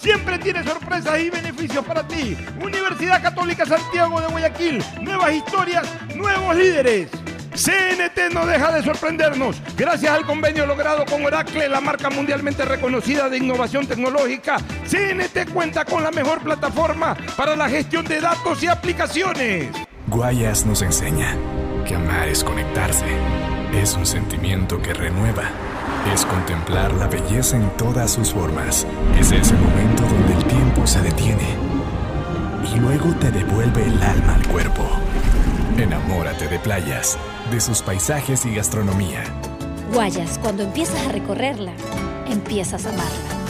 Siempre tiene sorpresas y beneficios para ti. Universidad Católica Santiago de Guayaquil. Nuevas historias, nuevos líderes. CNT no deja de sorprendernos. Gracias al convenio logrado con Oracle, la marca mundialmente reconocida de innovación tecnológica, CNT cuenta con la mejor plataforma para la gestión de datos y aplicaciones. Guayas nos enseña que amar es conectarse. Es un sentimiento que renueva es contemplar la belleza en todas sus formas. Es ese momento donde el tiempo se detiene y luego te devuelve el alma al cuerpo. Enamórate de playas, de sus paisajes y gastronomía. Guayas, cuando empiezas a recorrerla, empiezas a amarla.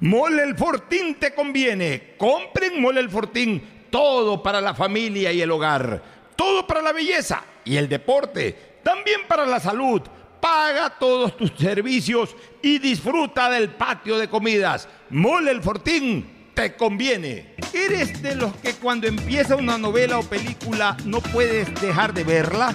Mole el Fortín te conviene. Compren Mole el Fortín. Todo para la familia y el hogar. Todo para la belleza y el deporte. También para la salud. Paga todos tus servicios y disfruta del patio de comidas. Mole el Fortín te conviene. ¿Eres de los que cuando empieza una novela o película no puedes dejar de verla?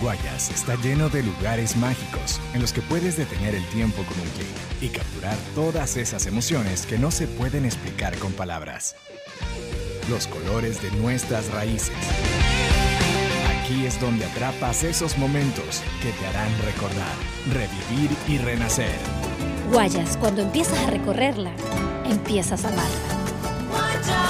Guayas está lleno de lugares mágicos en los que puedes detener el tiempo con un clic y capturar todas esas emociones que no se pueden explicar con palabras los colores de nuestras raíces. Aquí es donde atrapas esos momentos que te harán recordar, revivir y renacer. Guayas, cuando empiezas a recorrerla, empiezas a amarla.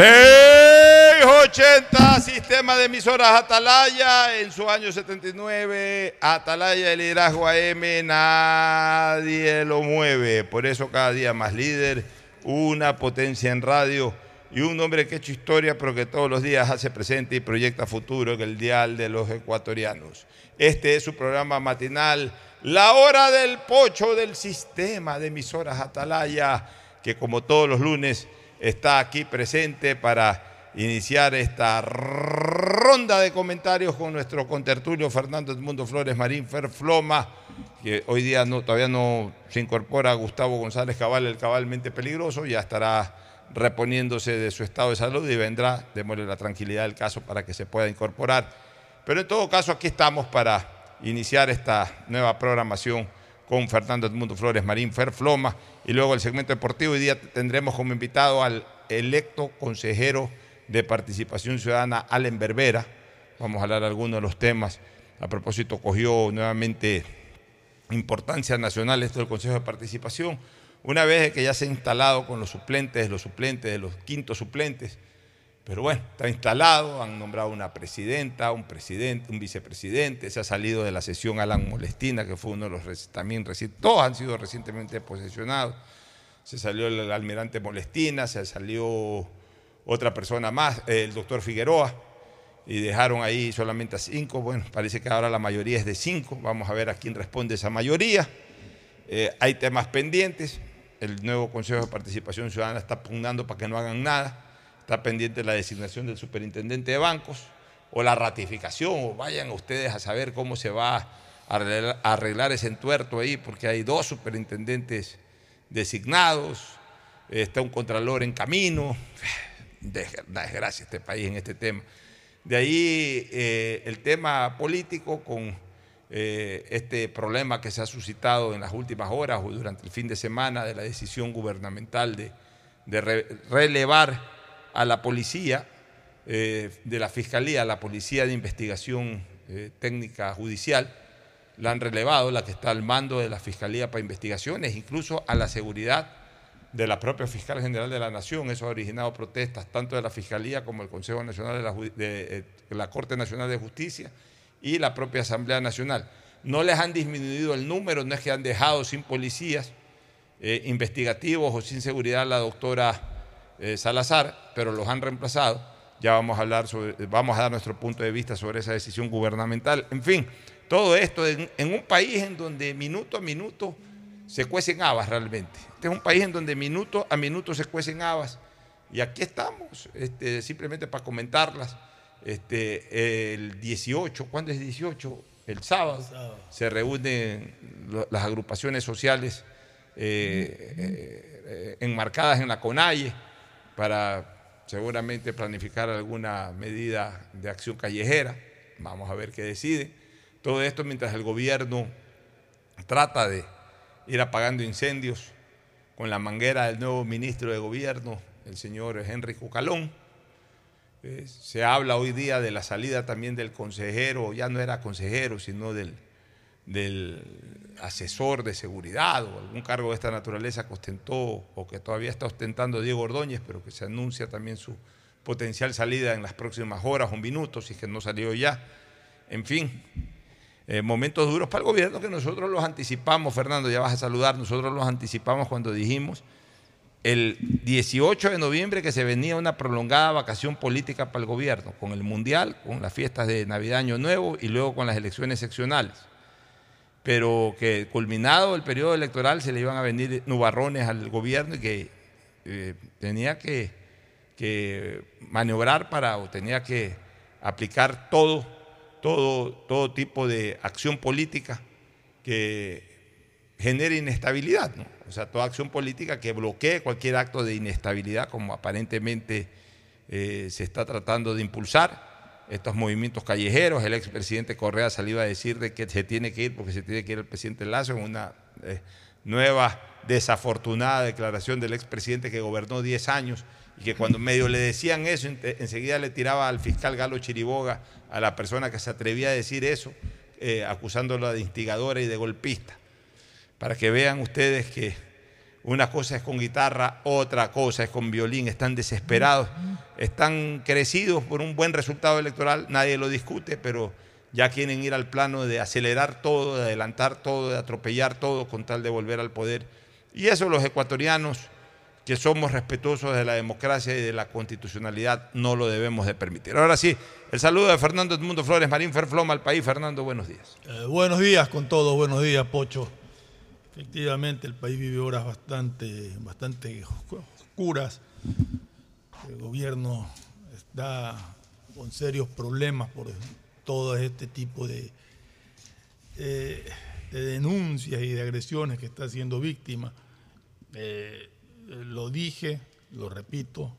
680, sistema de emisoras Atalaya, en su año 79, Atalaya, el liderazgo AM, nadie lo mueve, por eso cada día más líder, una potencia en radio y un hombre que ha hecho historia, pero que todos los días hace presente y proyecta futuro en el dial de los ecuatorianos. Este es su programa matinal, La Hora del Pocho del sistema de emisoras Atalaya, que como todos los lunes está aquí presente para iniciar esta ronda de comentarios con nuestro contertulio Fernando Edmundo Flores Marín Ferfloma, que hoy día no, todavía no se incorpora Gustavo González Cabal, el cabalmente peligroso, ya estará reponiéndose de su estado de salud y vendrá, démosle la tranquilidad del caso para que se pueda incorporar. Pero en todo caso aquí estamos para iniciar esta nueva programación con Fernando Edmundo Flores Marín Ferfloma y luego el segmento deportivo. Hoy día tendremos como invitado al electo consejero de Participación Ciudadana, Allen Berbera. Vamos a hablar de algunos de los temas. A propósito, cogió nuevamente importancia nacional esto del Consejo de Participación. Una vez que ya se ha instalado con los suplentes, los suplentes, los quintos suplentes, pero bueno, está instalado, han nombrado una presidenta, un presidente, un vicepresidente, se ha salido de la sesión Alan Molestina, que fue uno de los también todos han sido recientemente posesionados. Se salió el almirante Molestina, se salió otra persona más, el doctor Figueroa, y dejaron ahí solamente a cinco. Bueno, parece que ahora la mayoría es de cinco. Vamos a ver a quién responde esa mayoría. Eh, hay temas pendientes. El nuevo Consejo de Participación Ciudadana está pugnando para que no hagan nada. Está pendiente la designación del superintendente de bancos o la ratificación, o vayan ustedes a saber cómo se va a arreglar, ese entuerto ahí, porque hay dos superintendentes designados, está un contralor en camino. Desgracia este país en este tema. De ahí eh, el tema político con eh, este problema que se ha suscitado en las últimas horas o durante el fin de semana de la decisión gubernamental de, de re- relevar a la policía, eh, de la Fiscalía, a la Policía de Investigación eh, Técnica Judicial, la han relevado, la que está al mando de la Fiscalía para Investigaciones, incluso a la seguridad de la propia Fiscal General de la Nación. Eso ha originado protestas tanto de la Fiscalía como el Consejo Nacional de la, eh, Corte Nacional de Justicia y la propia Asamblea Nacional. No les han disminuido el número, no es que han dejado sin policías investigativos o sin seguridad a la doctora eh, Salazar, pero los han reemplazado. Ya vamos a hablar sobre, vamos a dar nuestro punto de vista sobre esa decisión gubernamental. En fin, todo esto en, en un país en donde minuto a minuto se cuecen habas realmente. Este es un país en donde minuto a minuto se cuecen habas. Y aquí estamos, este, simplemente para comentarlas. Este, el 18, ¿cuándo es el 18? El sábado, se reúnen las agrupaciones sociales eh, eh, eh, enmarcadas en la CONAIE para seguramente planificar alguna medida de acción callejera. Vamos a ver qué decide. Todo esto mientras el gobierno trata de ir apagando incendios con la manguera del nuevo ministro de gobierno, el señor Henry Cucalón. Eh, se habla hoy día de la salida también del consejero, ya no era consejero, sino del, del asesor de seguridad o algún cargo de esta naturaleza que ostentó o que todavía está ostentando Diego Ordóñez, pero que se anuncia también su potencial salida en las próximas horas o minutos, si es que no salió ya. En fin, eh, momentos duros para el gobierno que nosotros los anticipamos, Fernando, ya vas a saludar, nosotros los anticipamos cuando dijimos el 18 de noviembre que se venía una prolongada vacación política para el gobierno, con el Mundial, con las fiestas de Navidad, Año Nuevo y luego con las elecciones seccionales. Pero que culminado el periodo electoral se le iban a venir nubarrones al gobierno y que eh, tenía que, que maniobrar para o tenía que aplicar todo, todo, todo tipo de acción política que genere inestabilidad, ¿no? O sea, toda acción política que bloquee cualquier acto de inestabilidad, como aparentemente eh, se está tratando de impulsar. Estos movimientos callejeros, el expresidente Correa salió a decir de que se tiene que ir porque se tiene que ir el presidente Lazo en una eh, nueva desafortunada declaración del expresidente que gobernó 10 años y que cuando medio le decían eso, en- enseguida le tiraba al fiscal Galo Chiriboga, a la persona que se atrevía a decir eso, eh, acusándola de instigadora y de golpista. Para que vean ustedes que una cosa es con guitarra, otra cosa es con violín, están desesperados, están crecidos por un buen resultado electoral, nadie lo discute, pero ya quieren ir al plano de acelerar todo, de adelantar todo, de atropellar todo con tal de volver al poder. Y eso los ecuatorianos que somos respetuosos de la democracia y de la constitucionalidad no lo debemos de permitir. Ahora sí, el saludo de Fernando Edmundo Flores Marín Ferfloma al país. Fernando, buenos días. Eh, buenos días con todos, buenos días, Pocho. Efectivamente, el país vive horas bastante, bastante oscuras. El gobierno está con serios problemas por todo este tipo de, eh, de denuncias y de agresiones que está siendo víctima. Eh, lo dije, lo repito,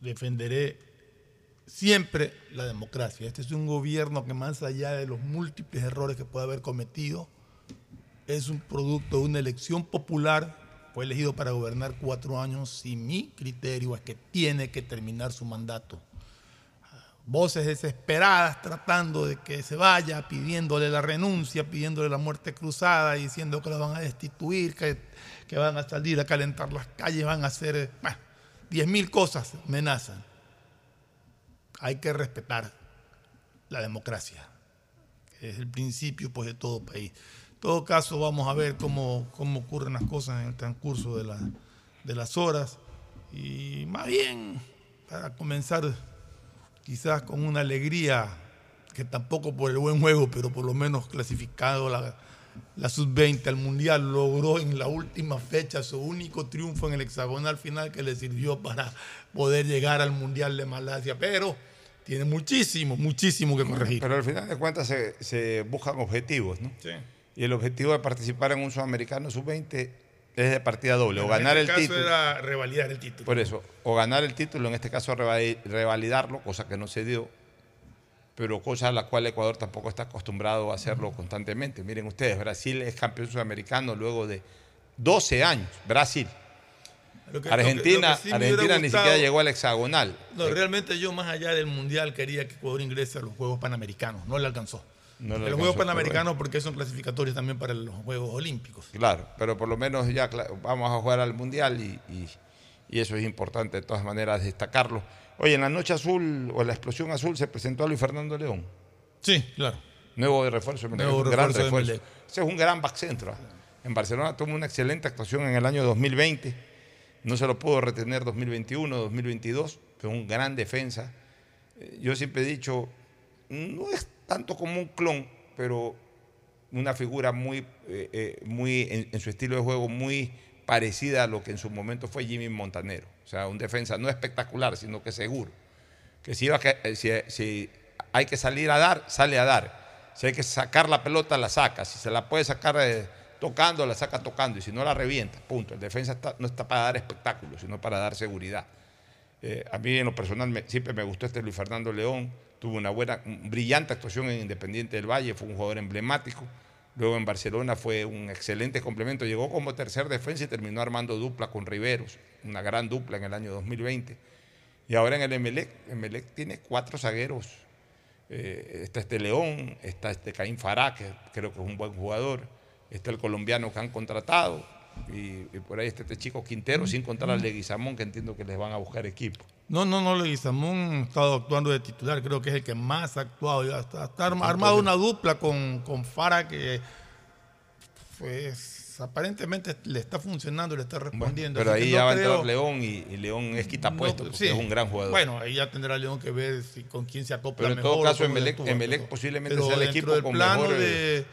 defenderé siempre la democracia. Este es un gobierno que más allá de los múltiples errores que puede haber cometido, es un producto de una elección popular. Fue elegido para gobernar cuatro años y mi criterio es que tiene que terminar su mandato. Voces desesperadas tratando de que se vaya, pidiéndole la renuncia, pidiéndole la muerte cruzada, diciendo que la van a destituir, que, que van a salir a calentar las calles, van a hacer bueno, diez mil cosas, amenazan. Hay que respetar la democracia, que es el principio pues, de todo país. En todo caso, vamos a ver cómo, cómo ocurren las cosas en el transcurso de, la- de las horas. Y más bien, para comenzar quizás con una alegría, que tampoco por el buen juego, pero por lo menos clasificado la, la sub-20 al Mundial, logró en la última fecha su único triunfo en el hexagonal final que le sirvió para poder llegar al Mundial de Malasia. Pero tiene muchísimo, muchísimo que corregir. Pero al final de cuentas se, se buscan objetivos, ¿no? Sí. Y el objetivo de participar en un sudamericano sub-20 es de partida doble, o Pero en ganar este el caso título. era revalidar el título. Por eso, o ganar el título, en este caso revali- revalidarlo, cosa que no se dio, pero cosa a la cual Ecuador tampoco está acostumbrado a hacerlo constantemente. Miren ustedes, Brasil es campeón sudamericano luego de 12 años, Brasil. Que- Argentina, sí Argentina ni siquiera llegó al hexagonal. No, realmente yo más allá del Mundial quería que Ecuador ingrese a los Juegos Panamericanos. No le alcanzó. No le los Juegos porque son clasificatorios también para los Juegos Olímpicos. Claro, pero por lo menos ya vamos a jugar al Mundial y, y- y eso es importante de todas maneras destacarlo. Oye, en la noche azul o en la explosión azul se presentó a Luis Fernando León. Sí, claro. Nuevo de refuerzo, Nuevo un gran refuerzo. Ese es un gran back centro. ¿ah? En Barcelona tuvo una excelente actuación en el año 2020. No se lo pudo retener 2021, 2022, pero un gran defensa. Eh, Yo siempre he dicho, no es tanto como un clon, pero una figura muy, eh, eh, muy en, su estilo de juego muy parecida a lo que en su momento fue Jimmy Montanero. O sea, un defensa no espectacular, sino que seguro. Que si, iba que- eh, si, si hay que salir a dar, sale a dar. Si hay que sacar la pelota, la saca. Si se la puede sacar tocando, la saca tocando. Y si no, la revienta. Punto. El defensa está- no está para dar espectáculo, sino para dar seguridad. A mí en lo personal siempre me gustó este Luis Fernando León. Tuvo una buena, brillante actuación en Independiente del Valle, fue un jugador emblemático. Luego en Barcelona fue un excelente complemento. Llegó como tercer defensa y terminó armando dupla con Riveros, una gran dupla en el año 2020. Y ahora en el Emelec, Emelec tiene cuatro zagueros. Eh, está este León, está este Caín Fará, que creo que es un buen jugador. Está el colombiano que han contratado. Y, y por ahí está este chico Quintero, sin contar al Leguizamón, que entiendo que les van a buscar equipo. No, no, no, Leguizamón ha estado actuando de titular, creo que es el que más ha actuado. Ya está, está arma- armado una dupla con, con Fara que pues aparentemente le está funcionando, le está respondiendo. Pero Así ahí no ya va a entrar León y, y León es quitapuesto, No, porque sí. es un gran jugador. Bueno, ahí ya tendrá León que ver si, con quién se acopla Pero en mejor todo caso, Emelec- posiblemente pero sea el equipo del con plano mejor, de,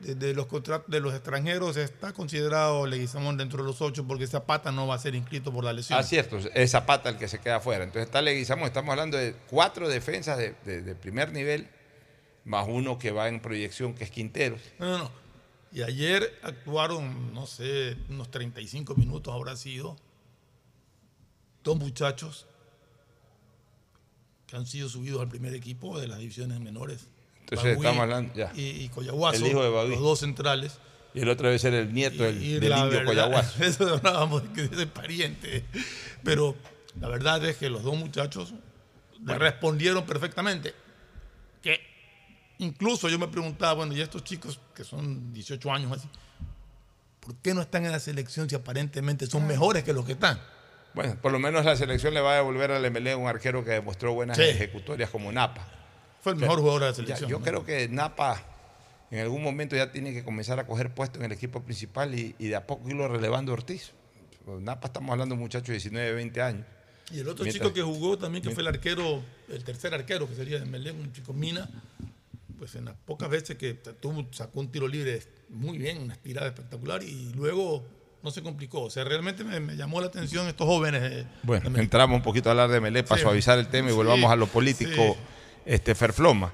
de- de los contratos de los extranjeros está considerado Leguizamón dentro de los ocho porque Zapata no va a ser inscrito por la lesión. Ah, cierto, es Zapata el que se queda afuera. Entonces está Leguizamón, estamos hablando de cuatro defensas de, de- de primer nivel, más uno que va en proyección, que es Quintero. No, no, no. Y ayer actuaron, no sé, unos 35 minutos habrá sido, dos muchachos que han sido subidos al primer equipo de las divisiones menores. Entonces estamos hablando, ya. Y, y Coyahuaso, El hijo de los dos centrales. Y el otro debe ser el nieto del, Y del la indio verdad-. Eso hablábamos de que es pariente. Pero la verdad es que los dos muchachos le respondieron perfectamente. Que incluso yo me preguntaba, bueno, y estos chicos que son 18 años así, ¿por qué no están en la selección si aparentemente son mejores que los que están? Bueno, por lo menos la selección le va a devolver al MLE un arquero que demostró buenas Sí. ejecutorias como Napa. Fue el mejor jugador de la ya, selección. yo creo que Napa en algún momento ya tiene que comenzar a coger puesto en el equipo principal y, y de a poco irlo relevando a Ortiz. Napa estamos hablando de muchachos de 19, 20 años. Y el otro Mientras- chico que jugó también, que fue el arquero, el tercer arquero, que sería de Melén, un chico Mina, pues en las pocas veces que tuvo, sacó un tiro libre muy bien, una estirada espectacular, y luego no se complicó. O sea, realmente me, me llamó la atención estos jóvenes. eh, Bueno, entramos un poquito a hablar de Melé para Sí. suavizar el tema y Sí, volvamos a lo político, sí. Este Ferfloma.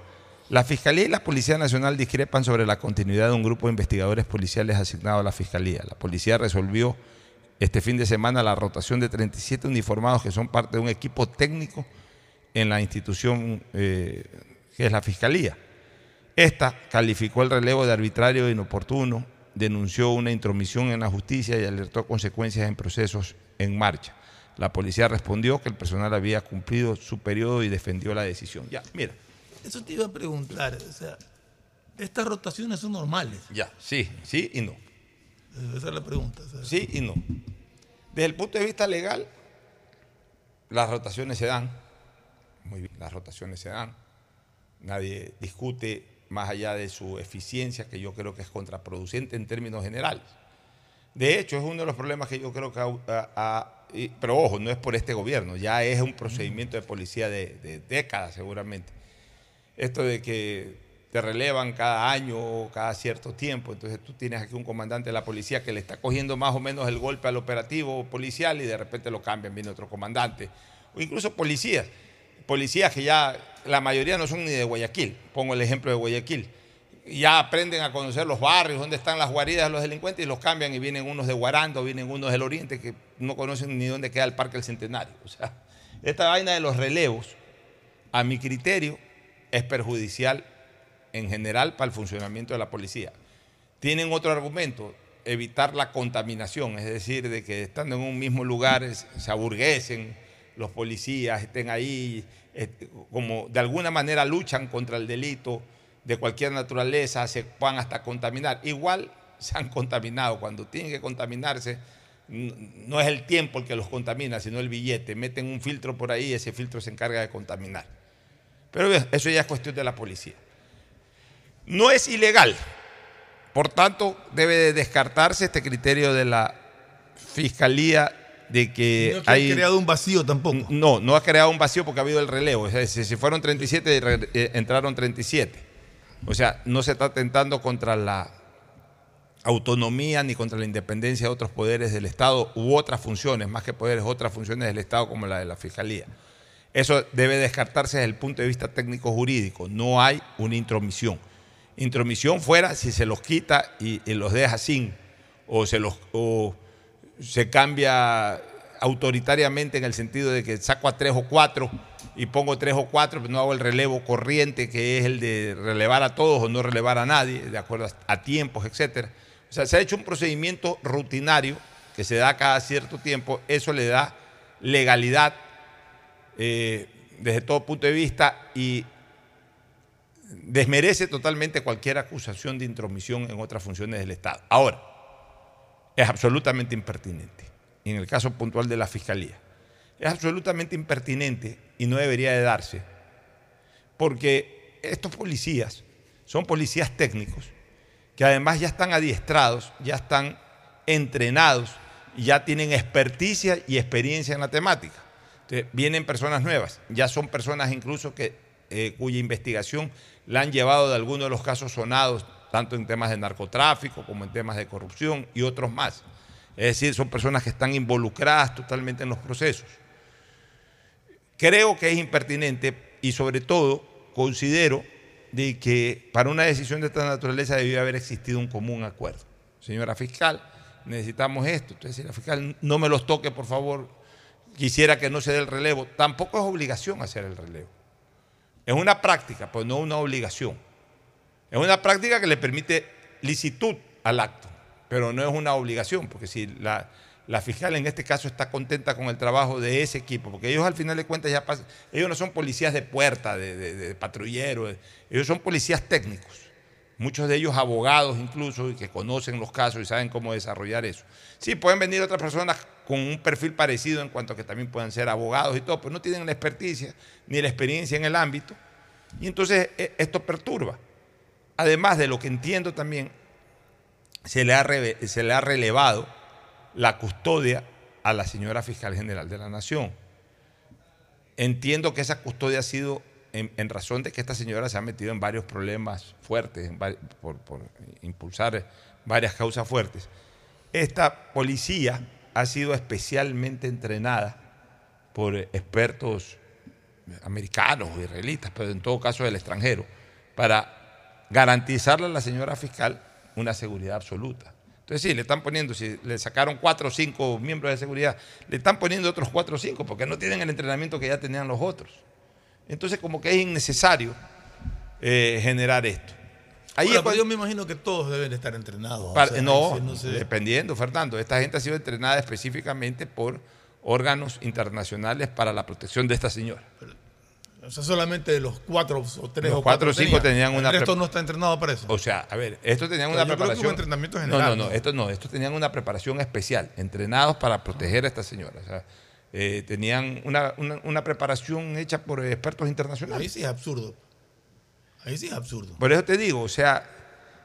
La Fiscalía y la Policía Nacional discrepan sobre la continuidad de un grupo de investigadores policiales asignado a la Fiscalía. La policía resolvió este fin de semana la rotación de 37 uniformados que son parte de un equipo técnico en la institución eh, que es la Fiscalía. Esta calificó el relevo de arbitrario e inoportuno, denunció una intromisión en la justicia y alertó consecuencias en procesos en marcha. La policía respondió que el personal había cumplido su periodo y defendió la decisión. Ya, mira, Eso te iba a preguntar. O sea, estas rotaciones son normales. ya, sí, sí y no. Esa es la pregunta. o sea. Sí y no. Desde el punto de vista legal, las rotaciones se dan. Muy bien, las rotaciones se dan. Nadie discute más allá de su eficiencia, que yo creo que es contraproducente en términos generales. De hecho, es uno de los problemas que yo creo que ha, ha- ha, pero ojo, no es por este gobierno, ya es un procedimiento de policía de, de décadas seguramente. Esto de que te relevan cada año o cada cierto tiempo, entonces tú tienes aquí un comandante de la policía que le está cogiendo más o menos el golpe al operativo policial y de repente lo cambian, viene otro comandante, o incluso policías, policías que ya la mayoría no son ni de Guayaquil, pongo el ejemplo de Guayaquil, ya aprenden a conocer los barrios, dónde están las guaridas de los delincuentes y los cambian y vienen unos de Guarando, vienen unos del Oriente que no conocen ni dónde queda el Parque del Centenario. O sea, esta vaina de los relevos, a mi criterio, es perjudicial en general para el funcionamiento de la policía. Tienen otro argumento, evitar la contaminación, es decir, de que estando en un mismo lugar se aburguesen los policías, estén ahí, como de alguna manera luchan contra el delito de cualquier naturaleza, se puedan hasta contaminar. Igual se han contaminado, cuando tienen que contaminarse, no es el tiempo el que los contamina, sino el billete. Meten un filtro por ahí y ese filtro se encarga de contaminar. Pero eso ya es cuestión de la policía. No es ilegal. Por tanto, debe de descartarse este criterio de la fiscalía de que No que ha hay creado un vacío tampoco. No, no ha creado un vacío porque ha habido el relevo. O sea, si, fueron 37, re- eh, entraron 37. O sea, no se está atentando contra la autonomía ni contra la independencia de otros poderes del Estado u otras funciones, más que poderes, otras funciones del Estado como la de la Fiscalía. Eso debe descartarse desde el punto de vista técnico-jurídico. No hay una intromisión. Intromisión fuera si se los quita y, los deja sin, o se, los, o se cambia autoritariamente en el sentido de que saco a tres o cuatro y pongo tres o cuatro, pero no hago el relevo corriente que es el de relevar a todos o no relevar a nadie, de acuerdo a, tiempos, etcétera. O sea, se ha hecho un procedimiento rutinario que se da cada cierto tiempo, eso le da legalidad eh, desde todo punto de vista y desmerece totalmente cualquier acusación de intromisión en otras funciones del Estado. Ahora, es absolutamente impertinente. En el caso puntual de la Fiscalía, es absolutamente impertinente y no debería de darse, porque estos policías son policías técnicos que además ya están adiestrados, ya están entrenados ya tienen experticia y experiencia en la temática. Vienen personas nuevas, ya son personas incluso que, eh, cuya investigación la han llevado de algunos de los casos sonados, tanto en temas de narcotráfico como en temas de corrupción y otros más. Es decir, son personas que están involucradas totalmente en los procesos. Creo que es impertinente y sobre todo considero de que para una decisión de esta naturaleza debió haber existido un común acuerdo. Señora fiscal, necesitamos esto. Entonces, si la fiscal no me los toque, por favor, quisiera que no se dé el relevo. Tampoco es obligación hacer el relevo. Es una práctica, pues no una obligación. Es una práctica que le permite licitud al acto, pero no es una obligación, porque si la, la fiscal en este caso está contenta con el trabajo de ese equipo, porque ellos al final de cuentas ya pasan, ellos no son policías de puerta, de, de, patrulleros, ellos son policías técnicos, muchos de ellos abogados incluso, y que conocen los casos y saben cómo desarrollar eso. Sí, pueden venir otras personas con un perfil parecido en cuanto a que también puedan ser abogados y todo, pero no tienen la experticia ni la experiencia en el ámbito, y entonces eh, esto perturba. Además de lo que entiendo también, se le ha relevado la custodia a la señora fiscal general de la Nación. Entiendo que esa custodia ha sido en, razón de que esta señora se ha metido en varios problemas fuertes, por impulsar varias causas fuertes. Esta policía ha sido especialmente entrenada por expertos americanos o israelitas, pero en todo caso del extranjero, para garantizarle a la señora fiscal una seguridad absoluta. Entonces sí, le están poniendo, si le sacaron cuatro o cinco miembros de seguridad, le están poniendo otros cuatro o cinco porque no tienen el entrenamiento que ya tenían los otros. Entonces como que es innecesario eh, generar esto. Ahí Ahora, es pero cuando- yo me imagino que todos deben estar entrenados. o para- sea, no, no se- dependiendo, Fernando. Esta gente ha sido entrenada específicamente por órganos internacionales para la protección de esta señora. O sea, solamente los cuatro o tres Los o cuatro cuatro o cinco tenían una El resto pre- no está entrenado para eso. O sea, a ver, estos tenían Pero una yo creo que preparación. entrenamiento no, general, no, no, ¿no? estos no, estos tenían una preparación especial, entrenados para proteger a esta señora. O sea, eh, tenían una, una- una preparación hecha por expertos internacionales. Ahí sí es absurdo. Ahí sí es absurdo. Por eso te digo, o sea,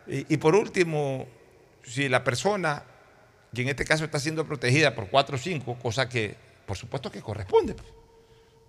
y, y por último, si la persona y en este caso está siendo protegida por cuatro o cinco, cosa que por supuesto que corresponde. pues.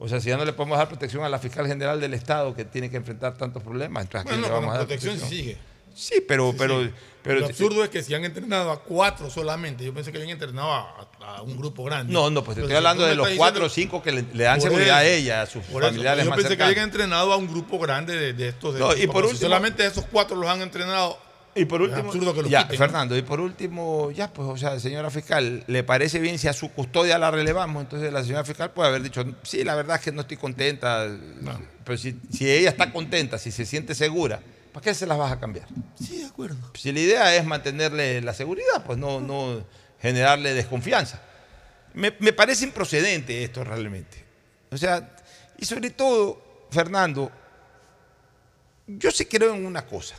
O sea, si ya no le podemos dar protección a la fiscal general del Estado que tiene que enfrentar tantos problemas, entonces ¿a quién Bueno, le vamos a dar protección sí sigue. Sí, pero, pero, pero Lo absurdo es que si han entrenado a cuatro solamente, yo pensé que habían entrenado a, a un grupo grande. No, no, pues te estoy hablando de los cuatro o cinco que le, le dan seguridad a ella, a sus por eso, familiares Yo más pensé que habían entrenado a un grupo grande de, de estos. de No, y por último- solamente esos cuatro los han entrenado. Y por es último, absurdo que los ya, quiten, ¿no? Fernando, y por último, ya, pues, o sea, señora fiscal, ¿le parece bien si a su custodia la relevamos? Entonces la señora fiscal puede haber dicho, sí, la verdad es que no estoy contenta, pero si, si ella está contenta, si se siente segura, ¿para qué se las vas a cambiar? Sí, de acuerdo. Si la idea es mantenerle la seguridad, pues no, no generarle desconfianza. Me, me parece improcedente esto realmente. O sea, y sobre todo, Fernando, yo sí creo en una cosa.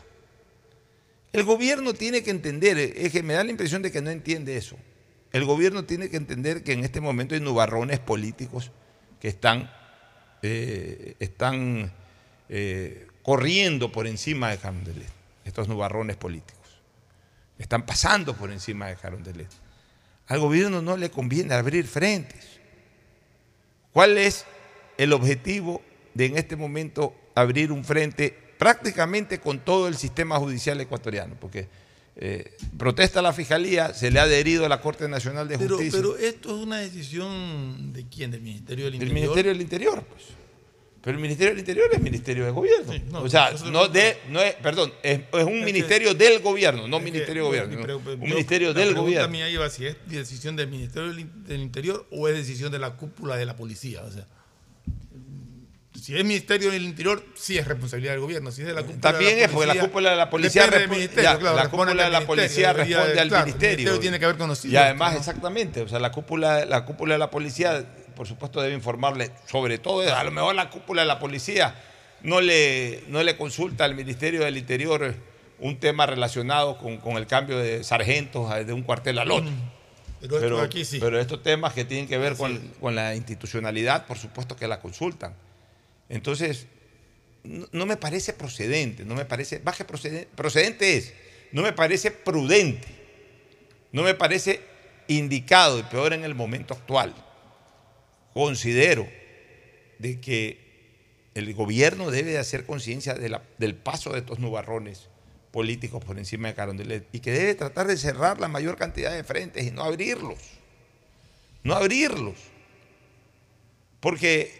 El gobierno tiene que entender, es que me da la impresión de que no entiende eso. El gobierno tiene que entender que en este momento hay nubarrones políticos que están, eh, están eh, corriendo por encima de Carondelet, estos nubarrones políticos. Están pasando por encima de Carondelet. Al gobierno no le conviene abrir frentes. ¿Cuál es el objetivo de en este momento abrir un frente prácticamente con todo el sistema judicial ecuatoriano? Porque eh, protesta la fiscalía, se le ha adherido a la Corte Nacional de Pero, Justicia. pero esto es una decisión de quién, del Ministerio del del Interior. Ministerio del Interior, pues. Pero el Ministerio del Interior es Ministerio de Gobierno. no, o sea, no de, no es, perdón, es, es un Es que- ministerio del gobierno, no que, Ministerio de Gobierno. un ministerio la del pregunta gobierno. mía iba si es decisión del Ministerio del, In- del Interior o es decisión de la cúpula de la policía. O sea, si es Ministerio del Interior, sí es responsabilidad del gobierno. Si es de la cúpula También de es, porque la cúpula de la policía responde- ministerio, claro, la cúpula de al la ministerio, policía responde al claro, el ministerio. tiene que haber conocido. Y además, esto, ¿no? exactamente, o sea, la cúpula, la cúpula de la policía, por supuesto, debe informarle sobre todo. A lo mejor la cúpula de la policía no le, no le consulta al Ministerio del Interior un tema relacionado con, con el cambio de sargentos de un cuartel al otro. Pero esto aquí sí. pero estos temas que tienen que ver con, con la institucionalidad, por supuesto que la consultan. Entonces, no, me parece procedente, no me parece, que procedente, procedente es, no me parece prudente, no me parece indicado y peor en el momento actual. Considero de que el gobierno debe de hacer conciencia del paso de estos nubarrones políticos por encima de Carondelet y que debe tratar de cerrar la mayor cantidad de frentes y no abrirlos. No abrirlos. Porque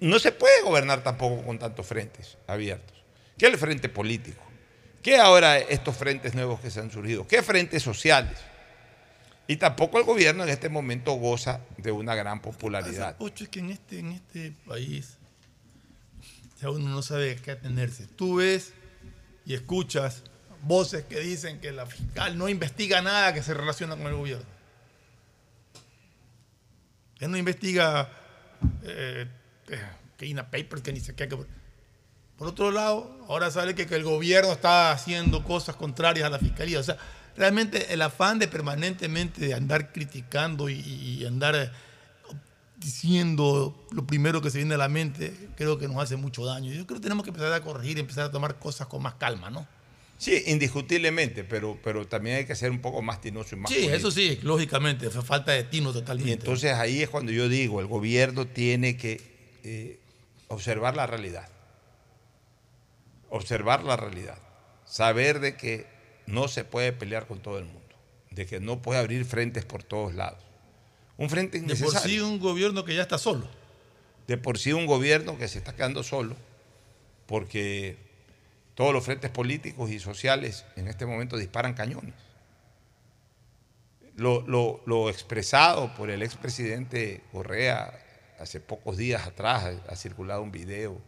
no se puede gobernar tampoco con tantos frentes abiertos. ¿Qué es el frente político? ¿Qué ahora estos frentes nuevos que se han surgido? ¿Qué frentes sociales? Y tampoco el gobierno en este momento goza de una gran popularidad. Ocho, es que en este, en este país ya uno no sabe a qué atenerse. Tú ves y escuchas voces que dicen que la fiscal no investiga nada que se relaciona con el gobierno. Él no investiga eh, que INA Papers, que ni sé qué. que- Por otro lado, ahora sale que, que el gobierno está haciendo cosas contrarias a la fiscalía. O sea, realmente el afán de permanentemente de andar criticando y, y andar eh, diciendo lo primero que se viene a la mente, creo que nos hace mucho daño. Yo creo que tenemos que empezar a corregir, empezar a tomar cosas con más calma, ¿no? Sí, indiscutiblemente, pero, pero también hay que ser un poco más tinoso y más Sí, político. eso sí, lógicamente, falta de tino totalmente. Y entonces ahí es cuando yo digo, el gobierno tiene que eh, observar la realidad. Observar la realidad. Saber de que no se puede pelear con todo el mundo. De que no puede abrir frentes por todos lados. Un frente de por innecesario. sí un gobierno que ya está solo. de por sí un gobierno que se está quedando solo, porque todos los frentes políticos y sociales en este momento disparan cañones. Lo, lo- lo expresado por el expresidente Correa hace pocos días atrás, ha circulado un video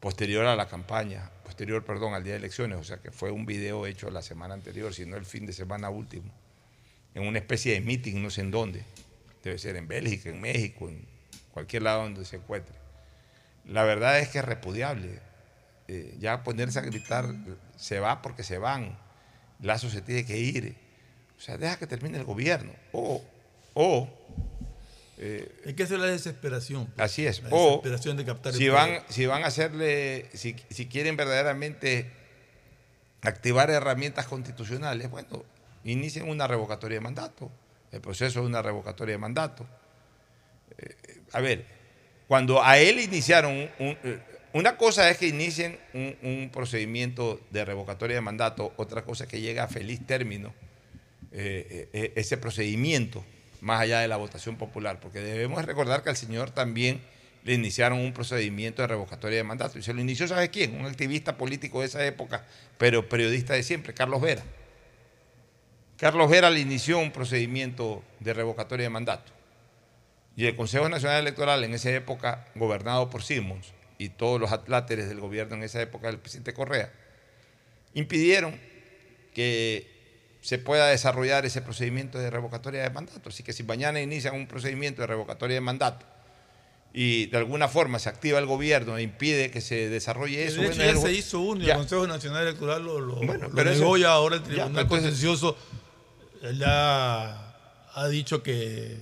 posterior a la campaña, posterior, perdón, al día de elecciones, o sea que fue un video hecho la semana anterior, sino el fin de semana último, en una especie de meeting, no sé en dónde, debe ser en Bélgica, en México, en cualquier lado donde se encuentre. La verdad es que es repudiable. Eh, ya ponerse a gritar, se va porque se van, Lazo se tiene que ir. O sea, deja que termine el gobierno. O, o eh, Hay que hacer la desesperación. pues. Así es. La O desesperación de captar el si poder. van, si van a hacerle, si, si quieren verdaderamente activar herramientas constitucionales, bueno, inician una revocatoria de mandato, el proceso de una revocatoria de mandato. Eh, a ver, cuando a él iniciaron, un- eh, una cosa es que inicien un, un procedimiento de revocatoria de mandato, otra cosa es que llegue a feliz término eh, ese procedimiento, más allá de la votación popular, porque debemos recordar que al señor también le iniciaron un procedimiento de revocatoria de mandato. Y se lo inició, ¿sabes quién? Un activista político de esa época, pero periodista de siempre, Carlos Vera. Carlos Vera le inició un procedimiento de revocatoria de mandato. Y el Consejo Nacional Electoral en esa época, gobernado por Simons y todos los atláteres del gobierno en esa época del presidente Correa, impidieron que se pueda desarrollar ese procedimiento de revocatoria de mandato. Así que si mañana inician un procedimiento de revocatoria de mandato y de alguna forma se activa el gobierno e impide que se desarrolle eso, de hecho, bueno, ya el- se hizo uno y ya. el Consejo Nacional Electoral lo, lo, Bueno, lo pero negó eso- ya ahora el ya, Tribunal entonces- Contencioso ya ha dicho que,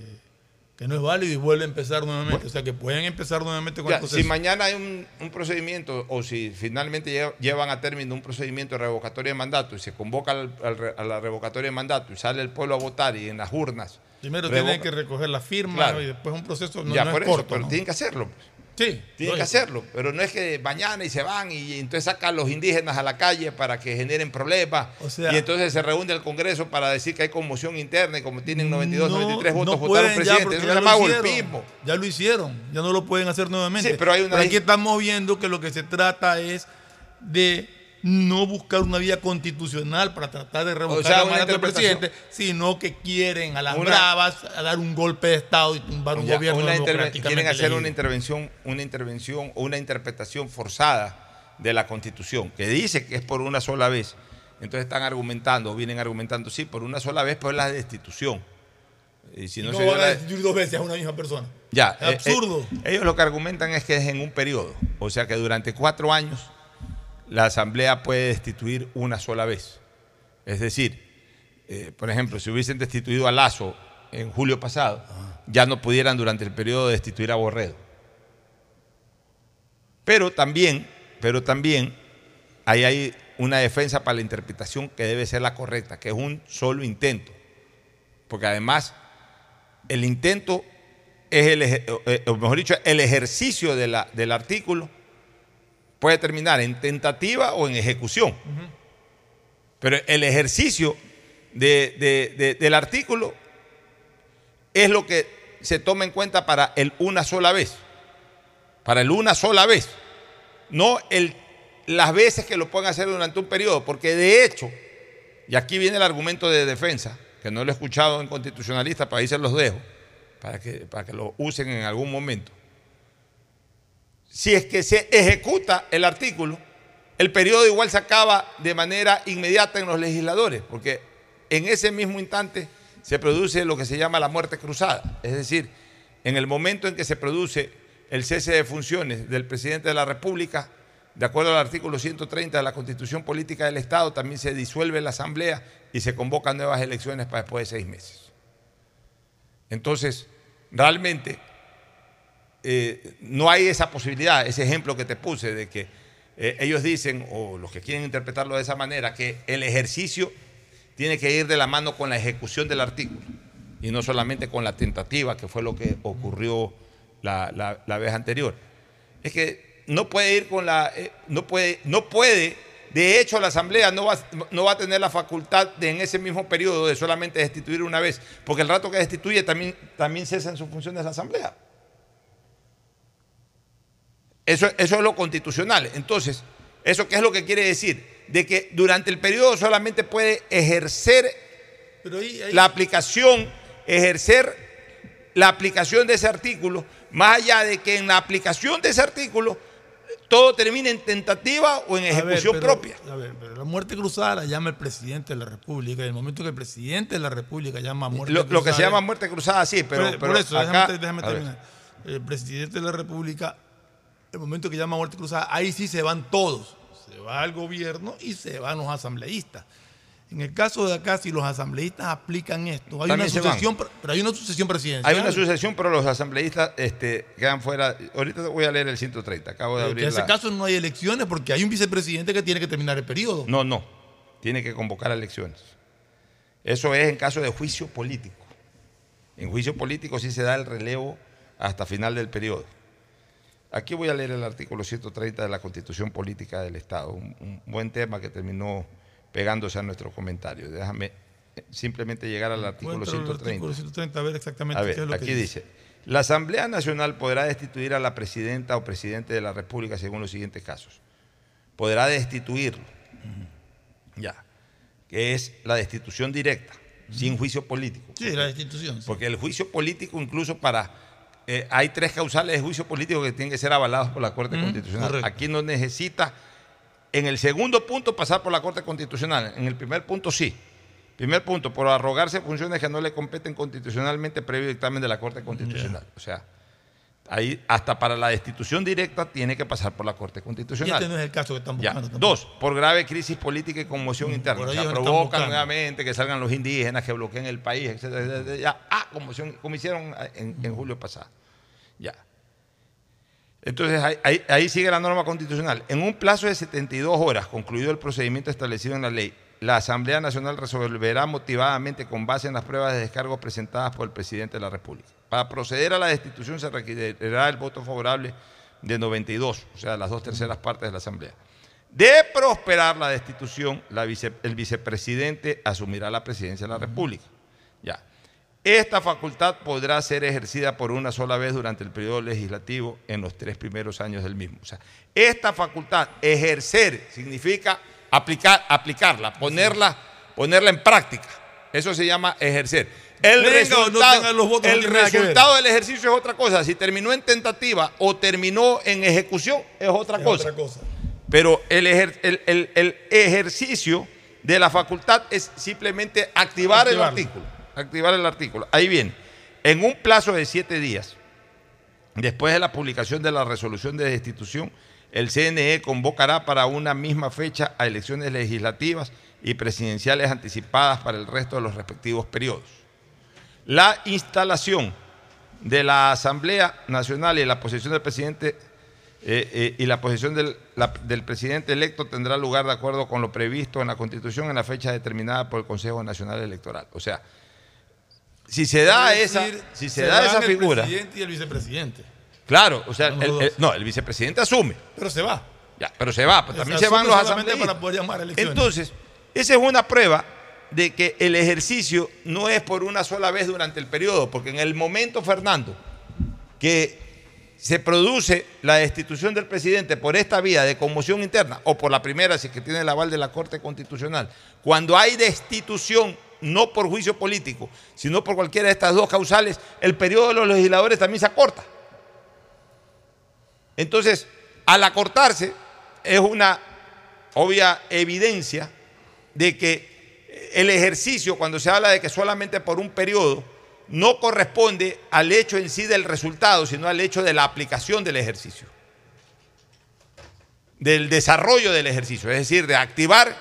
que no es válido y vuelve a empezar nuevamente. o sea que pueden empezar nuevamente con Ya, el proceso. si mañana hay un, un procedimiento o si finalmente lle- llevan a término un procedimiento de revocatoria de mandato y se convoca al- a la revocatoria de mandato y sale el pueblo a votar y en las urnas. Primero revoca- tienen que recoger la firma Claro. y después un proceso no, ya, no por es eso, corto. pero ¿no? tienen que hacerlo. pues. Sí, Tienen que hacerlo, pero no es que mañana y se van y entonces sacan los indígenas a la calle para que generen problemas O sea- y entonces se reúne el Congreso para decir que hay conmoción interna y como tienen 92, No, 93 votos no votaron presidente. Eso ya se lo llama golpismo. Ya lo hicieron, ya no lo pueden hacer nuevamente. Sí, pero hay una- aquí estamos viendo que lo que se trata es de no buscar una vía constitucional para tratar de revocar sea, mandato del interpretación. presidente, sino que quieren a las Una- bravas a dar un golpe de Estado y tumbar un Ya, gobierno democráticamente quieren hacer elegido. una intervención, una intervención o una interpretación forzada de la Constitución, que dice que es por una sola vez. Entonces están argumentando, vienen argumentando, sí, por una sola vez, pero es la destitución. Y si Y no, no se dio van a destituir dos veces a una misma persona. ya, Es eh, absurdo. eh, ellos lo que argumentan es que es en un periodo, o sea que durante cuatro años la Asamblea puede destituir una sola vez. Es decir, eh, por ejemplo, si hubiesen destituido a Lazo en julio pasado, ya no pudieran durante el periodo destituir a Borrero. Pero también, pero también ahí hay una defensa para la interpretación que debe ser la correcta, que es un solo intento. Porque además el intento es el, eh, o mejor dicho, el ejercicio de la- del artículo puede terminar en tentativa o en ejecución. Pero el ejercicio de- de- de- del artículo es lo que se toma en cuenta para el una sola vez. Para el una sola vez. No el, las veces que lo pueden hacer durante un periodo. Porque de hecho, y aquí viene el argumento de defensa, que no lo he escuchado en constitucionalistas, para ahí se los dejo, para que, para que lo usen en algún momento. Si es que se ejecuta el artículo, el periodo igual se acaba de manera inmediata en los legisladores, porque en ese mismo instante se produce lo que se llama la muerte cruzada. Es decir, en el momento en que se produce el cese de funciones del presidente de la República, de acuerdo al artículo 130 de la Constitución Política del Estado, también se disuelve la Asamblea y se convocan nuevas elecciones para después de seis meses. Entonces, realmente eh, no hay esa posibilidad, ese ejemplo que te puse de que eh, ellos dicen, o los que quieren interpretarlo de esa manera, que el ejercicio tiene que ir de la mano con la ejecución del artículo y no solamente con la tentativa, que fue lo que ocurrió la, la- vez anterior. Es que no puede ir con la, eh, no puede, no puede, de hecho la Asamblea no va, no va a tener la facultad de en ese mismo periodo de solamente destituir una vez, porque el rato que destituye también, también cesan sus funciones la Asamblea. Eso, eso es lo constitucional. Entonces, ¿eso qué es lo que quiere decir? De que durante el periodo solamente puede ejercer Pero ahí- ahí- la aplicación, ejercer la aplicación de ese artículo, más allá de que en la aplicación de ese artículo todo termine en tentativa o en A ver, ejecución pero- propia. A ver, pero la muerte cruzada la llama el presidente de la República. Y en el momento que el presidente de la República llama muerte Lo, cruzada. lo que se llama muerte cruzada, sí, pero, por, pero por eso, acá- déjame, a terminar. El presidente de la República, el momento que llama muerte cruzada, ahí sí se van todos. Se va el gobierno y se van los asambleístas. En el caso de acá, si los asambleístas aplican esto, hay una También sucesión, pero hay una sucesión presidencial. Hay una sucesión, pero los asambleístas este, quedan fuera. Ahorita voy a leer el 130. Acabo de En abrir ese la- caso no hay elecciones porque hay un vicepresidente que tiene que terminar el periodo. No, no. Tiene que convocar elecciones. Eso es en caso de juicio político. En juicio político sí se da el relevo hasta final del periodo. Aquí voy a leer el artículo 130 de la Constitución Política del Estado, un, un buen tema que terminó pegándose a nuestro comentario. Déjame eh, simplemente llegar al artículo Encuentro el 130. artículo 130, a ver exactamente A qué es lo aquí que dice. La Asamblea Nacional podrá destituir a la presidenta o presidente de la República según los siguientes casos. Podrá destituirlo. Ya. Que es la destitución directa, sin juicio político. Sí, la destitución. sí. Porque el juicio político, incluso para. Eh, hay tres causales de juicio político que tienen que ser avalados por la Corte Constitucional. correcto. Aquí no necesita, en el segundo punto, pasar por la Corte Constitucional. En el primer punto, sí. Primer punto, por arrogarse funciones que no le competen constitucionalmente previo dictamen de la Corte Constitucional. O sea, ahí hasta para la destitución directa tiene que pasar por la Corte Y Constitucional. este no es el caso que están Ya. buscando. tampoco. Dos, por grave crisis política y conmoción interna. por O sea, provocan nuevamente que salgan los indígenas, que bloqueen el país, etcétera, etcétera, Ya, ah, conmoción, como hicieron en, en julio pasado. Ya. Entonces ahí, ahí- ahí sigue la norma constitucional. En un plazo de 72 horas, concluido el procedimiento establecido en la ley, la Asamblea Nacional resolverá motivadamente con base en las pruebas de descargo presentadas por el presidente de la República. Para proceder a la destitución se requerirá el voto favorable de 92, o sea, las dos terceras partes de la Asamblea. De prosperar la destitución, el vicepresidente asumirá la presidencia de la República. Ya. Esta facultad podrá ser ejercida por una sola vez durante el periodo legislativo en los tres primeros años del mismo. O sea, esta facultad, ejercer, significa aplicar, aplicarla, ponerla, ponerla en práctica. Eso se llama ejercer. El no resultado, los votos, el del ejercicio es otra cosa. Si terminó en tentativa o terminó en ejecución, es otra Es cosa. otra cosa. Pero el, ejer- el- el- el ejercicio de la facultad es simplemente activar el artículo. Activar el artículo. Ahí viene. En un plazo de siete días, después de la publicación de la resolución de destitución, el CNE convocará para una misma fecha a elecciones legislativas y presidenciales anticipadas para el resto de los respectivos periodos. La instalación de la Asamblea Nacional y la posición del presidente eh, eh, y la posición del, la- del presidente electo tendrá lugar de acuerdo con lo previsto en la Constitución en la fecha determinada por el Consejo Nacional Electoral. O sea, si se da Es esa, si se, da esa el figura, presidente y el vicepresidente. claro, o sea, el- el- no, el vicepresidente asume, Pero se va. ya, pero se va, pero Se también se van los asambleístas. para poder llamar elecciones. Entonces, esa es una prueba de que el ejercicio no es por una sola vez durante el periodo, porque en el momento, Fernando, que se produce la destitución del presidente por esta vía de conmoción interna, o por la primera, si que tiene el aval de la Corte Constitucional, cuando hay destitución no por juicio político, sino por cualquiera de estas dos causales, el periodo de los legisladores también se acorta. Entonces, al acortarse, es una obvia evidencia de que el ejercicio, cuando se habla de que solamente por un periodo, no corresponde al hecho en sí del resultado, sino al hecho de la aplicación del ejercicio, del desarrollo del ejercicio, es decir, de activar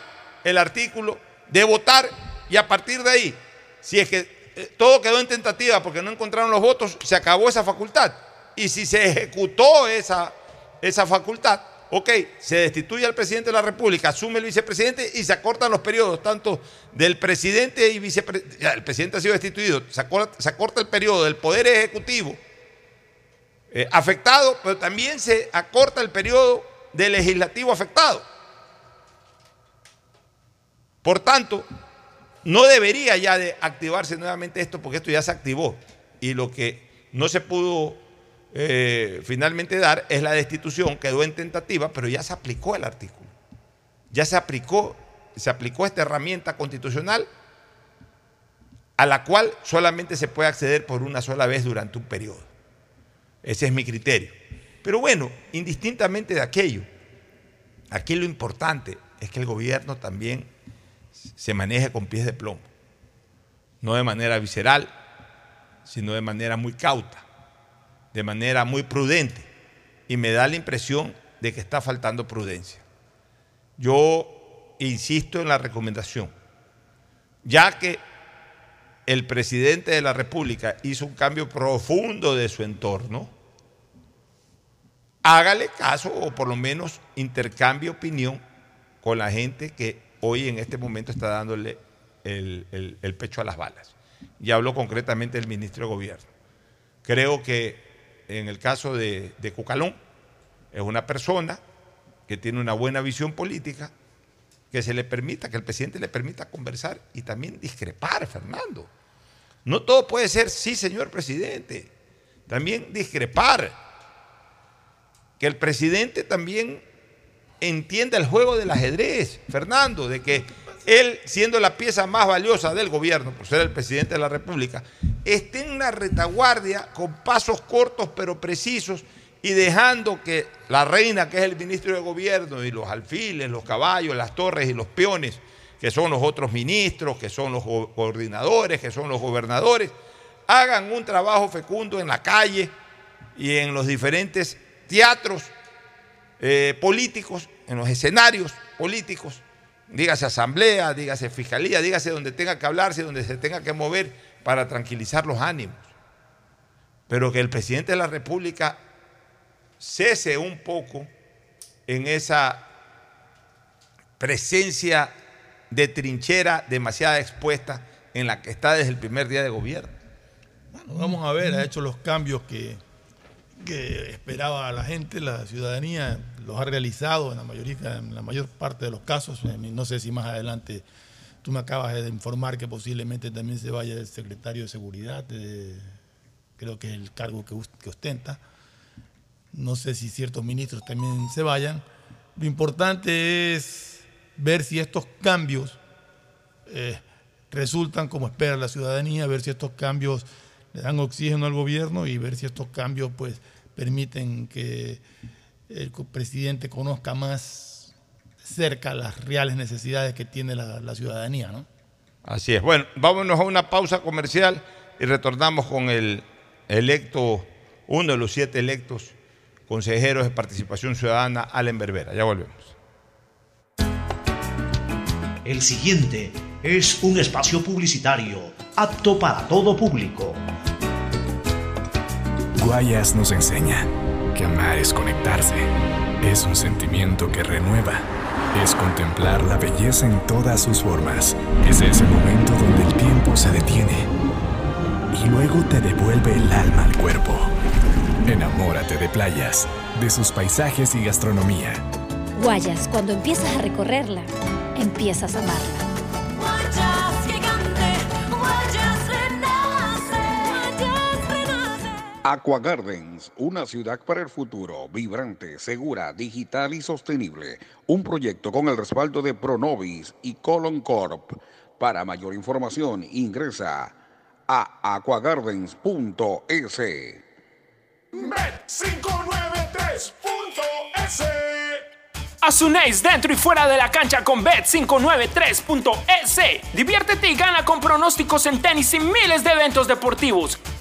el artículo, de votar y a partir de ahí, si es que eh, todo quedó en tentativa porque no encontraron los votos, se acabó esa facultad. Y si se ejecutó esa, esa facultad, ok, se destituye al presidente de la República, asume el vicepresidente y se acortan los periodos, tanto del presidente y vicepresidente. El presidente ha sido destituido, se acorta, se acorta el periodo del Poder Ejecutivo eh, afectado, pero también se acorta el periodo del legislativo afectado. Por tanto, no debería ya de activarse nuevamente esto porque esto ya se activó y lo que no se pudo eh, finalmente dar es la destitución, quedó en tentativa, pero ya se aplicó el artículo. Ya se aplicó, se aplicó esta herramienta constitucional a la cual solamente se puede acceder por una sola vez durante un periodo. Ese es mi criterio. Pero bueno, indistintamente de aquello, aquí lo importante es que el gobierno también se maneje con pies de plomo, no de manera visceral, sino de manera muy cauta, de manera muy prudente. Y me da la impresión de que está faltando prudencia. Yo insisto en la recomendación, ya que el presidente de la República hizo un cambio profundo de su entorno, hágale caso o por lo menos intercambie opinión con la gente que hoy en este momento está dándole el, el- el pecho a las balas. Y habló concretamente el ministro de Gobierno. Creo que en el caso de, de Cucalón, es una persona que tiene una buena visión política, que se le permita, que el presidente le permita conversar y también discrepar, Fernando. No todo puede ser sí, señor presidente. También discrepar. Que el presidente también entienda el juego del ajedrez, Fernando, de que él, siendo la pieza más valiosa del gobierno, por ser el presidente de la República, esté en una retaguardia con pasos cortos pero precisos y dejando que la reina, que es el ministro de gobierno, y los alfiles, los caballos, las torres y los peones, que son los otros ministros, que son los coordinadores, que son los gobernadores, hagan un trabajo fecundo en la calle y en los diferentes teatros eh, políticos, en los escenarios políticos, dígase asamblea, dígase fiscalía, dígase donde tenga que hablarse, donde se tenga que mover para tranquilizar los ánimos. Pero que el presidente de la República cese un poco en esa presencia de trinchera demasiado expuesta en la que está desde el primer día de gobierno. Bueno, vamos a ver, ha hecho los cambios que, que esperaba la gente, la ciudadanía, los ha realizado en la, mayoría, en la mayor parte de los casos. Eh, No sé si más adelante tú me acabas de informar que posiblemente también se vaya el secretario de Seguridad, eh, creo que es el cargo que, que ostenta. No sé si ciertos ministros también se vayan. Lo importante es ver si estos cambios eh, resultan como espera la ciudadanía, ver si estos cambios le dan oxígeno al gobierno y ver si estos cambios pues permiten que el presidente conozca más cerca las reales necesidades que tiene la, la ciudadanía, ¿no? Así es. Bueno, vámonos a una pausa comercial y retornamos con el electo, uno de los siete electos consejeros de participación ciudadana, Allen Berbera. Ya volvemos. El siguiente es un espacio publicitario apto para todo público. Guayas nos enseña que amar es conectarse, es un sentimiento que renueva, es contemplar la belleza en todas sus formas, es ese momento donde el tiempo se detiene y luego te devuelve el alma al cuerpo. Enamórate de playas, de sus paisajes y gastronomía. Guayas, cuando empiezas a recorrerla, empiezas a amarla. Aqua Gardens, una ciudad para el futuro, vibrante, segura, digital y sostenible. Un proyecto con el respaldo de Pronovis y Colon Corp. Para mayor información, ingresa a aquagardens.es. Bet593.es Asunéis dentro y fuera de la cancha con Bet593.es. Diviértete y gana con pronósticos en tenis y miles de eventos deportivos.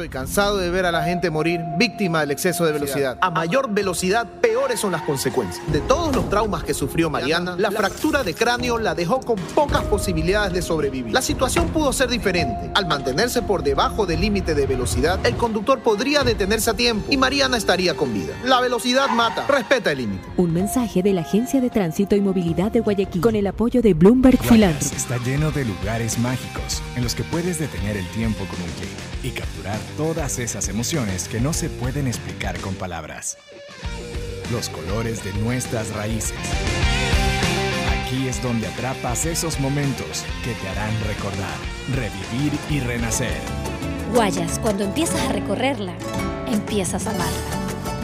Estoy cansado de ver a la gente morir víctima del exceso de velocidad. A mayor velocidad, peores son las consecuencias. De todos los traumas que sufrió Mariana, la fractura de cráneo la dejó con pocas posibilidades de sobrevivir. La situación pudo ser diferente. Al mantenerse por debajo del límite de velocidad, el conductor podría detenerse a tiempo y Mariana estaría con vida. La velocidad mata. Respeta el límite. Un mensaje de la Agencia de Tránsito y Movilidad de Guayaquil con el apoyo de Bloomberg está lleno de lugares mágicos en los que puedes detener el tiempo con un clic y capturar todas esas emociones que no se pueden explicar con palabras. los colores de nuestras raíces. Aquí es donde atrapas esos momentos que te harán recordar, revivir y renacer. Guayas, cuando empiezas a recorrerla, empiezas a amarla.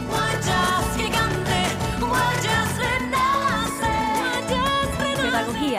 Guayas gigante, Guayas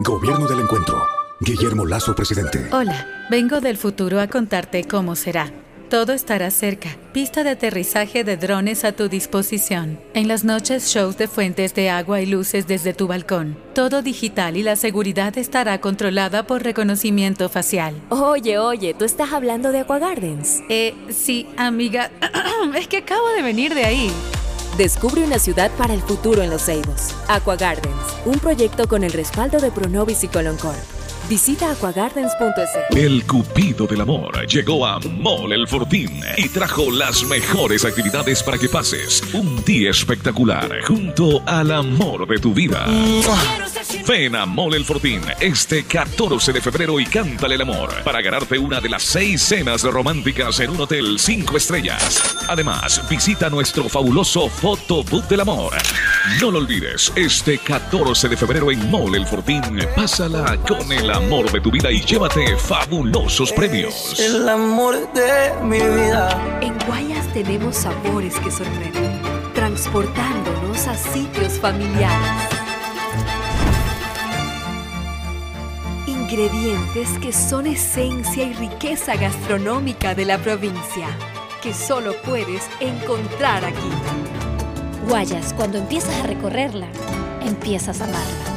Gobierno del Encuentro. Guillermo Lazo, presidente. Hola, vengo del futuro a contarte cómo será. Todo estará cerca. Pista de aterrizaje de drones a tu disposición. En las noches, shows de fuentes de agua y luces desde tu balcón. Todo digital y la seguridad estará controlada por reconocimiento facial. Oye, oye, ¿tú estás hablando de Aqua Gardens? Eh, sí, amiga. es que acabo de venir de ahí. Descubre una ciudad para el futuro en Los Ceibos. Aqua Gardens, un proyecto con el respaldo de Pronovis y Coloncorp. Visita aquagardens.es. El Cupido del Amor llegó a Mall El Fortín y trajo las mejores actividades para que pases un día espectacular junto al amor de tu vida. Ven a Mall El Fortín este 14 de febrero y cántale el amor para ganarte una de las seis cenas románticas en un hotel 5 estrellas. Además, visita nuestro fabuloso Photobook del Amor. No lo olvides, este 14 de febrero en Mall El Fortín, pásala con el amor de tu vida y llévate fabulosos premios. El amor de mi vida. En Guayas tenemos sabores que sorprenden, transportándonos a sitios familiares. Ingredientes que son esencia y riqueza gastronómica de la provincia, que solo puedes encontrar aquí. Guayas, cuando empiezas a recorrerla, empiezas a amarla.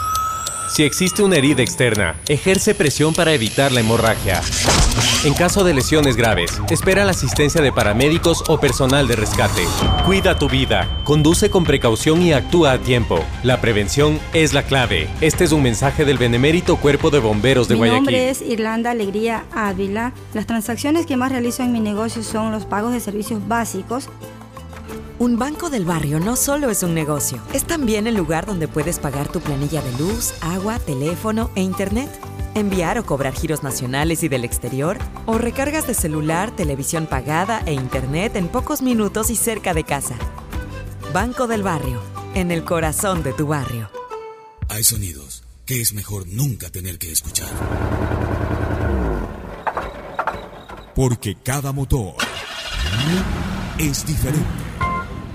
Si existe una herida externa, ejerce presión para evitar la hemorragia. En caso de lesiones graves, espera la asistencia de paramédicos o personal de rescate. Cuida tu vida, conduce con precaución y actúa a tiempo. La prevención es la clave. Este es un mensaje del Benemérito Cuerpo de Bomberos de mi Guayaquil. nombre es Irlanda Alegría Ávila. Las transacciones que más realizo en mi negocio son los pagos de servicios básicos. Un banco del barrio no solo es un negocio, es también el lugar donde puedes pagar tu planilla de luz, agua, teléfono e internet. Enviar o cobrar giros nacionales y del exterior, o recargas de celular, televisión pagada e internet en pocos minutos y cerca de casa. Banco del Barrio, en el corazón de tu barrio. Hay sonidos que es mejor nunca tener que escuchar. Porque cada motor es diferente.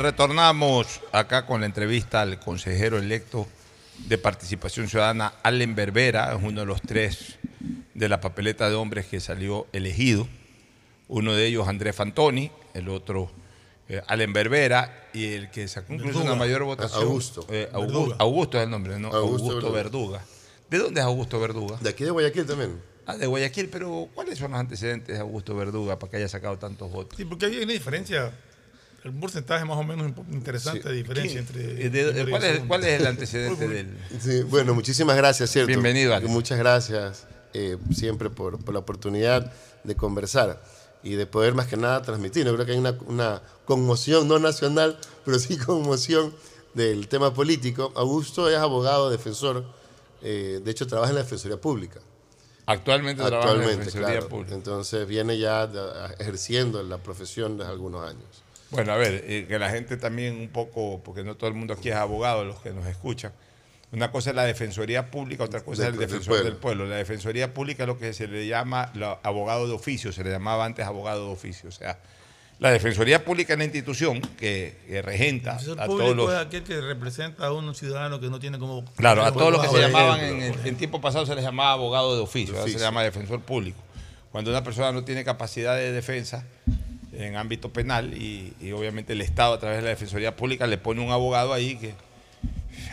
retornamos acá con la entrevista al consejero electo de Participación Ciudadana, Allen Berbera, es uno de los tres de la papeleta de hombres que salió elegido. Uno de ellos, Andrés Fantoni, el otro, eh, Allen Berbera, y el que sacó incluso Verduga. una mayor votación. Augusto. eh, Augu- Verduga. Augusto es el nombre, ¿no? Augusto Augusto, Verduga. Verduga. ¿De dónde es Augusto Verduga? De aquí de Guayaquil también. Ah, de Guayaquil, pero ¿cuáles son los antecedentes de Augusto Verduga para que haya sacado tantos votos? Sí, porque hay una diferencia, un porcentaje más o menos interesante de diferencia entre. De- ¿cuál, es, cuál es el antecedente del...? Sí, bueno, muchísimas gracias, ¿cierto? Bienvenido, Ale. Muchas gracias eh, siempre por, por la oportunidad de conversar y de poder más que nada transmitir. Yo creo que hay una, una conmoción, no nacional, pero sí conmoción del tema político. Augusto es abogado, defensor, eh, de hecho trabaja en la Defensoría Pública. Actualmente, trabaja en la Actualmente, Defensoría claro. Pública. Entonces viene ya de- ejerciendo la profesión desde algunos años. Bueno, a ver, eh, que la gente también un poco, porque no todo el mundo aquí es abogado, los que nos escuchan. Una cosa es la Defensoría Pública, otra cosa Del- es el del Defensor pueblo. del Pueblo. La Defensoría Pública es lo que se le llama lo- abogado de oficio, se le llamaba antes abogado de oficio. O sea, la Defensoría Pública es la institución que, que regenta El a público todos los... es aquel que representa a un ciudadano que no tiene como. Claro, a todos los que se llamaban en, tiempo pasado se les llamaba abogado de oficio, ahora se llama defensor público. Cuando una persona no tiene capacidad de defensa en ámbito penal y, obviamente el Estado a través de la Defensoría Pública le pone un abogado ahí que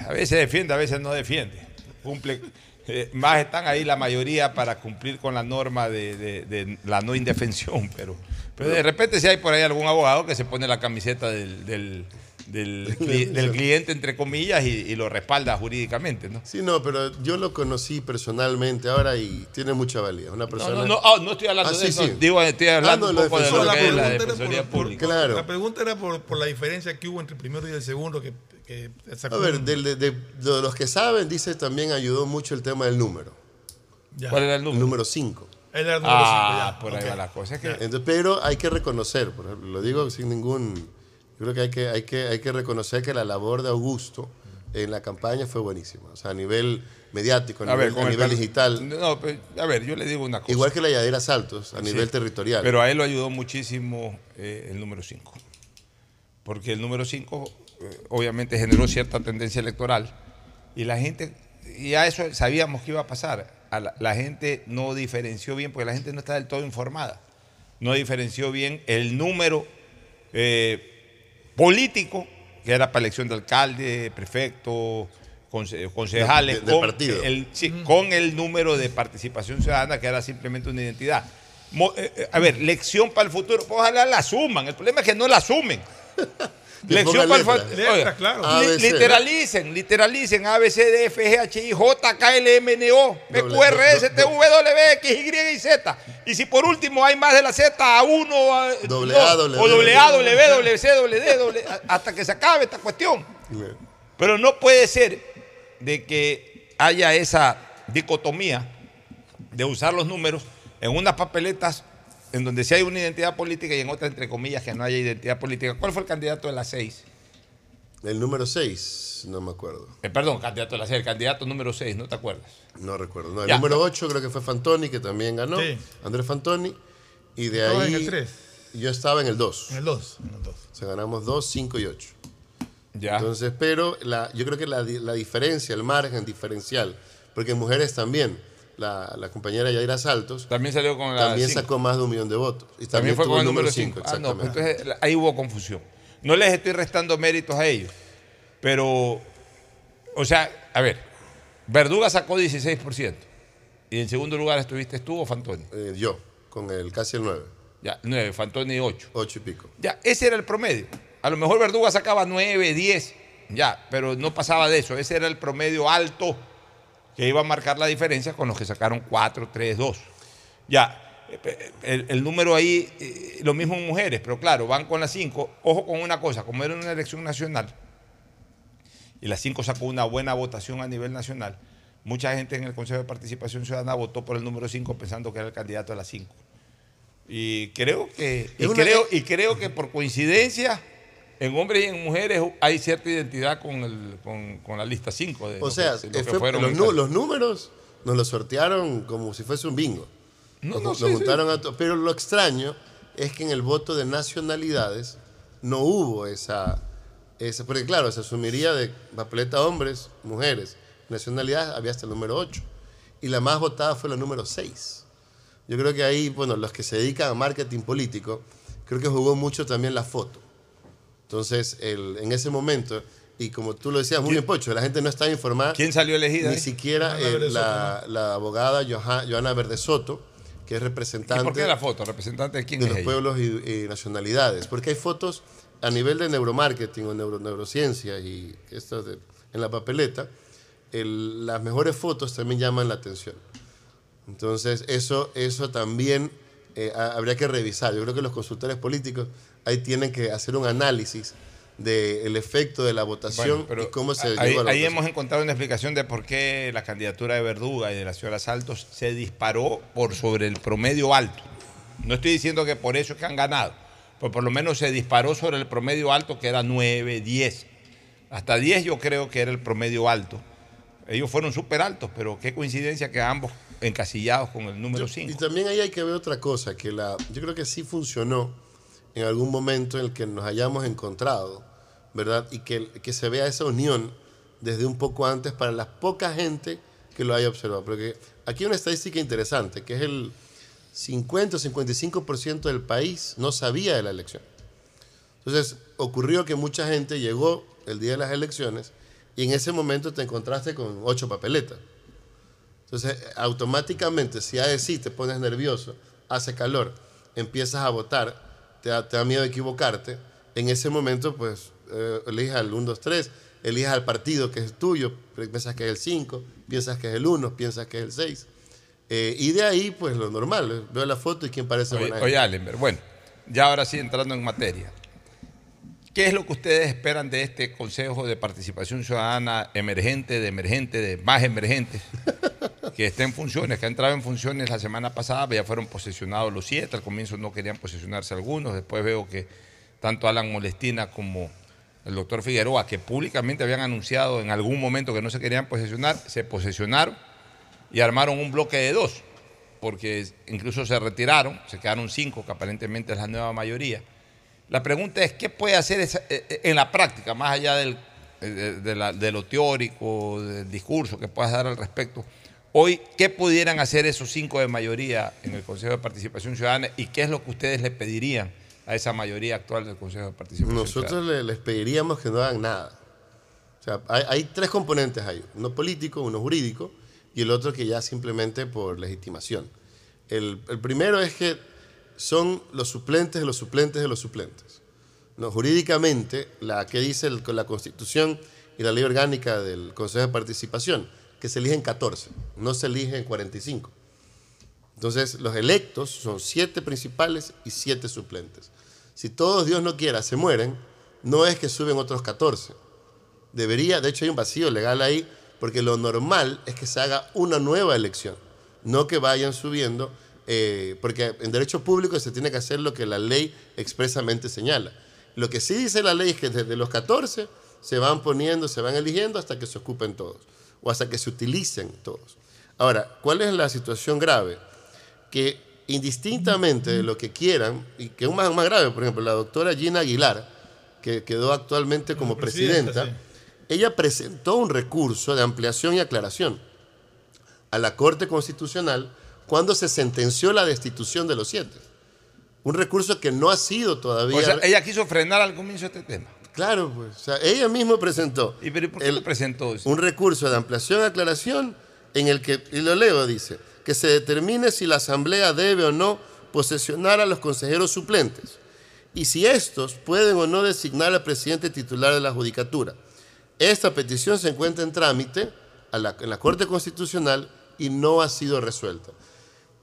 a veces defiende, a veces no defiende. Cumple, eh, más están ahí la mayoría para cumplir con la norma de, la no indefensión, pero, pero de repente si hay por ahí algún abogado que se pone la camiseta del- del del cliente, entre comillas, y, y lo respalda jurídicamente, ¿no? Sí, no, pero yo lo conocí personalmente ahora y tiene mucha valía. Una No, persona... no, no, ah, no estoy hablando Ah, de sí, eso, sí. digo, estoy hablando Ah, un no, poco de lo que es la pregunta era Defensoría por- por- Pública. Claro. La pregunta era por, por la diferencia que hubo entre el primero y el segundo. Que, que sacó A ver, un- del- de, de- de los que saben, dice también ayudó mucho el tema del número. Ya. ¿Cuál era el número? El número 5. Él era el número Ah, ya. por ahí Ok. va la cosa. Es que, Entonces, pero hay que reconocer, por ejemplo, lo digo sin ningún... Yo creo que hay que, hay que, hay que reconocer que la labor de Augusto en la campaña fue buenísima. O sea, a nivel mediático, a, a nivel, a digital. No, pero, a ver, yo le digo una cosa. Igual que la Yadira Saltos, a Sí. nivel territorial. Pero a él lo ayudó muchísimo eh, el número 5. Porque el número 5 obviamente generó cierta tendencia electoral y la gente, y a eso sabíamos que iba a pasar. A la, la gente no diferenció bien, porque la gente no está del todo informada. No diferenció bien el número eh, político, que era para elección de alcalde, prefecto, conce- concejales, De- de con, partido. el, sí, con el número de participación ciudadana, que era simplemente una identidad. Mo- eh, eh, a ver, lección para el futuro, pues ojalá la suman. El problema es que no la sumen. Lección para el letras. claro. ABC, literalicen, literalicen A, B, C, D, F, G, H, I, J, K, L, M, N, O, P, Q, R, S, T, V, W, X, Y y Z. Y si por último hay más de la Z, a 1, a, Doble no, A, doble o B. doble A, doble B, doble C, doble D, doble- a- hasta que se acabe esta cuestión. Pero no puede ser de que haya esa dicotomía de usar los números en unas papeletas en donde sí hay una identidad política y en otras, entre comillas, que no haya identidad política. ¿Cuál fue el candidato de las seis? El número 6, no me acuerdo. Eh, perdón, candidato de las seis, el candidato número seis, ¿no te acuerdas? No recuerdo. No, el Ya. número 8 creo que fue Fantoni, que también ganó. Sí. Andrés Fantoni. Y de ahí. en el tres. Yo estaba en el 2. En el 2. En el 2. O sea, ganamos 2, 5 y 8. Ya. Entonces, pero la, yo creo que la, la diferencia, el margen diferencial, porque en mujeres también, la, la compañera Yaira Saltos También salió con la también cinco. sacó más de un millón de votos. Y También fue con el número 5. cinco, Ah, no, pues entonces ahí hubo confusión. No les estoy restando méritos a ellos, pero, o sea, a ver, Verduga sacó 16%. Y en segundo lugar estuviste tú o Fantoni. Eh, yo, con el casi el 9. Ya, 9, Fantoni 8. 8 y pico. Ya, ese era el promedio. A lo mejor Verduga sacaba 9, 10, ya, pero no pasaba de eso. Ese era el promedio alto que iba a marcar la diferencia con los que sacaron 4, 3, 2. Ya, el, el número ahí, eh, lo mismo en mujeres, pero claro, van con las 5. Ojo con una cosa, como era una elección nacional, y las 5 sacó una buena votación a nivel nacional, mucha gente en el Consejo de Participación Ciudadana votó por el número 5 pensando que era el candidato a las 5. Y creo que y creo, y creo que por coincidencia en hombres y en mujeres hay cierta identidad con, el, con, con la lista 5. O sea, fue- los, nu- los números nos los sortearon como si fuese un bingo. No, nos, no, nos sí, sí. juntaron a to- pero lo extraño es que en el voto de nacionalidades no hubo esa, esa porque claro, se asumiría de papeleta hombres, mujeres, nacionalidad había hasta el número 8 y la más votada fue la número 6. Yo creo que ahí, bueno, los que se dedican a marketing político, creo que jugó mucho también la foto. Entonces, el- en ese momento, y como tú lo decías muy bien, Pocho, la gente no estaba informada. ¿Quién salió elegida Ni siquiera eh, la, la abogada Joha- Johanna Verde Soto, que es ¿Y representante por qué la foto? ¿Representante de quién de es los ella? pueblos y, y nacionalidades. Porque hay fotos a nivel de neuromarketing o neuro- neurociencia y esto de- en la papeleta, el- las mejores fotos también llaman la atención. Entonces, eso, eso también eh, ha- habría que revisar. Yo creo que los consultores políticos ahí tienen que hacer un análisis del efecto de la votación Bueno, y cómo se ahí, llegó a la ahí votación. hemos encontrado una explicación de por qué la candidatura de Verduga y de la señora Saltos se disparó por sobre el promedio alto. No estoy diciendo que por eso es que han ganado, pero por lo menos se disparó sobre el promedio alto que era 9, 10. Hasta 10 yo creo que era el promedio alto. Ellos fueron súper altos, pero qué coincidencia que ambos encasillados con el número 5. Y también ahí hay que ver otra cosa, que la, yo creo que sí funcionó en algún momento en el que nos hayamos encontrado, ¿verdad? Y que, que se vea esa unión desde un poco antes para la poca gente que lo haya observado. Porque aquí hay una estadística interesante, que es el 50 o 55% del país no sabía de la elección. Entonces, ocurrió que mucha gente llegó el día de las elecciones y en ese momento te encontraste con ocho papeletas. Entonces, automáticamente, si a decir te pones nervioso, hace calor, empiezas a votar, te da, te da miedo equivocarte, en ese momento, pues, eh, eliges al 1, 2, 3, eliges al partido que es tuyo, piensas que es el 5, piensas que es el 1, piensas que es el 6. Eh, y de ahí, pues, lo normal, veo la foto y quién parece Oye, buena oye. Allenberg, bueno, ya ahora sí entrando en materia. ¿Qué es lo que ustedes esperan de este Consejo de Participación Ciudadana emergente, de emergente, de más emergentes, que esté en funciones, que ha entrado en funciones la semana pasada, ya fueron posesionados los siete, al comienzo no querían posesionarse algunos, después veo que tanto Alan Molestina como el doctor Figueroa, que públicamente habían anunciado en algún momento que no se querían posesionar, se posesionaron y armaron un bloque de dos, porque incluso se retiraron, se quedaron cinco, que aparentemente es la nueva mayoría. La pregunta es, ¿qué puede hacer eh, eh, en la práctica, más allá del, eh, de, lo teórico, del discurso que puedas dar al respecto? Hoy, ¿qué pudieran hacer esos cinco de mayoría en el Consejo de Participación Ciudadana y qué es lo que ustedes le pedirían a esa mayoría actual del Consejo de Participación Nosotros les pediríamos que no hagan nada. O sea, hay, hay tres componentes ahí, uno político, uno jurídico y el otro que ya simplemente por legitimación. El, el primero es que son los suplentes de los suplentes de los suplentes. No, jurídicamente, la que dice la Constitución y la ley orgánica del Consejo de Participación, que se eligen 14, no se eligen 45. Entonces, los electos son siete principales y siete suplentes. Si todos, Dios no quiera, se mueren, no es que suben otros 14. Debería, de hecho hay un vacío legal ahí, porque lo normal es que se haga una nueva elección, no que vayan subiendo, eh, porque en derecho público se tiene que hacer lo que la ley expresamente señala. Lo que sí dice la ley es que desde los 14 se van poniendo, se van eligiendo hasta que se ocupen todos, o hasta que se utilicen todos. Ahora, ¿cuál es la situación grave? que indistintamente de lo que quieran, y que es más, más grave, por ejemplo, la doctora Gina Aguilar, que quedó actualmente como presidenta, presidenta, ella presentó un recurso de ampliación y aclaración a la Corte Constitucional cuando se sentenció la destitución de los siete. Un recurso que no ha sido todavía... O sea, ella quiso frenar al comienzo este tema. Claro, pues. O sea, ella misma presentó. ¿Y pero por qué lo presentó? Un recurso de ampliación y aclaración en el que, y lo leo, dice, que se determine si la Asamblea debe o no posesionar a los consejeros suplentes y si estos pueden o no designar al presidente titular de la Judicatura. Esta petición se encuentra en trámite a la- en la Corte Constitucional y no ha sido resuelta.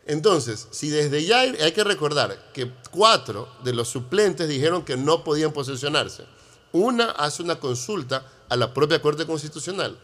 Entonces, si desde ya hay, que recordar que cuatro de los suplentes dijeron que no podían posesionarse, una hace una consulta a la propia Corte Constitucional.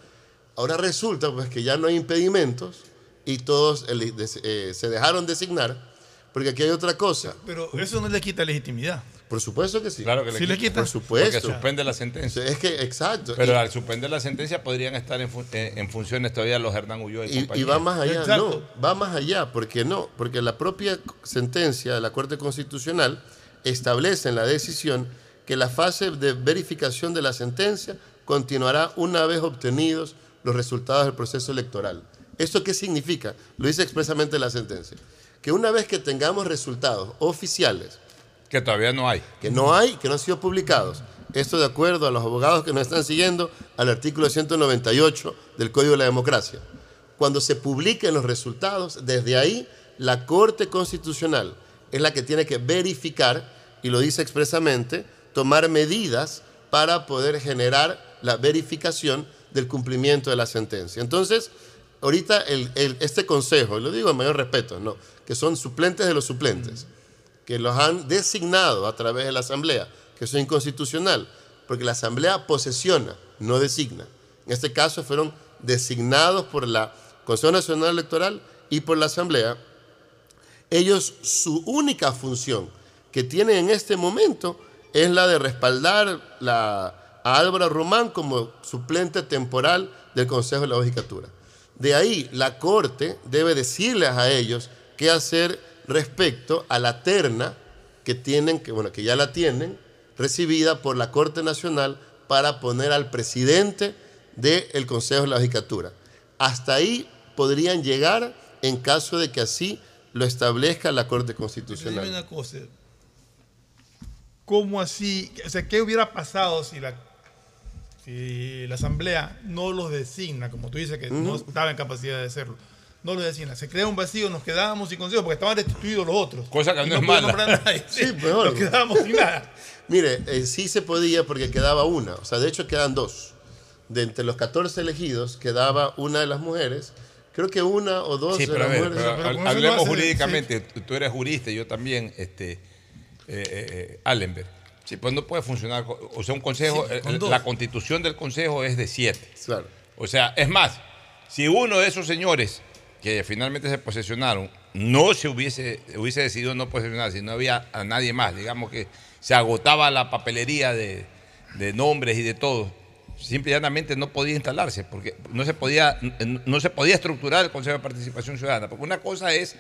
Ahora resulta pues que ya no hay impedimentos y todos des- eh, se dejaron designar, porque aquí hay otra cosa. Pero eso no le quita legitimidad. Por supuesto que sí. Claro que le Sí le quita. Por supuesto. Porque suspende la sentencia. Es que, exacto. Pero Y- al suspender la sentencia podrían estar en, fu- eh, en funciones todavía los Hernán Ulloa y, Y, y va más allá, Exacto. no, va más allá, porque no, porque la propia sentencia de la Corte Constitucional establece en la decisión que la fase de verificación de la sentencia continuará una vez obtenidos los resultados del proceso electoral. ¿Esto qué significa? Lo dice expresamente la sentencia. Que una vez que tengamos resultados oficiales, Que todavía no hay. que no hay, que no han sido publicados. Esto de acuerdo a los abogados que nos están siguiendo al artículo 198 del Código de la Democracia. Cuando se publiquen los resultados, desde ahí la Corte Constitucional es la que tiene que verificar, y lo dice expresamente, tomar medidas para poder generar la verificación del cumplimiento de la sentencia. Entonces, ahorita el- el- este consejo, y lo digo en mayor respeto, ¿no? que son suplentes de los suplentes, que los han designado a través de la Asamblea, que es inconstitucional, porque la Asamblea posesiona, no designa. En este caso fueron designados por la Consejo Nacional Electoral y por la Asamblea. Ellos, su única función que tienen en este momento es la de respaldar a Álvaro Román como suplente temporal del Consejo de la Judicatura. De ahí, la Corte debe decirles a ellos qué hacer respecto a la terna que tienen, que, bueno, que ya la tienen, recibida por la Corte Nacional para poner al presidente del Consejo de la Judicatura. Hasta ahí podrían llegar en caso de que así lo establezca la Corte Dime Constitucional. una cosa. ¿Cómo así? O sea, ¿qué hubiera pasado si la, si la Asamblea no los designa, como tú dices, que no estaba en capacidad de hacerlo? No los designa. Se crea un vacío, nos quedábamos sin consejo porque estaban destituidos los otros. Cosa que Y no es mala. nombrar a nadie. Sí, Sí, peor. Nos quedábamos sin nada. Mire, eh, sí se podía porque quedaba una, o sea, de hecho quedan dos. De entre los 14 elegidos quedaba una de las mujeres, creo que una o dos Sí, de pero a las ver, mujeres. pero pero eso hablemos jurídicamente. Tú- Tú eres jurista y yo también, este, eh, eh, eh, Allenberg. Sí, pues no puede funcionar. O sea, un consejo, Sí, eh, con la constitución del consejo es de siete. Claro. O sea, es más, si uno de esos señores que finalmente se posesionaron no se hubiese, hubiese decidido no posesionar, si no había a nadie más, digamos que se agotaba la papelería de, de nombres y de todo, simple y llanamente no podía instalarse, porque no se podía, no se podía estructurar el Consejo de Participación Ciudadana, porque una cosa es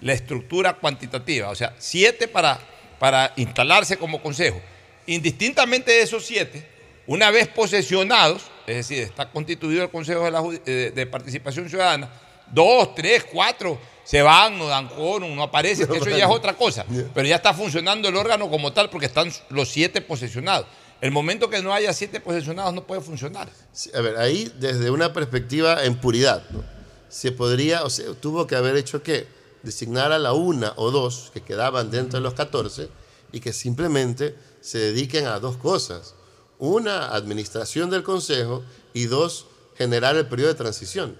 la estructura cuantitativa, o sea, siete para, para instalarse como consejo. Indistintamente de esos siete, una vez posesionados, es decir, está constituido el Consejo de, eh, de Participación Ciudadana, dos, tres, cuatro, se van, no dan quórum, no aparecen, eso ya es otra cosa. Pero ya está funcionando el órgano como tal porque están los siete posesionados. El momento que no haya siete posesionados no puede funcionar. Sí, A ver, ahí desde una perspectiva en puridad, ¿no? se podría, o sea, tuvo que haber hecho que designar a la una o dos que quedaban dentro de los 14 y que simplemente se dediquen a dos cosas. Una, administración del Consejo y dos, generar el periodo de transición.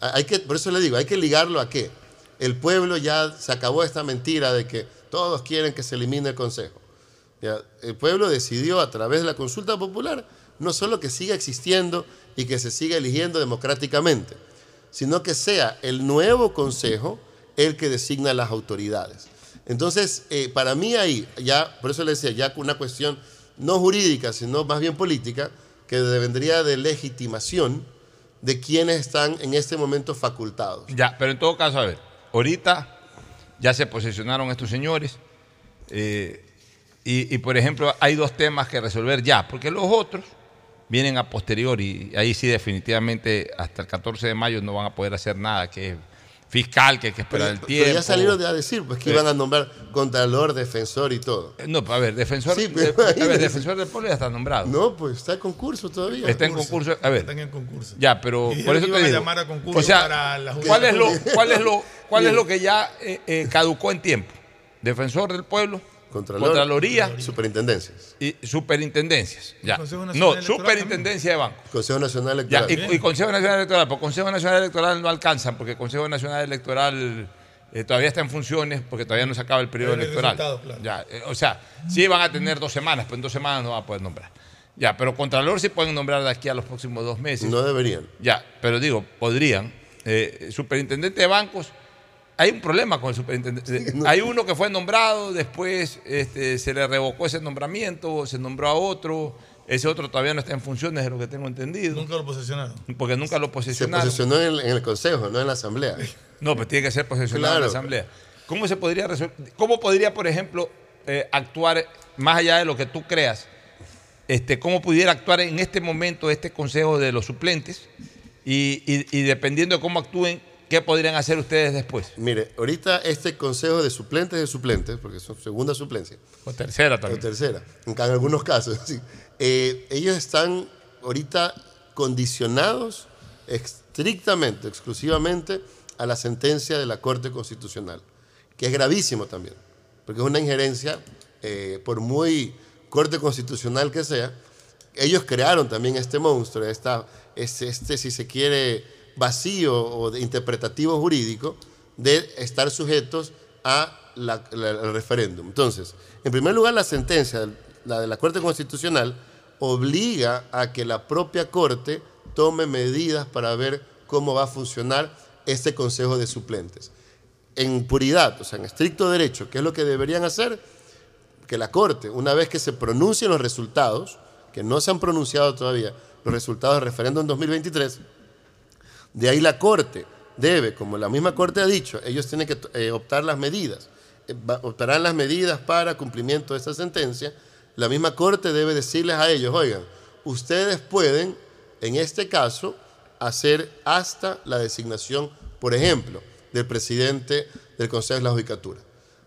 Ha- Hay que, por eso le digo, hay que ligarlo a qué. El pueblo ya se acabó esta mentira de que todos quieren que se elimine el Consejo. El pueblo decidió a través de la consulta popular no solo que siga existiendo y que se siga eligiendo democráticamente, sino que sea el nuevo consejo el que designa las autoridades. Entonces, eh, para mí ahí, ya, por eso le decía, ya una cuestión no jurídica, sino más bien política, que vendría de legitimación de quienes están en este momento facultados. Ya, pero en todo caso, a ver, ahorita ya se posesionaron estos señores eh, y, y, por ejemplo, hay dos temas que resolver ya, porque los otros vienen a posteriori y ahí sí definitivamente hasta el 14 de mayo no van a poder hacer nada, que es fiscal, que hay que esperar el Pero tiempo. ya salieron a decir pues, que Eh, iban a nombrar contralor, defensor y todo. No, a ver, defensor, Sí, de- pero a ver, defensor del pueblo ya está nombrado. No, pues está en concurso todavía. Está en concurso. A ver. Están en concurso. Ya, pero Y por eso te iban a digo. llamar a concurso o sea, para la ¿cuál es lo, cuál es lo, cuál es lo que ya eh, eh, caducó en tiempo? Defensor del pueblo, Contralor, Contraloría superintendencias. y superintendencias. Ya. Consejo No, superintendencia de banco. Consejo Nacional Ya, Electoral. y, y Consejo Nacional Electoral, porque Consejo Nacional Electoral no alcanzan, porque el Consejo Nacional Electoral eh, todavía está en funciones, porque todavía no se acaba el periodo el electoral. claro. Ya, eh, o sea, sí van a tener dos semanas, pero en dos semanas no va a poder nombrar. Ya, pero Contralor sí pueden nombrar de aquí a los próximos dos meses. No deberían. Ya, pero digo, podrían. Eh, superintendente de bancos, hay un problema con el superintendente. Hay uno que fue nombrado, después este, se le revocó ese nombramiento, se nombró a otro, ese otro todavía no está en funciones de lo que tengo entendido. Nunca lo posesionaron. Porque nunca lo Se posesionaron. posicionó en el, en el Consejo, no en la Asamblea. No, pues tiene que ser posesionado en la Claro. Asamblea. ¿Cómo se podría resol- ¿Cómo podría, por ejemplo, eh, actuar más allá de lo que tú creas? Este, ¿Cómo pudiera actuar en este momento este Consejo de los Suplentes? Y, y- y dependiendo de cómo actúen, ¿qué podrían hacer ustedes después? Mire, ahorita este Consejo de Suplentes de Suplentes, porque son segunda suplencia. O tercera también. O tercera, en, algunos casos, sí. Eh, ellos están ahorita condicionados estrictamente, exclusivamente a la sentencia de la Corte Constitucional, que es gravísimo también, porque es una injerencia, eh, por muy Corte Constitucional que sea, ellos crearon también este monstruo, esta, este, este, si se quiere, vacío o de interpretativo jurídico de estar sujetos a la- al referéndum. Entonces, en primer lugar, la sentencia, la de la Corte Constitucional, obliga a que la propia Corte tome medidas para ver cómo va a funcionar este Consejo de Suplentes. En puridad, o sea, en estricto derecho, ¿qué es lo que deberían hacer? que la Corte, una vez que se pronuncien los resultados, que no se han pronunciado todavía, los resultados del referéndum 2023, de ahí la Corte debe, como la misma Corte ha dicho, ellos tienen que eh, optar las medidas, eh, optarán las medidas para cumplimiento de esta sentencia, la misma Corte debe decirles a ellos, oigan, ustedes pueden, en este caso, hacer hasta la designación, por ejemplo, del presidente del Consejo de la Judicatura.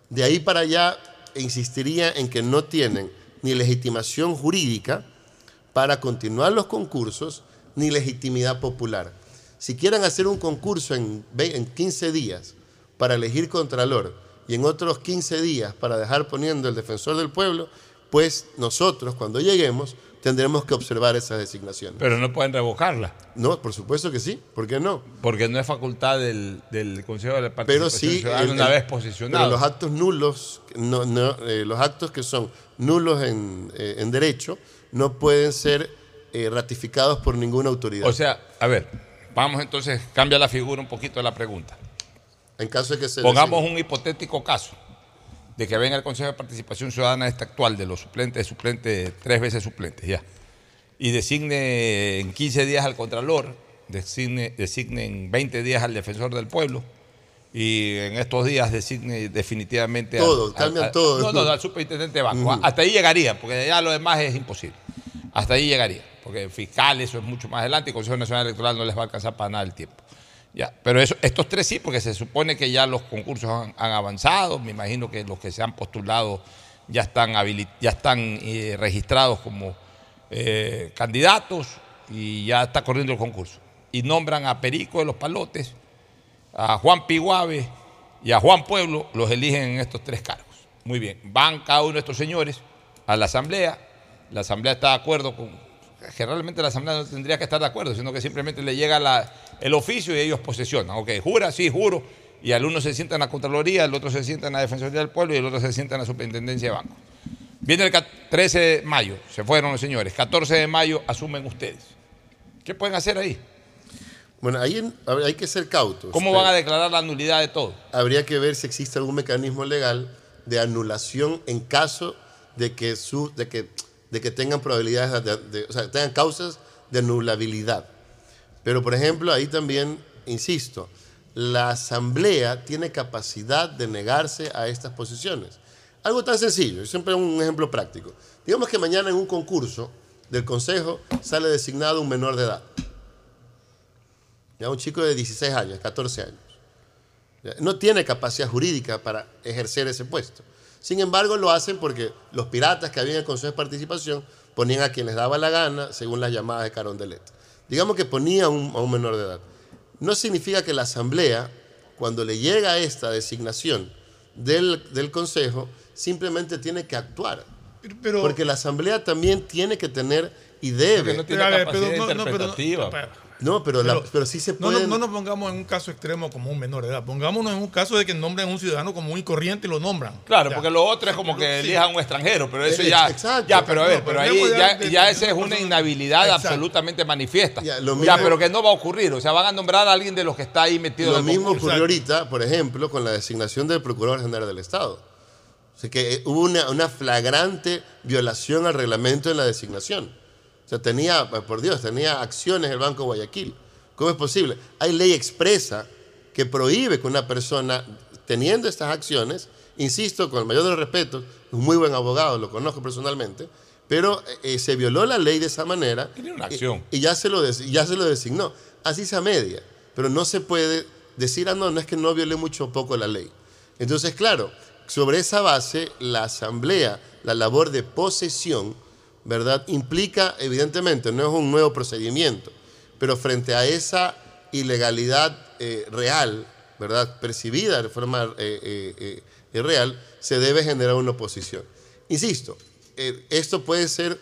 De ahí para allá insistiría en que no tienen ni legitimación jurídica para continuar los concursos, ni legitimidad popular. Si quieren hacer un concurso en, ve- en 15 días para elegir contralor y en otros 15 días para dejar poniendo el defensor del pueblo, pues nosotros cuando lleguemos tendremos que observar esas designaciones. Pero no pueden revocarla. No, por supuesto que sí. ¿Por qué no? Porque no es facultad del, del Consejo de la Pero Participación sí, Ciudadana el- una vez pero posicionado. los actos nulos, no, no, eh, los actos que son nulos en, eh, en derecho, no pueden ser eh, ratificados por ninguna autoridad. O sea, a ver, vamos entonces, cambia la figura un poquito de la pregunta. en caso de que se Pongamos un hipotético caso de que venga el Consejo de Participación Ciudadana este actual de los suplentes, suplentes, tres veces suplentes ya, y designe en 15 días al Contralor, designe, designe en 20 días al Defensor del Pueblo, y en estos días designe definitivamente al- Todo, al- cambian al- todo. No, no, al superintendente de banco. Hasta ahí llegaría, porque ya lo demás es imposible. Hasta ahí llegaría, porque fiscal eso es mucho más adelante y Consejo Nacional Electoral no les va a alcanzar para nada el tiempo. Ya, pero eso, estos tres sí, porque se supone que ya los concursos han, avanzado. Me imagino que los que se han postulado ya están, ya están eh, registrados como eh, candidatos y ya está corriendo el concurso. Y nombran a Perico de los Palotes, a Juan Piguave y a Juan Pueblo, los eligen en estos tres cargos. Muy bien, van cada uno de estos señores a la Asamblea. La Asamblea está de acuerdo con, generalmente la Asamblea no tendría que estar de acuerdo, sino que simplemente le llega la- el oficio y ellos posesionan. Ok, jura, sí, juro. Y al uno se sienta en la Contraloría, el otro se sienta en la Defensoría del Pueblo y el otro se sienta en la Superintendencia de Banco. Viene el ca- 13 de mayo, se fueron los señores. 14 de mayo asumen ustedes. ¿Qué pueden hacer ahí? Bueno, ahí ver, hay que ser cautos. ¿Cómo van a declarar la nulidad de todo? Habría que ver si existe algún mecanismo legal de anulación en caso de que, su, de que, de que tengan probabilidades, de, o sea, tengan causas de anulabilidad. Pero, por ejemplo, ahí también, insisto, la Asamblea tiene capacidad de negarse a estas posiciones. Algo tan sencillo, siempre un ejemplo práctico. Digamos que mañana en un concurso del Consejo sale designado un menor de edad. Ya un chico de 16 años, 14 años. No tiene capacidad jurídica para ejercer ese puesto. Sin embargo, lo hacen porque los piratas que había en el Consejo de Participación ponían a quien les daba la gana según las llamadas de Carondelet. Digamos que ponía a un, a un menor de edad. No significa que la Asamblea, cuando le llega esta designación del, del Consejo, simplemente tiene que actuar. pero- porque la Asamblea también tiene que tener y debe. Porque no tiene Pero, capacidad pero no, no, pero no, interpretativa. No, pero, la- pero sí se No, puede. no, no nos pongamos en un caso extremo como un menor de edad. Pongámonos en un caso de que nombren a un ciudadano común y corriente y lo nombran. Claro, Ya. porque lo otro es como que Sí. elijan un extranjero, pero eso Eh, ya, exacto. ya, pero a ver, No, pero pero ahí de- ya, de- ya de esa es una inhabilidad Exacto. absolutamente manifiesta. Ya, Ya, lo mismo- pero que no va a ocurrir, o sea, van a nombrar a alguien de los que está ahí metido Lo en el mismo concurso. ocurrió ahorita, por ejemplo, con la designación del Procurador General del Estado. O sea que eh, hubo una, una flagrante violación al reglamento en la designación. Sea, tenía, eh, por Dios, tenía acciones el Banco Guayaquil. ¿Cómo es posible? Hay ley expresa que prohíbe que una persona, teniendo estas acciones, insisto, con el mayor de los respetos, es un muy buen abogado, lo conozco personalmente, pero eh, se violó la ley de esa manera. Tiene una acción. Y, y ya, se lo ya se lo designó. Así sea media. Pero no se puede decir, ah, no, no es que no violé mucho o poco la ley. Entonces, claro, sobre esa base, la asamblea, la labor de posesión, ¿verdad? Implica, evidentemente, no es un nuevo procedimiento, pero frente a esa ilegalidad eh, real, ¿verdad? Percibida de forma eh, eh, real, se debe generar una oposición. Insisto, esto puede ser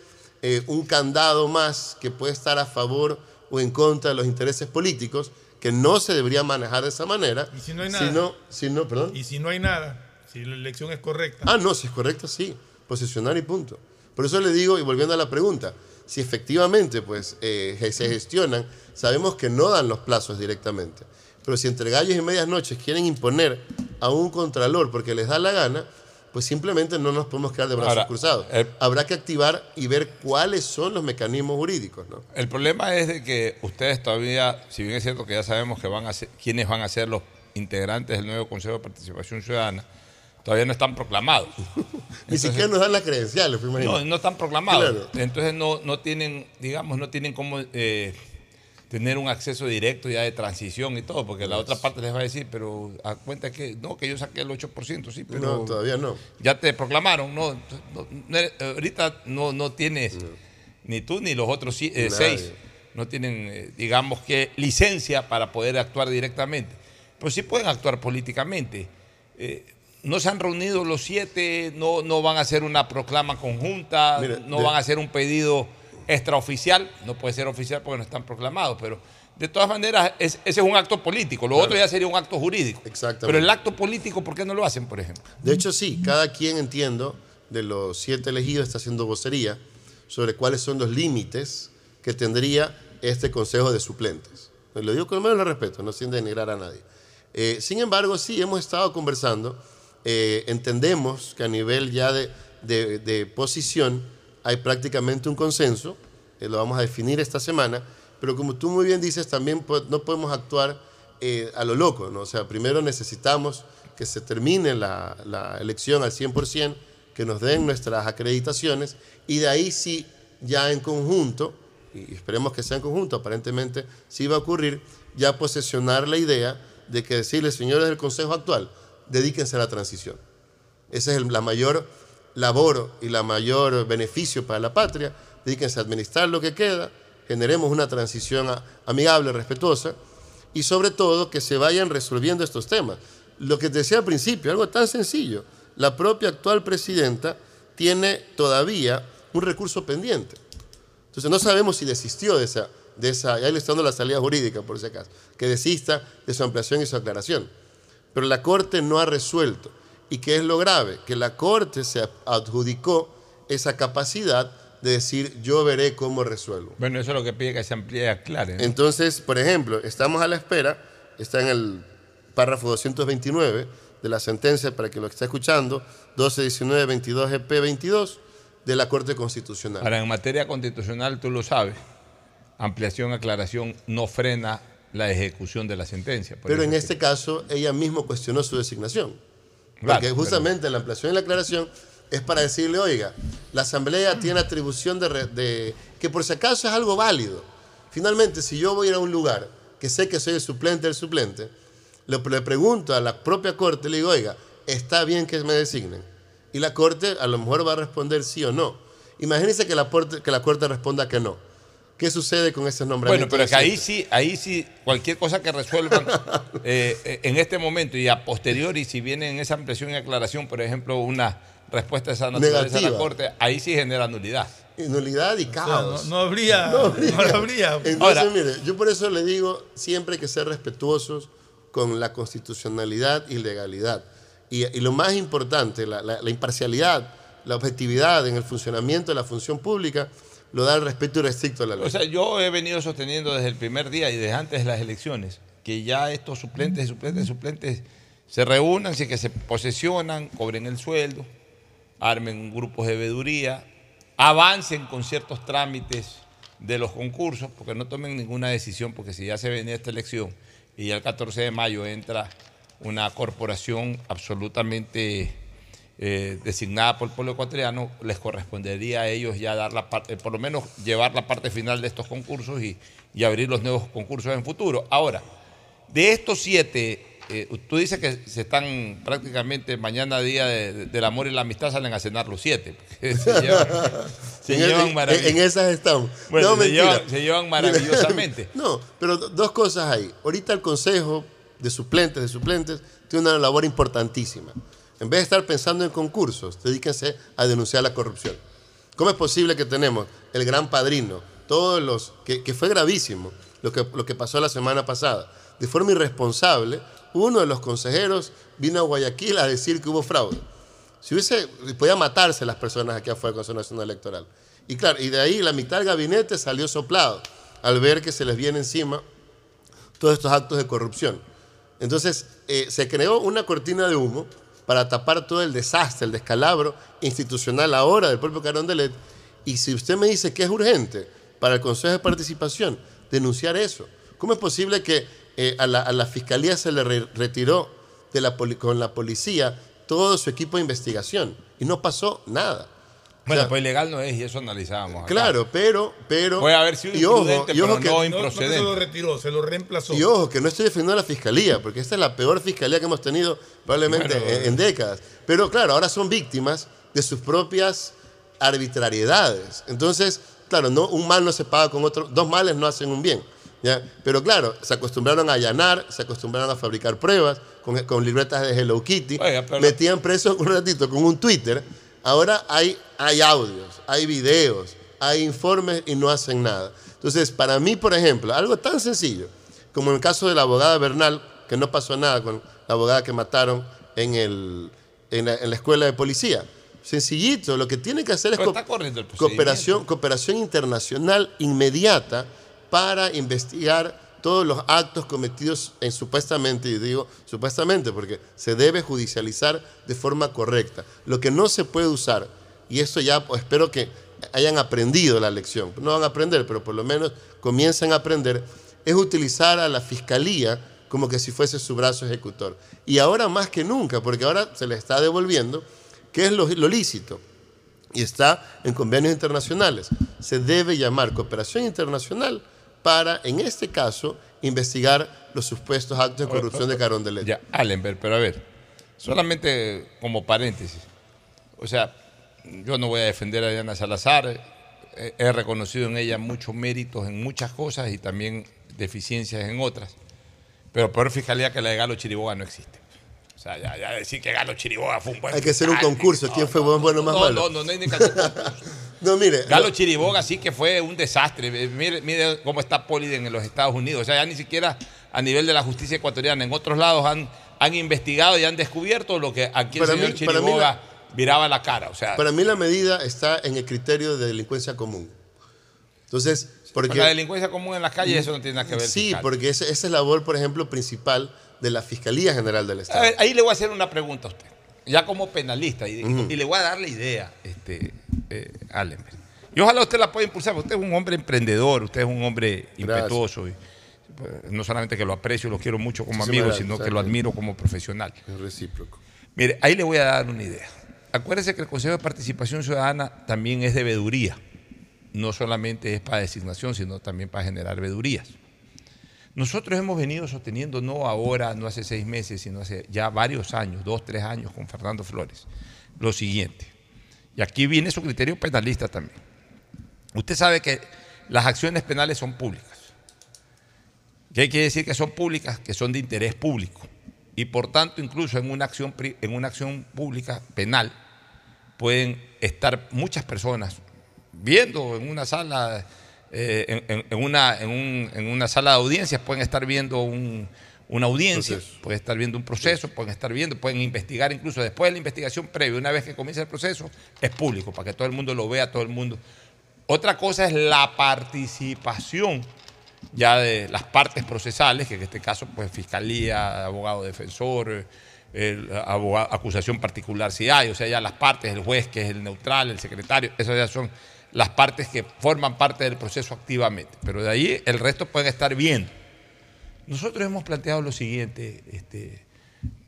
un candado más que puede estar a favor o en contra de los intereses políticos, que no se debería manejar de esa manera. Y si no hay nada. Sino, sino, perdón. Y si no hay nada, si la elección es correcta. Ah, no, si es correcto, sí. Posicionar y punto. Por eso le digo, y volviendo a la pregunta, si efectivamente pues, eh, se gestionan, sabemos que no dan los plazos directamente. Pero si entre gallos y medias noches quieren imponer a un contralor porque les da la gana, pues simplemente no nos podemos quedar de brazos Ahora, cruzados. Habrá que activar y ver cuáles son los mecanismos jurídicos. ¿no? El problema es de que ustedes todavía, si bien es cierto que ya sabemos que van a ser, quiénes van a ser los integrantes del nuevo Consejo de Participación Ciudadana, todavía no están proclamados. Ni siquiera nos dan las credenciales. No, no están proclamados. Claro. Entonces no, no tienen, digamos, no tienen cómo eh, tener un acceso directo ya de transición y todo, porque la otra parte les va a decir, pero a cuenta que no, que yo saqué el 8%, sí, pero No, todavía no. ya te proclamaron, no, no, no ahorita no, no tienes ni tú ni los otros eh, seis, no tienen, eh, digamos que licencia para poder actuar directamente, pero sí pueden actuar políticamente. No se han reunido los siete, no, no van a hacer una proclama conjunta, Mira, no de- van a hacer un pedido extraoficial, no puede ser oficial porque no están proclamados, pero de todas maneras es- ese es un acto político, lo Claro. otro ya sería un acto jurídico. Exactamente. Pero el acto político, ¿por qué no lo hacen, por ejemplo? De hecho, sí, cada quien, entiendo, de los siete elegidos está haciendo vocería sobre cuáles son los límites que tendría este Consejo de Suplentes. Lo digo con el mayor respeto, no sin denigrar a nadie. Eh, sin embargo, sí, hemos estado conversando, eh, entendemos que a nivel ya de, de- posición hay prácticamente un consenso, eh, lo vamos a definir esta semana, pero como tú muy bien dices, también no podemos actuar eh, a lo loco, ¿no? O sea, primero necesitamos que se termine la, la elección al 100%, que nos den nuestras acreditaciones y de ahí sí, ya en conjunto, y esperemos que sea en conjunto, aparentemente sí va a ocurrir, ya posesionar la idea de que decirles, señores del Consejo actual, dedíquense a la transición. Esa es la mayor labor y la mayor beneficio para la patria. Dedíquense a administrar lo que queda, generemos una transición amigable, respetuosa y sobre todo que se vayan resolviendo estos temas. Lo que decía al principio, algo tan sencillo. La propia actual presidenta tiene todavía un recurso pendiente. Entonces no sabemos si desistió de esa, de esa, ya le dando la salida jurídica por si acaso, que desista de su ampliación y su aclaración. Pero la Corte no ha resuelto. ¿Y qué es lo grave? Que la Corte se adjudicó esa capacidad de decir yo veré cómo resuelvo. Bueno, eso es lo que pide que se amplíe y aclare. ¿no? Entonces, por ejemplo, estamos a la espera, está en el párrafo 229 de la sentencia, para que lo esté escuchando, 1219-22 EP22 de la Corte Constitucional. Ahora, en materia constitucional, tú lo sabes, ampliación, aclaración no frena la ejecución de la sentencia. Pero en es este caso, ella mismo cuestionó su designación. Claro, Porque justamente la ampliación y la aclaración es para decirle, oiga, la Asamblea tiene atribución de, que por si acaso es algo válido. Finalmente, si yo voy a ir a un lugar que sé que soy el suplente del suplente, le, le pregunto a la propia Corte, le digo, oiga, ¿está bien que me designen? Y la Corte a lo mejor va a responder sí o no. Imagínense que la, que la corte responda que no. ¿Qué sucede con ese nombramiento? Bueno, pero es que de ahí sí, ahí sí, cualquier cosa que resuelvan eh, en este momento y a posteriori, si viene en esa ampliación y aclaración, por ejemplo, una respuesta de esa naturaleza a la Negativa. Corte, ahí sí genera nulidad. nulidad y caos. no- no habría- No no habría. Entonces, Ahora- mire, yo por eso le digo, siempre hay que ser respetuosos con la constitucionalidad y legalidad. Y, y lo más importante, la, la- la imparcialidad, la objetividad en el funcionamiento de la función pública, lo da el respeto irrestricto a la ley. O sea, yo he venido sosteniendo desde el primer día y desde antes de las elecciones que ya estos suplentes, suplentes, suplentes se reúnan, si que se posesionan, cobren el sueldo, armen grupos de veeduría, avancen con ciertos trámites de los concursos, porque no tomen ninguna decisión, porque si ya se venía esta elección y ya el 14 de mayo entra una corporación absolutamente eh, designada por el pueblo ecuatoriano, les correspondería a ellos ya dar la parte, por lo menos llevar la parte final de estos concursos y, y abrir los nuevos concursos en futuro. Ahora, de estos siete, eh, tú dices que se están prácticamente mañana día de- de- del amor y la amistad salen a cenar los siete. Se llevan, se en, llevan en- maravill- en esas estamos. Bueno, no, se, llevan, se llevan maravillosamente. No, pero do- dos cosas ahí. Ahorita el Consejo de Suplentes de Suplentes tiene una labor importantísima. En vez de estar pensando en concursos, dedíquense a denunciar la corrupción. ¿Cómo es posible que tenemos el gran padrino, todos los, que, fue gravísimo lo que, lo que pasó la semana pasada? De forma irresponsable, uno de los consejeros vino a Guayaquil a decir que hubo fraude. Si hubiese, podía matarse las personas aquí afuera del Consejo Nacional Electoral. Y claro, y de ahí la mitad del gabinete salió soplado al ver que se les viene encima todos estos actos de corrupción. Entonces, eh, se creó una cortina de humo para tapar todo el desastre, el descalabro institucional ahora del propio Carondelet. Y si usted me dice que es urgente para el Consejo de Participación denunciar eso, ¿cómo es posible que eh, a, la, Fiscalía se le re- retiró de la con la policía todo su equipo de investigación y no pasó nada? Bueno, O sea, pues ilegal no es y eso analizábamos. acá. Claro, pero, pero. Puede haber sido y ojo, y ojo pero que, no No, no que improcedente. se lo retiró, se lo reemplazó. y ojo, que no estoy defendiendo a la fiscalía, porque esta es la peor fiscalía que hemos tenido probablemente Bueno, en, en décadas. Pero claro, ahora son víctimas de sus propias arbitrariedades. Entonces, claro, no, un mal no se paga con otro, dos males no hacen un bien. ¿ya? Pero claro, se acostumbraron a allanar, se acostumbraron a fabricar pruebas con, con libretas de Hello Kitty, Oiga, pero- metían preso un ratito con un Twitter. Ahora hay, hay audios, hay videos, hay informes y no hacen nada. Entonces, para mí, por ejemplo, algo tan sencillo como en el caso de la abogada Bernal, que no pasó nada con la abogada que mataron en, el, en, la, en la escuela de policía. Sencillito, lo que tiene que hacer es co- cooperación, cooperación internacional inmediata para investigar todos los actos cometidos en supuestamente, y digo supuestamente porque se debe judicializar de forma correcta. Lo que no se puede usar, y esto ya pues, espero que hayan aprendido la lección, no van a aprender, pero por lo menos comiencen a aprender, es utilizar a la fiscalía como que si fuese su brazo ejecutor. Y ahora más que nunca, porque ahora se le está devolviendo, que es lo lícito y está en convenios internacionales. Se debe llamar cooperación internacional para, en este caso, investigar los supuestos actos de corrupción de Carondelet. Ya, Allenberg, pero a ver, solamente como paréntesis. O sea, yo no voy a defender a Diana Salazar. He, he reconocido en ella muchos méritos en muchas cosas y también deficiencias en otras. Pero peor fiscalía que la de Galo Chiriboga no existe. O sea, ya, ya decir que Galo Chiriboga fue un buen Hay que hacer un concurso. ¿Quién fue bueno, bueno más no, malo? No, no, no hay ni. No, mire. Galo lo- Chiriboga sí que fue un desastre. Eh, Mire, mire cómo está Poliden en los Estados Unidos. O sea, ya ni siquiera a nivel de la justicia ecuatoriana. En otros lados han, han investigado y han descubierto lo que aquí el Para señor mí- Chiriboga la- viraba la cara. O sea, Para mí la medida está en el criterio de delincuencia común. Entonces, porque... la delincuencia común en las calles, eso no tiene nada que ver. Sí, fiscal. porque esa, esa es labor, por ejemplo, principal de la Fiscalía General del A Estado. ver, ahí le voy a hacer una pregunta a usted. Ya como penalista. Y, le voy a dar la idea, este, eh, Allenberg. Y ojalá usted la pueda impulsar, porque usted es un hombre emprendedor, usted es un hombre impetuoso. y, pues, no solamente que lo aprecio y lo quiero mucho como amigo, sino que lo admiro como profesional. Es recíproco. Mire, ahí le voy a dar una idea. Acuérdese que el Consejo de Participación Ciudadana también es de veeduría. No solamente es para designación, sino también para generar veedurías. Nosotros hemos venido sosteniendo, no ahora, no hace seis meses, sino hace ya varios años, dos, tres años con Fernando Flores, lo siguiente. Y aquí viene su criterio penalista también. Usted sabe que las acciones penales son públicas. ¿Qué quiere decir que son públicas? Que son de interés público. Y por tanto, incluso en una acción, en una acción pública penal pueden estar muchas personas viendo en una sala, eh, en, una, en, un- en una sala de audiencias, pueden estar viendo un- una audiencia, pueden estar viendo un proceso, pueden estar viendo, pueden investigar incluso después de la investigación previa, una vez que comienza el proceso, es público, para que todo el mundo lo vea, todo el mundo. Otra cosa es la participación ya de las partes procesales, que en este caso, pues fiscalía, abogado defensor, el abogado- acusación particular si hay, o sea, ya las partes, el juez que es el neutral, el secretario, esas ya son las partes que forman parte del proceso activamente. Pero de ahí el resto pueden estar viendo. Nosotros hemos planteado lo siguiente, este,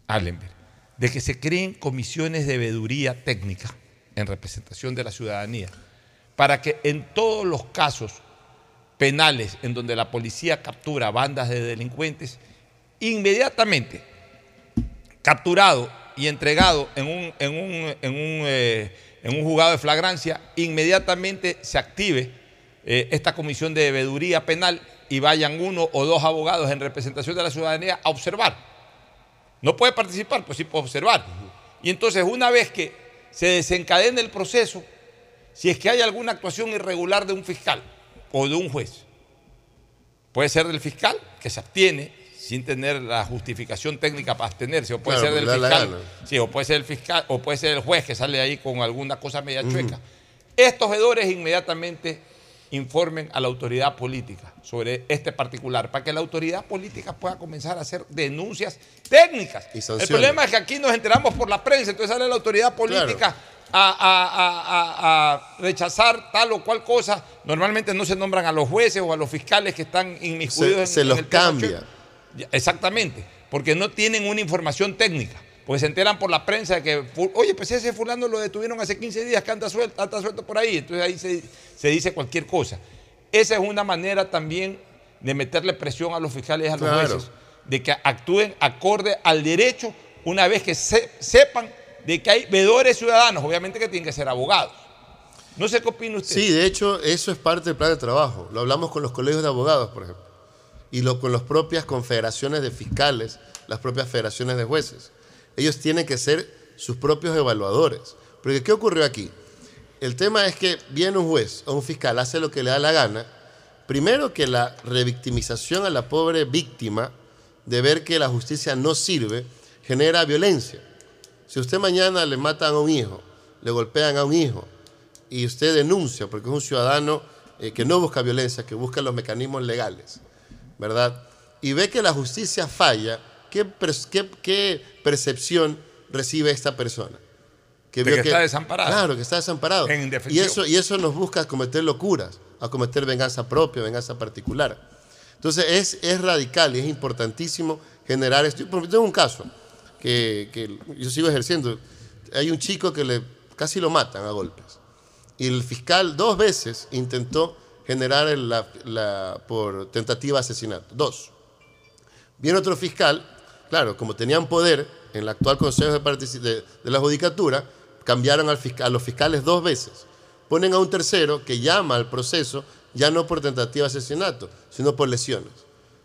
Allenberg, de que se creen comisiones de veeduría técnica en representación de la ciudadanía, para que en todos los casos penales en donde la policía captura bandas de delincuentes, inmediatamente capturado y entregado en un, en un, en un, eh, en un juzgado de flagrancia, inmediatamente se active eh, esta comisión de veeduría penal y vayan uno o dos abogados en representación de la ciudadanía a observar. No puede participar, pues sí puede observar. Y entonces, una vez que se desencadene el proceso, si es que hay alguna actuación irregular de un fiscal o de un juez, puede ser del fiscal que se abstiene sin tener la justificación técnica para abstenerse, o puede Claro, ser del fiscal, sí, o puede ser el fiscal, o puede ser el juez que sale ahí con alguna cosa media Ujú. chueca. Estos veedores inmediatamente informen a la autoridad política sobre este particular, para que la autoridad política pueda comenzar a hacer denuncias técnicas. El problema es que aquí nos enteramos por la prensa, entonces sale la autoridad política a, a- a- a- a rechazar tal o cual cosa. Normalmente no se nombran a los jueces o a los fiscales que están inmiscuidos Se, en, se en los el cambia. Exactamente, porque no tienen una información técnica. Porque se enteran por la prensa de que, oye, pues ese fulano lo detuvieron hace 15 días, que anda suelto, anda suelto por ahí. Entonces ahí se, se dice cualquier cosa. Esa es una manera también de meterle presión a los fiscales y a los Claro. jueces, de que actúen acorde al derecho una vez que se- sepan de que hay veedores ciudadanos, obviamente que tienen que ser abogados. No sé qué opina usted. Sí, de hecho, eso es parte del plan de trabajo. Lo hablamos con los colegios de abogados, por ejemplo, y con las propias confederaciones de fiscales, las propias federaciones de jueces. Ellos tienen que ser sus propios evaluadores. Porque, ¿qué ocurrió aquí? El tema es que viene un juez o un fiscal, hace lo que le da la gana. Primero que la revictimización a la pobre víctima de ver que la justicia no sirve genera violencia. Si usted mañana le matan a un hijo, le golpean a un hijo, y usted denuncia, porque es un ciudadano eh, que no busca violencia, que busca los mecanismos legales, ¿verdad? Y ve que la justicia falla, ¿qué, pers- qué- qué percepción recibe esta persona? De vio que está desamparado. Claro, que está desamparado. En y, eso, y eso nos busca cometer locuras, a cometer venganza propia, venganza particular. Entonces es, es radical y es importantísimo generar esto. Por ejemplo, tengo un caso que, que yo sigo ejerciendo. Hay un chico que le casi lo matan a golpes. Y el fiscal dos veces intentó generar la, la- por tentativa de asesinato. Dos. Viene otro fiscal, claro, como tenían poder en el actual Consejo de, la Judicatura, cambiaron a los fiscales dos veces. Ponen a un tercero que llama al proceso ya no por tentativa de asesinato, sino por lesiones.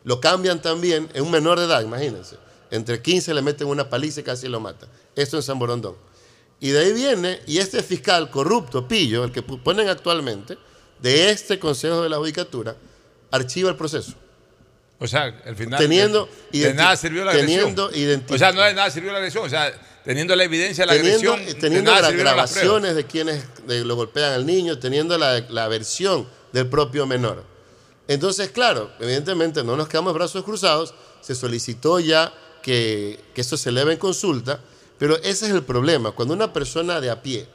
Lo cambian también en un menor de edad, imagínense. Entre 15 le meten una paliza y casi lo matan. Esto en San. Y de ahí viene, y este fiscal corrupto, pillo, el que ponen actualmente, de este Consejo de la Judicatura, archiva el proceso. O sea, al final. Teniendo de, nada sirvió la teniendo agresión. O sea, no de nada sirvió la agresión. O sea, teniendo la evidencia de la teniendo, agresión. teniendo las grabaciones de quienes de- lo golpean al niño, teniendo la, la versión del propio menor. Entonces, claro, evidentemente no nos quedamos brazos cruzados, se solicitó ya que, que esto se eleve en consulta, pero ese es el problema, cuando una persona de a pie,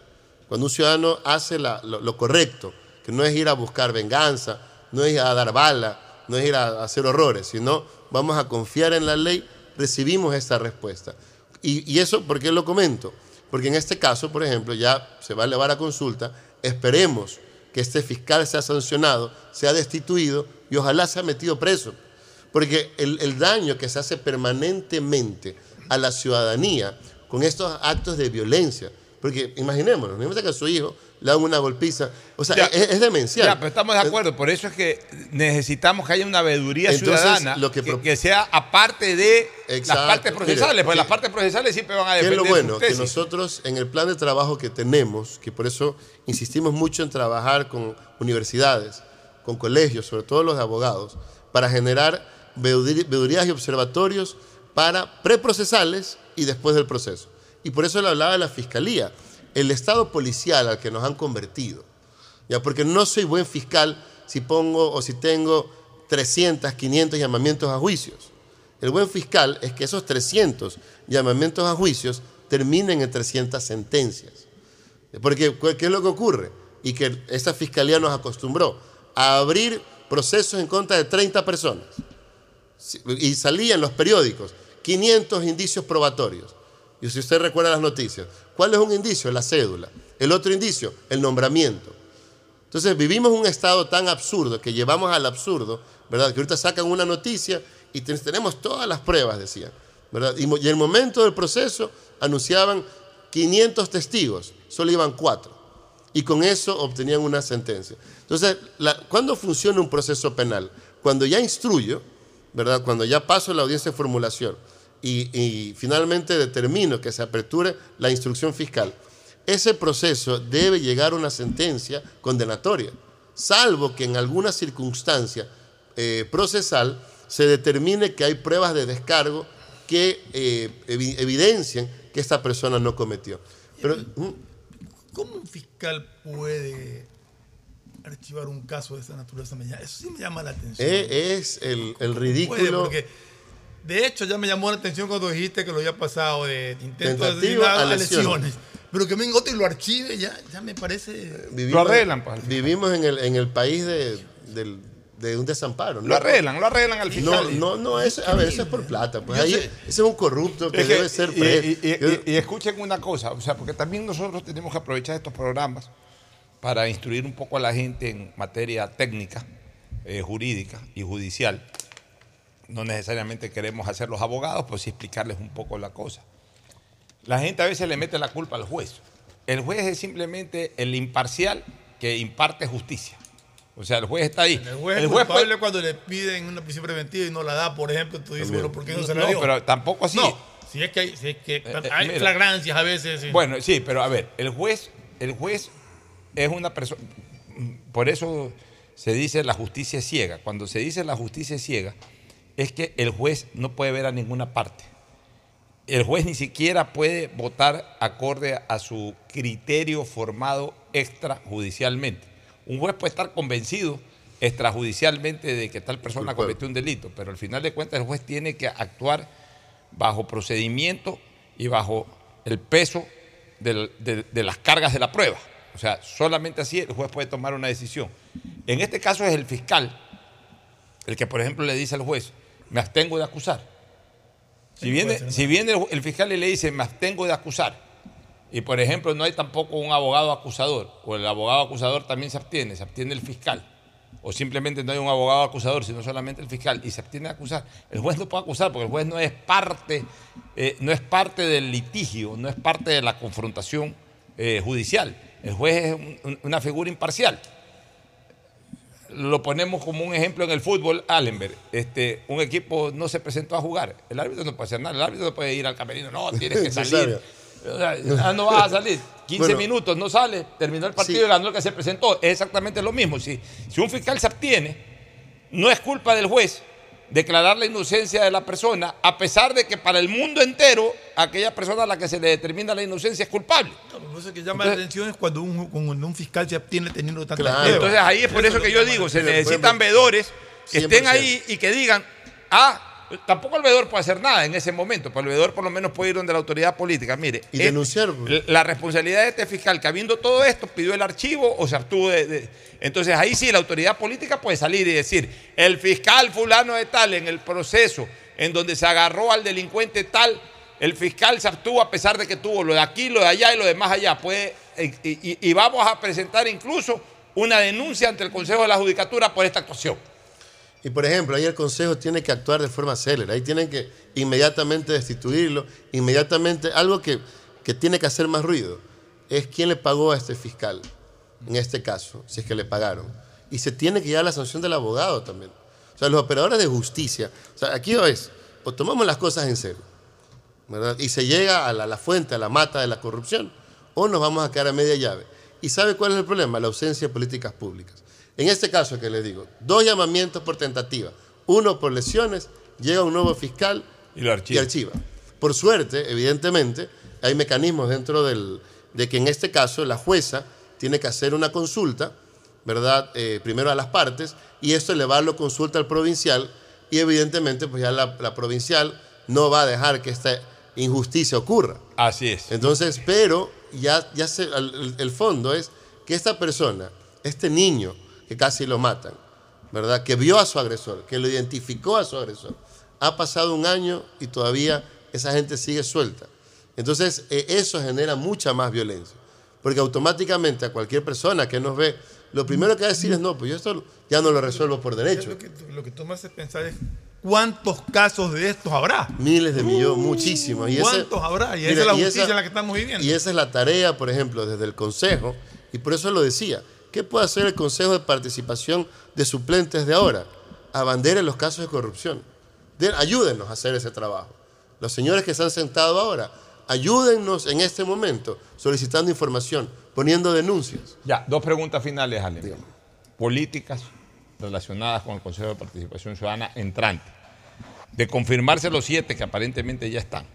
cuando un ciudadano hace la- lo, lo correcto, que no es ir a buscar venganza, no es ir a dar bala, no es ir a, hacer horrores, sino vamos a confiar en la ley, recibimos esta respuesta. Y, eso, ¿por qué lo comento? Porque en este caso, por ejemplo, ya se va a elevar a consulta, esperemos que este fiscal sea sancionado, sea destituido y ojalá sea metido preso. Porque el, daño que se hace permanentemente a la ciudadanía con estos actos de violencia, Porque imaginémonos, imaginémonos que a su hijo le dan una golpiza. O sea, Ya. es, es demencial. Ya, pero estamos de acuerdo. Por eso es que necesitamos que haya una veeduría Entonces, ciudadana lo que que, pro- que sea aparte de Exacto. las partes procesales. Porque que- las partes procesales siempre van a ¿Qué es lo bueno? sus Que nosotros en el plan de trabajo que tenemos, que por eso insistimos mucho en trabajar con universidades, con colegios, sobre todo los de abogados, para generar veedur- veedurías y observatorios para preprocesales y después del proceso. Y por eso le hablaba de la fiscalía, el estado policial al que nos han convertido. Ya, porque no soy buen fiscal si pongo o si tengo 300, 500 llamamientos a juicios. El buen fiscal es que esos 300 llamamientos a juicios terminen en 300 sentencias. Porque, ¿cu- ¿qué es lo que ocurre? Y que esta fiscalía nos acostumbró a abrir procesos en contra de 30 personas. Y salían los periódicos 500 indicios probatorios. Y si usted recuerda las noticias, ¿cuál es un indicio? La cédula. El otro indicio, el nombramiento. Entonces vivimos un estado tan absurdo que llevamos al absurdo, ¿verdad? Que ahorita sacan una noticia y ten- tenemos todas las pruebas, decían, ¿verdad? Y, en el momento del proceso anunciaban 500 testigos, solo iban cuatro. Y con eso obtenían una sentencia. Entonces, ¿cuándo funciona un proceso penal? Cuando ya instruyo, ¿verdad? Cuando ya paso la audiencia de formulación y, y finalmente determino que se aperture la instrucción fiscal, ese proceso debe llegar a una sentencia condenatoria, salvo que en alguna circunstancia eh, procesal se determine que hay pruebas de descargo que eh, evi- evidencian que esta persona no cometió. Pero, mm, ¿Cómo un fiscal puede archivar un caso de esa naturaleza? Eso sí me llama la atención. eh, es el, el Puede, ridículo. porque, de hecho, ya me llamó la atención cuando dijiste que lo había pasado de intento de a a lesiones. lesiones. Pero que venga otro y lo archive, ya, ya me parece. Vivimos, pues. Vivimos en el, en el país de, del- de un desamparo. Lo arreglan, lo arreglan al fiscal. No, no, no, es, a ver, eso es por plata. Pues ahí, sé. ese es un corrupto que Es que- debe ser y, preso. y- y- y- y escuchen una cosa, o sea, porque también nosotros tenemos que aprovechar estos programas para instruir un poco a la gente en materia técnica, eh, jurídica y judicial. No necesariamente queremos hacer los abogados, pues sí explicarles un poco la cosa. La gente a veces le mete la culpa al juez. El juez es simplemente el imparcial que imparte justicia. O sea, el juez está ahí. El juez es El juez culpable puede- cuando le piden una prisión preventiva y no la da, por ejemplo, tú dices, bueno, ¿por qué no se la No, dio? pero tampoco así. No, si es que hay, si es que eh, hay mira. flagrancias a veces. sí. Bueno, sí, pero a ver, el juez, el juez es una persona. Por eso se dice la justicia ciega. Cuando se dice la justicia ciega, es que el juez no puede ver a ninguna parte. El juez ni siquiera puede votar acorde a su criterio formado extrajudicialmente. Un juez puede estar convencido extrajudicialmente de que tal persona cometió un delito, pero al final de cuentas el juez tiene que actuar bajo procedimiento y bajo el peso de las cargas de la prueba. O sea, solamente así el juez puede tomar una decisión. En este caso es el fiscal el que, por ejemplo, le dice al juez, me abstengo de acusar. Si viene, si viene el, el fiscal y le dice, me abstengo de acusar, y por ejemplo no hay tampoco un abogado acusador, o el abogado acusador también se abstiene, se abstiene el fiscal, o simplemente no hay un abogado acusador, sino solamente el fiscal, y se abstiene de acusar, el juez no puede acusar porque el juez no es parte, eh, no es parte del litigio, no es parte de la confrontación eh, judicial. El juez es un- un- una figura imparcial lo ponemos como un ejemplo en el fútbol, Allenberg. Este, un equipo no se presentó a jugar. El árbitro no puede hacer nada. El árbitro no puede ir al camerino. No, tienes que salir. O sea, no vas a salir. 15 Bueno. minutos, no sale. Terminó el partido Sí. y ganó el que se presentó. Es exactamente lo mismo. Si, si un fiscal se abstiene, no es culpa del juez declarar la inocencia de la persona, a pesar de que para el mundo entero, aquella persona a la que se le determina la inocencia es culpable. No, pero eso que llama la atención es cuando un, cuando un fiscal se abstiene teniendo tantas Claro. Entonces ahí es por eso, es que lo yo digo, se necesitan veedores que estén 100%. ahí y que digan, ah, tampoco el veedor puede hacer nada en ese momento, pero el veedor por lo menos puede ir donde la autoridad política. Mire, Y es- denunciar. la responsabilidad de este fiscal que habiendo todo esto pidió el archivo o se abstuvo de, de- Entonces ahí sí la autoridad política puede salir y decir, el fiscal fulano de tal en el proceso en donde se agarró al delincuente tal, el fiscal se abstuvo a pesar de que tuvo lo de aquí, lo de allá y lo de más allá. Puede, eh, y, y- y vamos a presentar incluso una denuncia ante el Consejo de la Judicatura por esta actuación. Y por ejemplo, ahí el Consejo tiene que actuar de forma célere. Ahí tienen que inmediatamente destituirlo, inmediatamente, algo que, que tiene que hacer más ruido. es quién le pagó a este fiscal, en este caso, si es que le pagaron. Y se tiene que llevar la sanción del abogado también. O sea, los operadores de justicia, o sea, aquí es, o tomamos las cosas en serio, ¿verdad? Y se llega a la, la fuente, a la mata de la corrupción, o nos vamos a quedar a media llave. ¿Y sabe cuál es el problema? La ausencia de políticas públicas. En este caso que les digo, dos llamamientos por tentativa, uno por lesiones, llega un nuevo fiscal Y lo archiva. archiva. Por suerte, evidentemente, hay mecanismos dentro del, de que en este caso la jueza tiene que hacer una consulta, ¿verdad? Eh, primero a las partes y esto elevarlo consulta al provincial y evidentemente pues ya la, la provincial no va a dejar que esta injusticia ocurra. Así es. Entonces, pero ya, ya se, el, el fondo es que esta persona, este niño que casi lo matan, ¿verdad? Que vio a su agresor, que lo identificó a su agresor. Ha pasado un año y todavía esa gente sigue suelta. Entonces, eh, eso genera mucha más violencia. Porque automáticamente a cualquier persona que nos ve, lo primero que va a decir es, no, pues yo esto ya no lo resuelvo por derecho. Lo que, lo que tú me haces pensar es cuántos casos de estos habrá. Miles de millones, muchísimos. Y ese- ¿Cuántos habrá? Y Mira, esa es la justicia esa- en la que estamos viviendo. Y esa es la tarea, por ejemplo, desde el Consejo, y por eso lo decía. ¿Qué puede hacer el Consejo de Participación de Suplentes de ahora? Abandere los casos de corrupción. De- ayúdennos a hacer ese trabajo. Los señores que se han sentado ahora, ayúdennos en este momento solicitando información, poniendo denuncias. Ya, dos preguntas finales, Ale. Políticas relacionadas con el Consejo de Participación Ciudadana entrante. De confirmarse los siete que aparentemente ya están.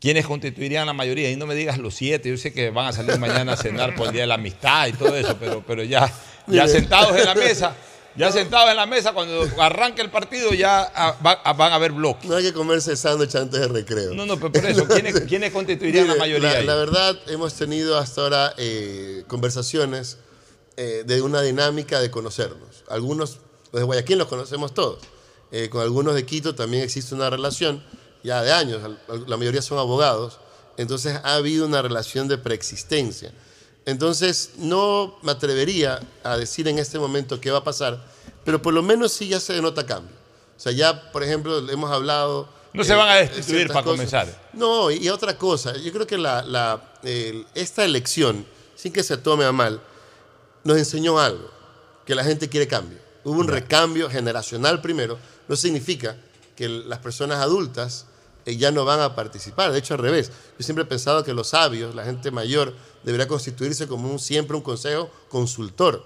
¿Quiénes constituirían la mayoría? Y no me digas los siete, yo sé que van a salir mañana a cenar por el Día de la Amistad y todo eso, pero, pero ya, ya sentados en la mesa, ya sentados en la mesa, cuando arranque el partido ya ah, va- ah, van a haber bloques. No hay que comerse sándwich antes de recreo. No, no, pero por eso, ¿quiénes, quiénes constituirían la Mire, mayoría? La, la verdad, hemos tenido hasta ahora eh, conversaciones eh, de una dinámica de conocernos. Algunos, los de Guayaquil los conocemos todos. Eh, con algunos de Quito también existe una relación, ya de años, la mayoría son abogados. Entonces ha habido una relación de preexistencia. Entonces no me atrevería a decir en este momento qué va a pasar, pero por lo menos sí ya se denota cambio. O sea, ya, por ejemplo, hemos hablado... No se eh, van a de destituir para cosas. comenzar. No, y otra cosa, yo creo que la, la- el- esta elección, sin que se tome a mal, nos enseñó algo, que la gente quiere cambio. Hubo un recambio generacional primero, no significa que las personas adultas eh, ya no van a participar, de hecho al revés. Yo siempre he pensado que los sabios, la gente mayor, debería constituirse como un, siempre un consejo consultor.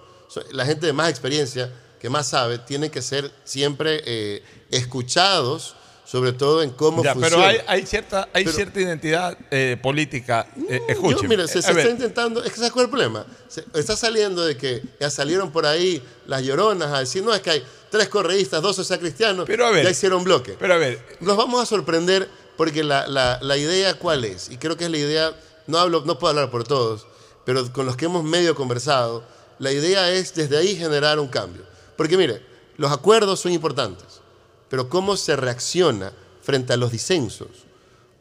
La gente de más experiencia, que más sabe, tiene que ser siempre eh, escuchados, sobre todo en cómo Ya, funciona. pero hay, hay cierta, hay Pero- cierta identidad eh, política. Eh, Yo, mira, se, ver, está intentando, es que ¿sabes cuál es el problema? Se- está saliendo de que ya salieron por ahí las lloronas a decir, no, es que hay tres correístas, dos social cristianos, Pero a ver, ya hicieron bloque. Pero a ver, Los vamos a sorprender porque la, la- la idea cuál es, y creo que es la idea, no, hablo, no puedo hablar por todos, pero con los que hemos medio conversado, la idea es desde ahí generar un cambio. Porque mire, los acuerdos son importantes, pero cómo se reacciona frente a los disensos,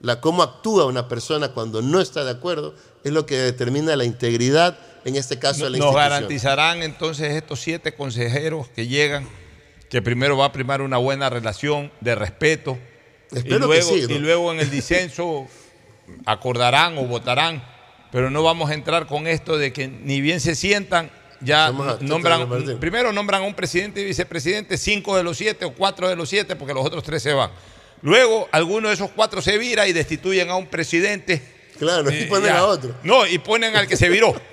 la, cómo actúa una persona cuando no está de acuerdo, es lo que determina la integridad, en este caso, de la nos institución. garantizarán entonces estos siete consejeros que llegan que primero va a primar una buena relación de respeto y Espero que luego, sí, ¿no? y luego en el disenso acordarán o votarán, pero no vamos a entrar con esto de que ni bien se sientan, ya nombran, primero nombran a un presidente y vicepresidente, cinco de los siete o cuatro de los siete, porque los otros tres se van. Luego, alguno de esos cuatro se vira y destituyen a un presidente. Claro, y ponen ya. a otro. No, y ponen al que se viró.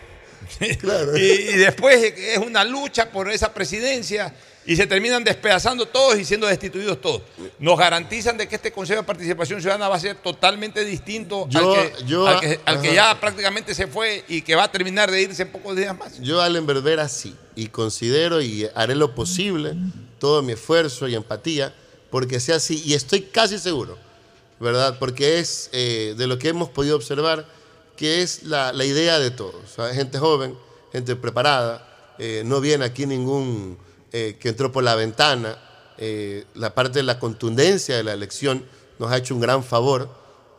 Claro. Y, y después es una lucha por esa presidencia y se terminan despedazando todos y siendo destituidos todos. Nos garantizan de que este Consejo de Participación Ciudadana va a ser totalmente distinto Yo- al, que, yo- al que- al que ajá. ya prácticamente se fue y que va a terminar de irse en pocos días más. Yo, Allen Berbera, sí. Y considero y haré lo posible, todo mi esfuerzo y empatía, porque sea así. Y estoy casi seguro, ¿verdad? Porque es eh, de lo que hemos podido observar, que es la, la idea de todos. O sea, gente joven, gente preparada. eh, no viene aquí ningún eh, que entró por la ventana. eh, la parte de la contundencia de la elección nos ha hecho un gran favor,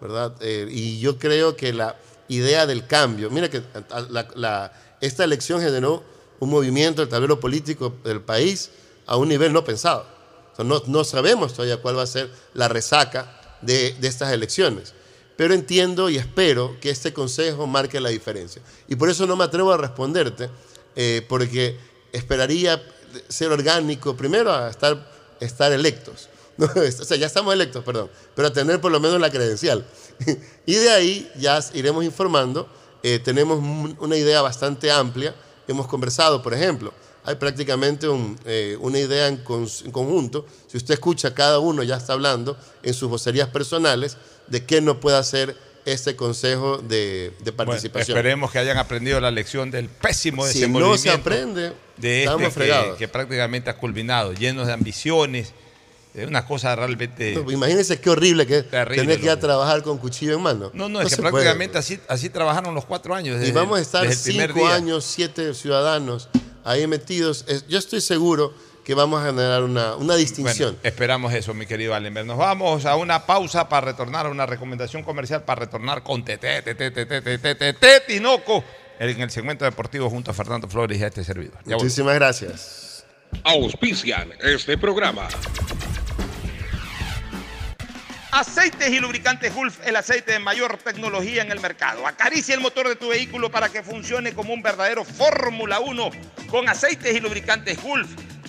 ¿verdad? Eh, y yo creo que la idea del cambio, mira que la- la- esta elección generó un movimiento del tablero político del país a un nivel no pensado. O sea, no, no sabemos todavía cuál va a ser la resaca de, de estas elecciones. pero entiendo y espero que este consejo marque la diferencia. Y por eso no me atrevo a responderte, eh, porque esperaría ser orgánico, primero a estar, estar electos. O sea, ya estamos electos, perdón, pero a tener por lo menos la credencial. y de ahí ya iremos informando. Eh, tenemos un- una idea bastante amplia. Hemos conversado, por ejemplo, hay prácticamente eh, una idea en, en conjunto. Si usted escucha, cada uno ya está hablando en sus vocerías personales de qué no puede hacer este consejo de, de Bueno, participación. esperemos que hayan aprendido la lección del pésimo Si desenvolvimiento. no se aprende, de estamos este que, fregados. que prácticamente ha culminado, llenos de ambiciones, de una cosa realmente... Imagínense qué horrible que es Terrible, tener que ir a trabajar con cuchillo en mano. No, no, es que puede. prácticamente así, así trabajaron los cuatro años. Y vamos a estar cinco años, siete ciudadanos ahí metidos. Es- Yo estoy seguro que vamos a generar una, una distinción. Bueno, esperamos eso, mi querido Allenberg. Nos vamos a una pausa para retornar a una recomendación comercial para retornar con Tete, Tete, Tete, Tete, Tete, Tinoco en el segmento deportivo junto a Fernando Flores y a este servidor. Ya volvemos. Muchísimas gracias. Auspician este programa. Aceites y lubricantes Gulf, el aceite de mayor tecnología en el mercado. Acaricia el motor de tu vehículo para que funcione como un verdadero Fórmula 1 con aceites y lubricantes Gulf.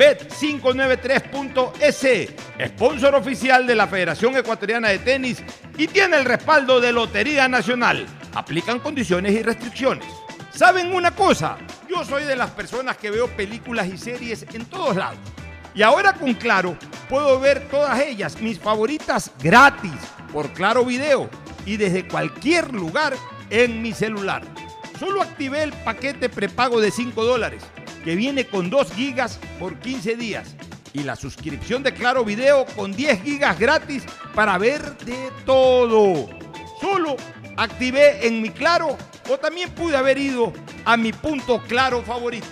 Bet593.es, sponsor oficial de la Federación Ecuatoriana de Tenis y tiene el respaldo de Lotería Nacional. Aplican condiciones y restricciones. ¿Saben una cosa? Yo soy de las personas que veo películas y series en todos lados. Y ahora con Claro puedo ver todas ellas, mis favoritas, gratis, por Claro Video y desde cualquier lugar en mi celular. Solo activé el paquete prepago de 5 dólares, que viene con 2 gigas por 15 días. Y la suscripción de Claro Video con 10 gigas gratis para ver de todo. Solo activé en mi Claro o también pude haber ido a mi punto Claro favorito.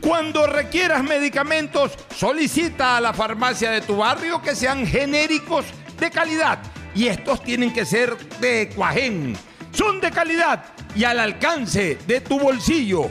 Cuando requieras medicamentos, solicita a la farmacia de tu barrio que sean genéricos de calidad. Y estos tienen que ser de Cuajén. Son de calidad y al alcance de tu bolsillo,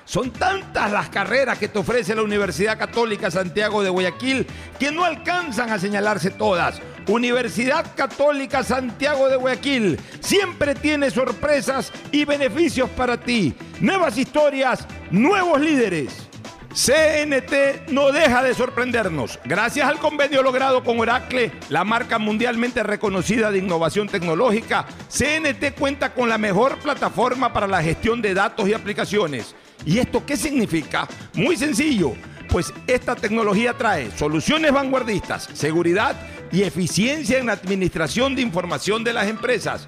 Son tantas las carreras que te ofrece la Universidad Católica Santiago de Guayaquil que no alcanzan a señalarse todas. Universidad Católica Santiago de Guayaquil siempre tiene sorpresas y beneficios para ti. Nuevas historias, nuevos líderes. CNT no deja de sorprendernos. Gracias al convenio logrado con Oracle, la marca mundialmente reconocida de innovación tecnológica, CNT cuenta con la mejor plataforma para la gestión de datos y aplicaciones. ¿Y esto qué significa? Muy sencillo, pues esta tecnología trae soluciones vanguardistas, seguridad y eficiencia en la administración de información de las empresas.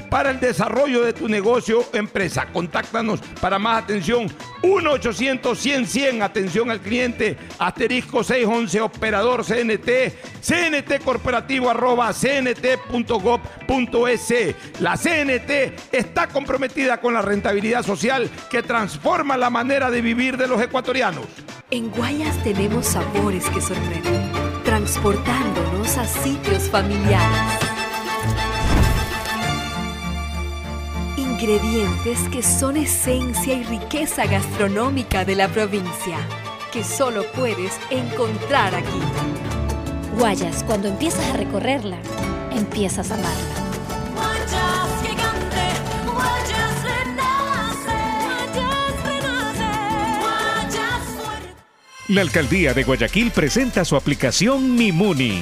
para el desarrollo de tu negocio o empresa. Contáctanos para más atención 1-800-100-100, atención al cliente, asterisco 611, operador CNT, CNT corporativo arroba cnt.gov.es. La CNT está comprometida con la rentabilidad social que transforma la manera de vivir de los ecuatorianos. En Guayas tenemos sabores que sorprenden, transportándonos a sitios familiares. Ingredientes que son esencia y riqueza gastronómica de la provincia, que solo puedes encontrar aquí. Guayas, cuando empiezas a recorrerla, empiezas a amarla. Guayas gigante, Guayas renace, Guayas renace, Guayas fuerte. La alcaldía de Guayaquil presenta su aplicación Mimuni.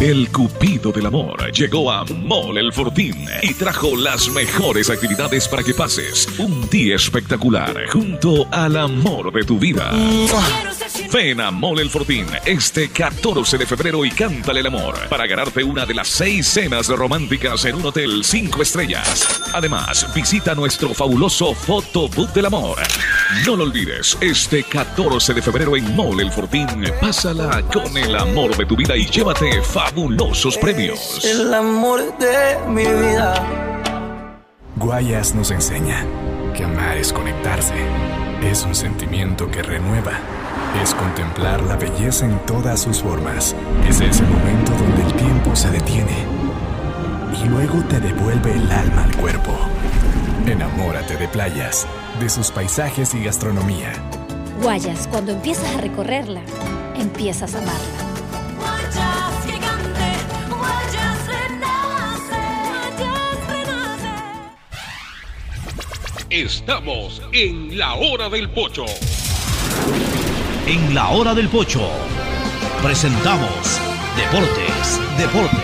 El Cupido del Amor llegó a Mole el Fortín y trajo las mejores actividades para que pases un día espectacular junto al amor de tu vida. Ven a Mole el Fortín este 14 de febrero y cántale el amor para ganarte una de las seis cenas románticas en un hotel 5 estrellas. Además, visita nuestro fabuloso Fotobook del Amor. No lo olvides, este 14 de febrero en Mole el Fortín, pásala con el amor de tu vida y llévate fabulosos premios. El amor de mi vida. Guayas nos enseña que amar es conectarse, es un sentimiento que renueva, es contemplar la belleza en todas sus formas, es ese momento donde el tiempo se detiene y luego te devuelve el alma al cuerpo. Enamórate de playas, de sus paisajes y gastronomía. Guayas, cuando empiezas a recorrerla, empiezas a amarla. Guayas gigante, Guayas renace, Guayas renace. Estamos en la hora del pocho. En la hora del pocho presentamos Deportes, Deportes.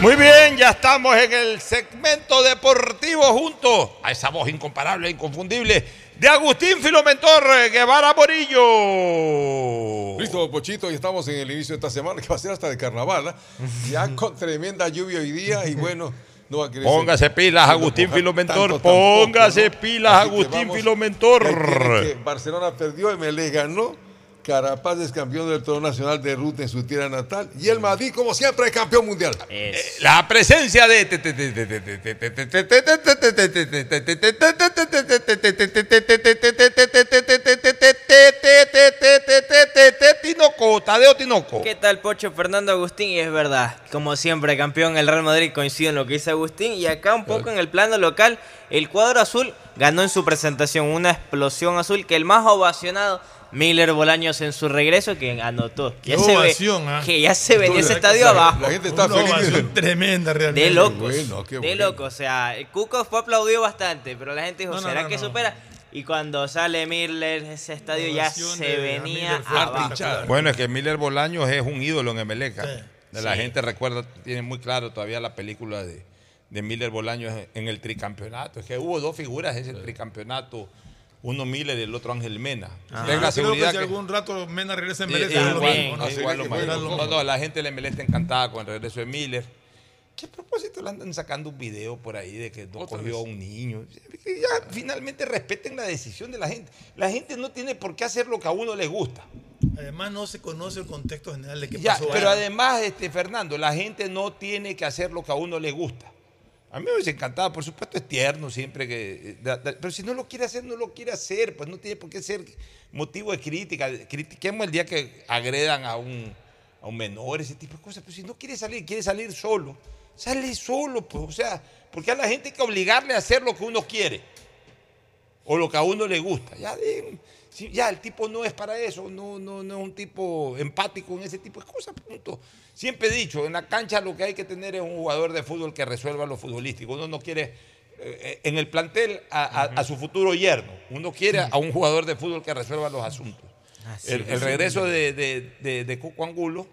Muy bien, ya estamos en el segmento deportivo junto a esa voz incomparable e inconfundible de Agustín Filomentor Guevara Morillo. Listo, Pochito, ya estamos en el inicio de esta semana, que va a ser hasta de carnaval. ¿ah? Ya con tremenda lluvia hoy día y bueno, no va a Póngase pilas, Agustín Filomentor. Tanto tampoco, Póngase ¿no? pilas, Así que Agustín vamos- Filomentor. Que Barcelona perdió y me le ganó. Carapaz es campeón del torneo nacional de ruta en su tierra natal. Y el Madrid, como siempre, es campeón mundial. La presencia de Tinoco, Tadeo Tinoco. ¿Qué tal, Pocho Fernando Agustín? Y es verdad, como siempre, campeón el Real Madrid coincide en lo que dice Agustín. Y acá un poco en el plano local, el cuadro azul ganó en su presentación una explosión azul que el más ovacionado, Miller Bolaños en su regreso, que anotó. Ya se ve- ¿ah? que ya se venía ese estadio la- abajo. la gente está Una feliz. ovación tremenda realmente. De locos. Bueno, qué de locos. O sea, el Cuco fue aplaudido bastante, pero la gente dijo, No, no, ¿será no, que no. supera? Y cuando sale Miller, ese estadio ya se venía abajo. Bueno, es que Miller Bolaños es un ídolo en Emelec. Sí. La Sí. gente recuerda, tiene muy claro todavía la película de, de Miller Bolaños en el tricampeonato. Es que hubo dos figuras en ese tricampeonato. Uno Miller y el otro Ángel Mena. Ah, Tenga la seguridad que si que- algún rato Mena regresa en mismo, ¿no? No, la gente de está encantada con el regreso de Miller. ¿Qué propósito le andan sacando un video por ahí de que no cogió a un niño? Ya finalmente respeten la decisión de la gente. La gente no tiene por qué hacer lo que a uno le gusta. Además, no se conoce el contexto general de qué Ya, pasó. pero ahí. además, este, Fernando, la gente no tiene que hacer lo que a uno le gusta. A mí me hubiese encantado, por supuesto es tierno siempre que... eh, da- da- pero si no lo quiere hacer, no lo quiere hacer, pues no tiene por qué ser motivo de crítica. Critiquemos el día que agredan a un, a un menor, ese tipo de cosas. Pero si no quiere salir, quiere salir solo, sale solo, pues, o sea, porque a la gente hay que obligarle a hacer lo que uno quiere o lo que a uno le gusta. Ya, ya el tipo no es para eso, no, no, no es un tipo empático en ese tipo de cosas, punto. Siempre he dicho, en la cancha lo que hay que tener es un jugador de fútbol que resuelva lo futbolístico. Uno no quiere eh, en el plantel a, a- a su futuro yerno, uno quiere a un jugador de fútbol que resuelva los asuntos. El, es. el regreso de, de, de- de Cuco Angulo,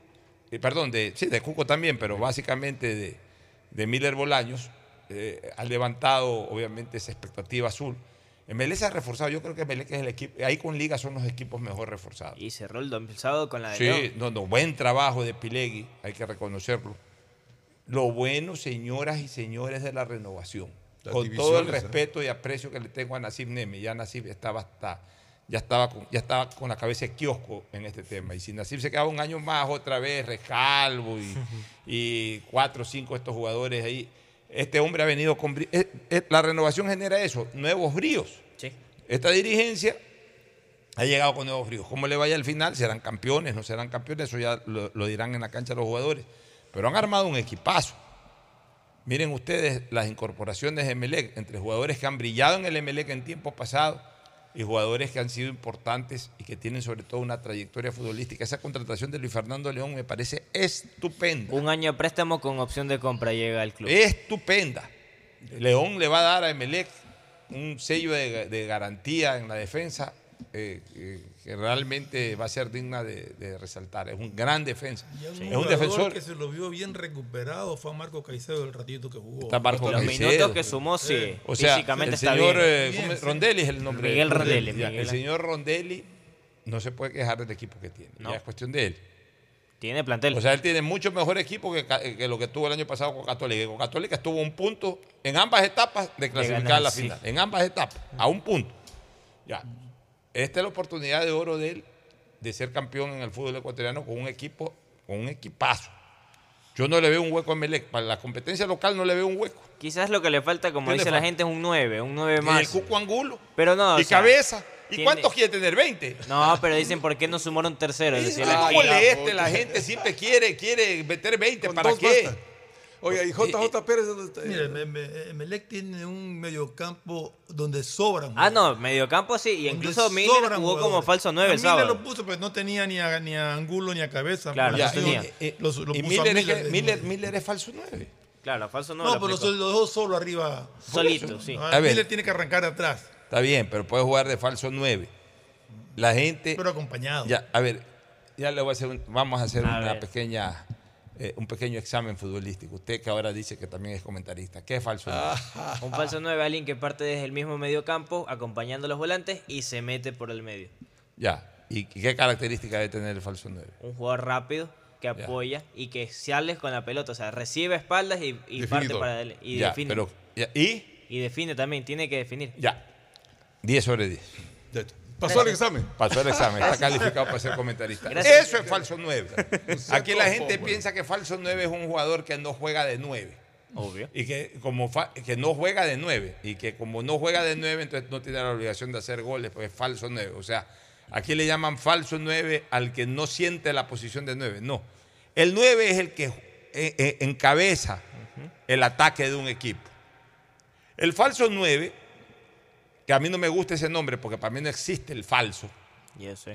eh, perdón, de, sí, de Cuco también, pero básicamente de, de Miller Bolaños, eh, ha levantado obviamente esa expectativa azul. Melec se ha reforzado, yo creo que Melec es el equipo, ahí con Liga son los equipos mejor reforzados. Y cerró el sábado con la de Sí, no, no, buen trabajo de Pilegui, hay que reconocerlo. Lo bueno, señoras y señores de la renovación, Las con todo el ¿eh? respeto y aprecio que le tengo a Nasib Neme, ya Nasib estaba hasta, ya estaba con, ya estaba con la cabeza de kiosco en este tema. Y si Nasib se quedaba un año más otra vez, Rescalvo y, y cuatro o cinco de estos jugadores ahí, este hombre ha venido con... eh, eh, la renovación genera eso, nuevos bríos. Sí. Esta dirigencia ha llegado con nuevos bríos. ¿Cómo le vaya al final? ¿Serán campeones? ¿No serán campeones? Eso ya lo, lo dirán en la cancha los jugadores. Pero han armado un equipazo. Miren ustedes las incorporaciones de Emelec entre jugadores que han brillado en el Emelec en tiempos pasados y jugadores que han sido importantes y que tienen sobre todo una trayectoria futbolística. Esa contratación de Luis Fernando León me parece estupenda. Un año de préstamo con opción de compra llega al club. Estupenda. León le va a dar a Emelec un sello de, de garantía en la defensa eh, eh, que realmente va a ser digna de, de resaltar. Es un gran defensa. Un Es un jugador defensor. que se lo vio bien recuperado fue a Marco Caicedo el ratito que jugó. Está Marco Los Caicedo. minutos que sumó, sí. O sea, Físicamente el está señor bien. eh, Bien, ¿cómo es? sí. Rondelli es el nombre. Miguel de- Rondelli, Miguel. El señor Rondelli no se puede quejar del equipo que tiene. No. Ya es cuestión de él. Tiene plantel. O sea, él tiene mucho mejor equipo que, lo que tuvo el año pasado con Católica. Con Católica estuvo a un punto en ambas etapas de clasificar a la sí. final. En ambas etapas, a un punto. Ya. Esta es la oportunidad de oro de él de ser campeón en el fútbol ecuatoriano con un equipo, con un equipazo. Yo no le veo un hueco a Melec. Para la competencia local no le veo un hueco. Quizás lo que le falta, como ¿Qué le dice la falta? gente, es un 9, un 9 Y más. el Cuco Angulo. Pero no, o y sea, cabeza. ¿Y tiene- cuántos quiere tener? ¿20? No, pero dicen, ¿por qué no sumaron un tercero? Es decir, ¿Cómo aquí- le este? La gente siempre quiere, quiere meter 20. ¿Para qué? basta. Oiga, ¿y JJ Pérez dónde está? Mira, me- me- Emelec tiene un mediocampo donde sobran. Ah, no, mediocampo sí. Y incluso Miller sobran jugó como falso 9 A el Miller sábado. lo puso, pero no tenía ni a, ni a Angulo ni a Cabeza. Claro, no tenía. acción. Los- lo y puso a Miller, es Miller. Miller es falso 9. Claro, falso 9 No, pero los, los dos solo arriba. Solito, sí. Ah, A ver. Miller tiene que arrancar atrás, Está bien, pero puede jugar de falso 9. La gente. pero acompañado. Ya, a ver, ya le voy a hacer un- vamos a hacer A una ver. pequeña, eh, un pequeño examen futbolístico. Usted que ahora dice que también es comentarista. ¿Qué es falso 9? Un falso 9, alguien que parte desde el mismo mediocampo, acompañando a los volantes y se mete por el medio. Ya. ¿Y qué característica debe tener el falso 9? Un jugador rápido que apoya y que sales con la pelota. O sea, recibe espaldas y, y parte para adelante. Y Ya, define. pero- ya, ¿Y? Y define también, tiene que definir. Ya. 10 sobre 10. Pasó el examen. Pasó el examen, está calificado para ser comentarista. Gracias. Eso es falso 9. sea Aquí la gente piensa que falso 9 es un jugador que no juega de 9. Obvio. Y que como fa- que no juega de 9. Y que como no juega de 9, entonces no tiene la obligación de hacer goles, porque es falso 9. O sea, aquí le llaman falso 9 al que no siente la posición de 9. No. El 9 es el que eh, eh, encabeza el ataque de un equipo. El falso 9, que a mí no me gusta ese nombre porque para mí no existe el falso. Ya sé.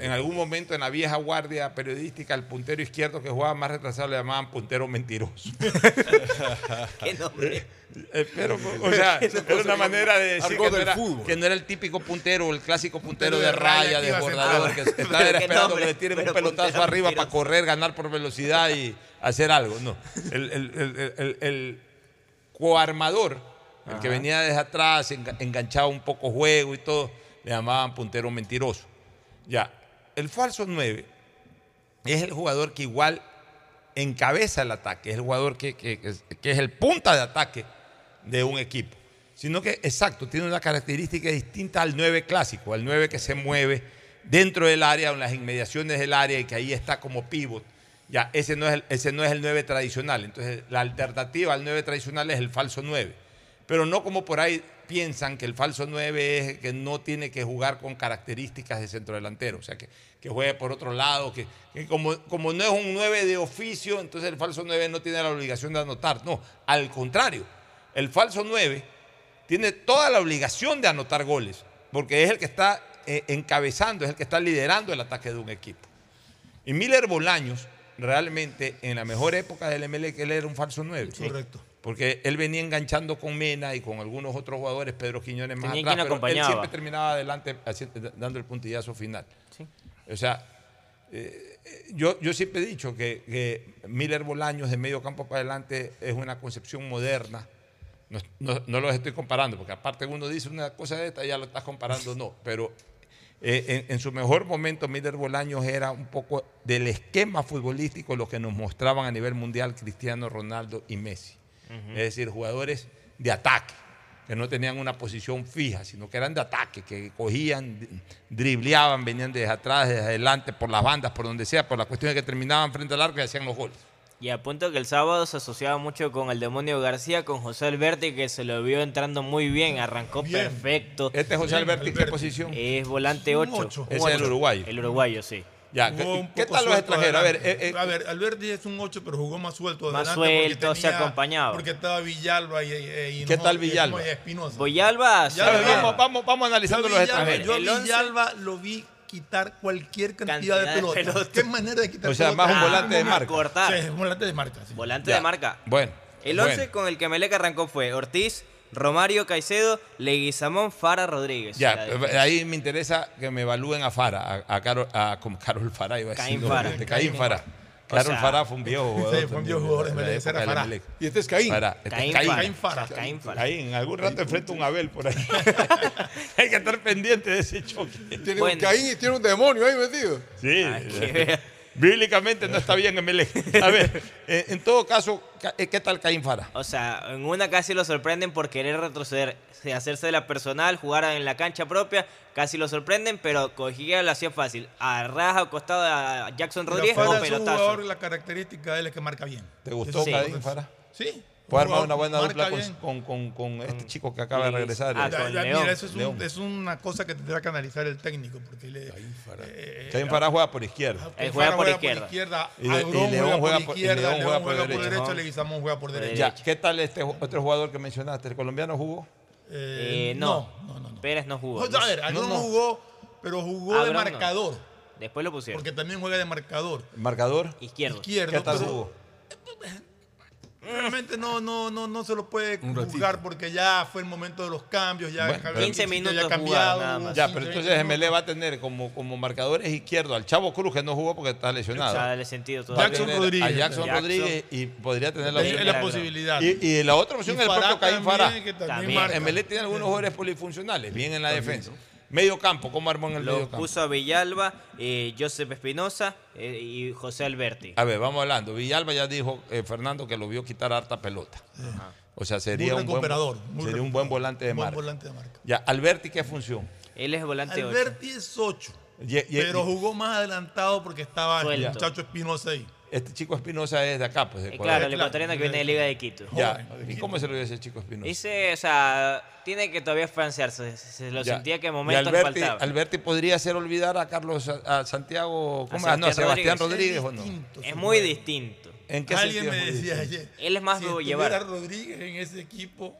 En algún momento en la vieja guardia periodística, el puntero izquierdo que jugaba más retrasado le llamaban puntero mentiroso. ¿Qué nombre? Eh, pero, o sea, era una manera de decir que no, era, fútbol. que no era el típico puntero, el clásico puntero Puntero de de raya desbordador, que estaba esperando nombre, que le tiren un pelotazo arriba para correr, ganar por velocidad y hacer algo. No. El, el- el- el- el el que venía desde atrás, enga- enganchaba un poco juego y todo, le llamaban puntero mentiroso. Ya, el falso 9 es el jugador que igual encabeza el ataque, es el jugador que, que- que es- que es el punta de ataque de un equipo. Sino que, exacto, tiene una característica distinta al 9 clásico, al 9 que se mueve dentro del área o en las inmediaciones del área y que ahí está como pivot. Ya, ese no es el, ese no es el 9 tradicional. Entonces, la alternativa al 9 tradicional es el falso 9. Pero no como por ahí piensan que el falso 9 es que no tiene que jugar con características de centrodelantero. O sea, que, juegue por otro lado, que, que como, como no es un 9 de oficio, entonces el falso 9 no tiene la obligación de anotar. No, al contrario, el falso 9 tiene toda la obligación de anotar goles, porque es el que está eh, encabezando, es el que está liderando el ataque de un equipo. Y Miller Bolaños, realmente, en la mejor época del MLE, que él era un falso 9. Correcto. Porque él venía enganchando con Mena y con algunos otros jugadores, Pedro Quiñones más Tenía atrás, pero él siempre terminaba adelante dando el puntillazo final. O sea, eh, yo, yo siempre he dicho que, que Miller Bolaños de medio campo para adelante es una concepción moderna. No, no- no los estoy comparando, porque aparte uno dice una cosa de esta, ya lo estás comparando, no. Pero eh, en, en su mejor momento, Miller Bolaños era un poco del esquema futbolístico lo que nos mostraban a nivel mundial Cristiano Ronaldo y Messi. Es decir, jugadores de ataque, que no tenían una posición fija, sino que eran de ataque, que cogían, dribleaban, venían desde atrás, desde adelante, por las bandas, por donde sea, por la cuestión de que terminaban frente al arco y hacían los goles. Y apunto que el sábado se asociaba mucho con el demonio García, con José Alberti, que se lo vio entrando muy bien, arrancó perfecto. Este es José Alberti, ¿qué posición? Es volante Un 8. ocho. Ese es el uruguayo. El uruguayo, sí. Ya, Jugó ¿qué, un qué poco tal los extranjeros? A ver, eh, eh, a ver, Alberti es un 8, pero jugó más suelto. Más adelante porque suelto, se acompañaba. Porque estaba Villalba y, y- y ¿Qué no- tal Villalba? y Espinosa. Villalba, vamos, vamos, vamos analizando los extranjeros. Yo a El once- Villalba lo vi quitar cualquier cantidad, Cantidad de de pelotas. pelotas. ¿Qué manera de quitar O sea, pelotas? más un volante de Ah, marca. Cortar. Sí, es un volante de marca. sí. Volante Ya. de marca. Bueno. El bueno. 11 con el que Melec arrancó fue Ortiz, Romario Caicedo, Leguizamón, Fara Rodríguez. Ya, eh, ahí me interesa que me evalúen a Fara, a, a Carol, a, como Carol Fará, iba a decir. Caín Fara. este, Caín Fará. O Carol sea, Fará fue un viejo jugador. Sí, fue un viejo jugador, de era. Y este es Caín. Fará, este es Caín Caín. Fara. Caín Fara. Caín Fara. Ahí en algún rato enfrenta un Abel por ahí. Hay que estar pendiente de ese choque. Tiene un. Caín y tiene un demonio ahí metido. Sí. Ah. Bíblicamente no está bien Emelec. A ver, eh, en todo caso, ca- ¿qué tal Caín Fara? O sea, en una casi lo sorprenden por querer retroceder, de hacerse de la personal, jugar en la cancha propia, casi lo sorprenden, pero cogía lo hacía fácil. A raja o costado a Jackson Rodríguez o es un pelotazo. jugador, la característica de él es que marca bien. ¿Te gustó Sí. Caín Fara? Sí. Puede armar una buena dupla con, bien. con, con- con este chico que acaba de regresar. Ah, Ya, ya, León. mira, eso es, un- León. es una cosa que tendrá que analizar el técnico. Porque le, eh, Caín Fara juega por izquierda. Él Fara juega por izquierda. Y de- y León juega por por- y izquierda, León juega juega por por derecha. Leguizamón juega por derecha. ¿qué tal este otro jugador que mencionaste? ¿El colombiano jugó? Eh, Eh, no. no, no, no. Pérez no jugó. A ver, No, Agrón no. jugó, pero jugó de no. marcador. Después lo pusieron. Porque también juega de marcador. ¿Marcador? Izquierdo. Izquierdo. ¿Qué tal jugó? Realmente no, no, no, no se lo puede juzgar porque ya fue el momento de los cambios. Ya Bueno, Javier 15 Pichito minutos ya cambiado. nada más. Ya, 15, pero 20 entonces. MLE va a tener como, como marcadores izquierdo al Chavo Cruz, que no jugó porque está O lesionado. sea, dale sentido todavía. Jackson Rodríguez. A Jackson, Jackson. Rodríguez y podría tener la opción. posibilidad. Y, y la otra opción Y es el propio Caín marca. MLE tiene algunos jugadores polifuncionales, bien en la defensa. Medio campo, ¿cómo armó en el Lo medio campo? puso a Villalba, eh, Joseph Espinosa eh, y José Alberti. A ver, vamos hablando. Villalba ya dijo eh, Fernando que lo vio quitar harta pelota. O sea, sería Muy un buen, muy sería un buen volante de Buen marca. volante de marca. Ya, Alberti, ¿qué función? Él es volante. Alberti es 8. Y- y- pero y- jugó más adelantado porque estaba el muchacho Espinosa ahí. Este chico Espinosa es de acá, pues. de Eh, Ecuador. claro, el ecuatoriano que viene de Liga de Quito. Ya, ¿y cómo se lo dio ese chico Espinosa? Dice, o sea, tiene que todavía franciarse. Se lo Ya. sentía que en Y momentos Alberti, faltaba. Alberti podría hacer olvidar a Carlos, a, a Santiago, ¿cómo A es? No, a Sebastián Sebastián Rodríguez. Rodríguez, ¿o no? Es muy distinto. ¿En qué Alguien sentido me es muy decía distinto? ayer. Él es más si de estuviera llevar. Rodríguez en ese equipo,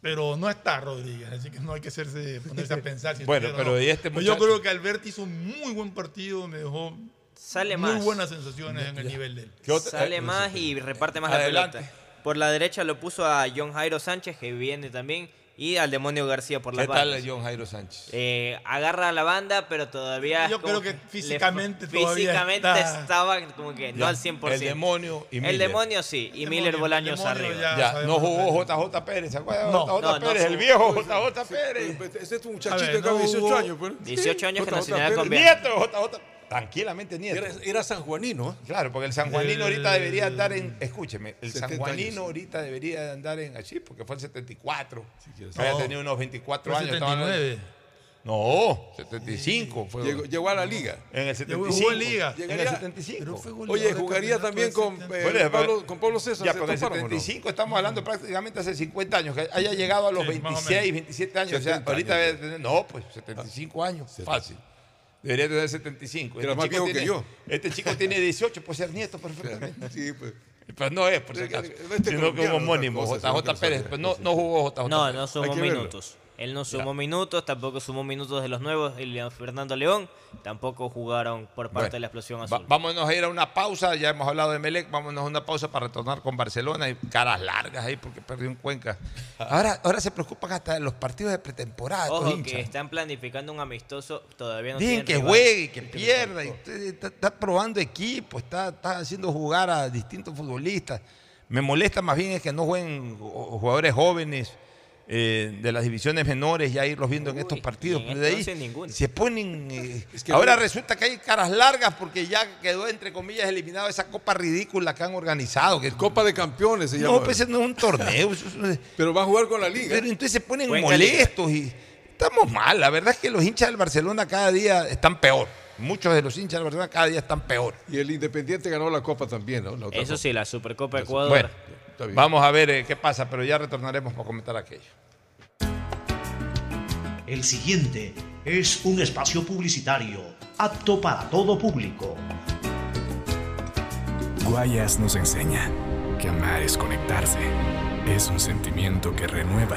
pero no está Rodríguez, así que no hay que hacerse, ponerse a pensar. Si Bueno, estuviera o pero no. ¿y este Yo muchacho? creo que Alberti hizo un muy buen partido, me dejó Sale muy más. buenas sensaciones en el nivel de él. Sale eh, más y reparte más Adelante. la pelota. Por la derecha lo puso a John Jairo Sánchez, que viene también, y al demonio García por las ¿Qué tal bandas. John Jairo Sánchez? Eh, agarra la banda, pero todavía. Yo creo que le- físicamente todavía Físicamente está- estaba como que no Ya, al 100%. el demonio y El Miller. demonio sí, y Miller Bolaños arriba. Ya, no jugó JJ Pérez, ¿se acuerdan? No. JJ No, no Pérez, el viejo JJ Pérez. Ese es un A muchachito no 18 hubo- años. Pues. 18 años que JJ nacionalidad colombiana. Nieto JJ. Tranquilamente nieto. Era, era sanjuanino. ¿eh? Claro, porque el sanjuanino ahorita El- debería andar en. Escúcheme, el 70 sanjuanino años. ahorita debería de andar en. Así, porque fue el 74. quieres. Había No, tenido unos 24 fue años. estaba hablando- 79. No, 75 fue. Llegó, llegó a la liga. En el Llegó- 75. jugó en liga. En el Llegaría- 75. Pero fue goleador Oye, jugaría también con, 70. eh, Pablo, con Pablo César. Ya, ¿se pero en el toparon o no? 75 estamos hablando prácticamente hace 50 años, que haya llegado a los Sí, más o 26, menos. 27 años. O sea, 70 ahorita años. debe tener, no, pues 75 años, fácil. Debería tener 75. Era más chico viejo que tiene- yo. Este chico tiene 18, puede ser nieto perfectamente. Sí, pues. Pues no es, por si acaso. Este sino que un homónimo, JJ que Pérez. Pues no, no jugó JJ No, Pérez. no sumó que verlo. minutos. Él no sumó minutos, tampoco sumó minutos de los nuevos. Y León Fernando León tampoco jugaron por parte Bueno, de la explosión va- azul. vámonos a ir a una pausa, ya hemos hablado de Melec, vámonos a una pausa para retornar con Barcelona y caras largas ahí porque perdió en Cuenca. Ahora, ahora se preocupan hasta de los partidos de pretemporada. Ojo, que están planificando un amistoso, todavía no tienen que rival. juegue y que pierda. y está, está probando equipo, está, está haciendo jugar a distintos futbolistas. Me molesta más bien es que no jueguen ju- jugadores jóvenes eh, de las divisiones menores, ya irlos viendo en estos partidos. en este de ahí se ponen. eh, que ahora no- resulta que hay caras largas porque ya quedó, entre comillas, eliminado esa copa ridícula que han organizado. Que, Copa de Campeones se llama. no, pues ese no es un torneo. Pero va a jugar con la liga. pero entonces se ponen molestos y estamos mal. La verdad es que los hinchas del Barcelona cada día están peor. Muchos de los hinchas del Barcelona cada día están peor. Y el Independiente ganó la Copa también, ¿no? La otra Eso Copa. sí, la Supercopa de Ecuador. Bueno. Vamos a ver eh, qué pasa, pero ya retornaremos para comentar aquello. El siguiente es un espacio publicitario apto para todo público. Guayas nos enseña que amar es conectarse, es un sentimiento que renueva,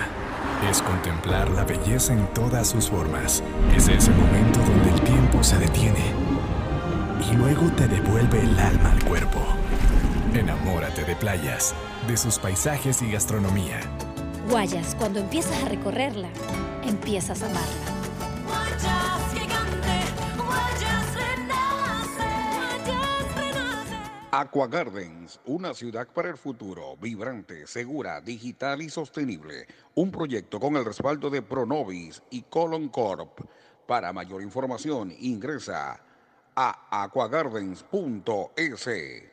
es contemplar la belleza en todas sus formas, es ese momento donde el tiempo se detiene y luego te devuelve el alma al cuerpo. Enamórate de playas, de sus paisajes y gastronomía. Guayas, cuando empiezas a recorrerla, empiezas a amarla. Guayas gigante, Guayas renace, Guayas renace. Aqua Gardens, una ciudad para el futuro, vibrante, segura, digital y sostenible. Un proyecto con el respaldo de Pronovis y Colon Corp. Para mayor información, ingresa a aquagardens.es.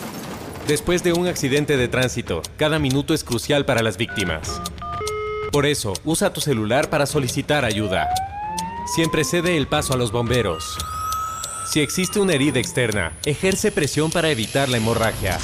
Después de un accidente de tránsito, cada minuto es crucial para las víctimas. Por eso, usa tu celular para solicitar ayuda. Siempre cede el paso a los bomberos. Si existe una herida externa, ejerce presión para evitar la hemorragia.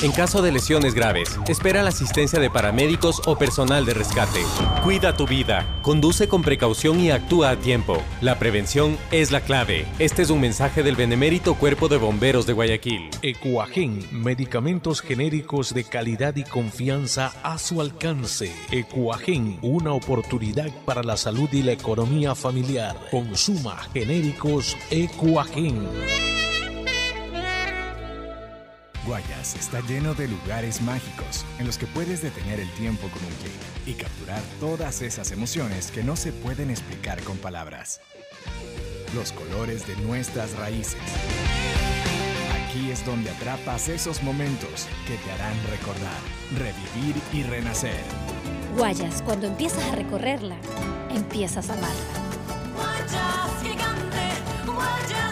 En caso de lesiones graves, espera la asistencia de paramédicos o personal de rescate. Cuida tu vida, conduce con precaución y actúa a tiempo. La prevención es la clave. Este es un mensaje del Benemérito Cuerpo de Bomberos de Guayaquil. Ecuagen, medicamentos genéricos de calidad y confianza a su alcance. Ecuagen, una oportunidad para la salud y la economía familiar. Consuma genéricos Ecuagen. Guayas está lleno de lugares mágicos en los que puedes detener el tiempo con un clic y capturar todas esas emociones que no se pueden explicar con palabras. Los colores de nuestras raíces. Aquí es donde atrapas esos momentos que te harán recordar, revivir y renacer. Guayas, cuando empiezas a recorrerla, empiezas a amarla. Guayas gigante, Guayas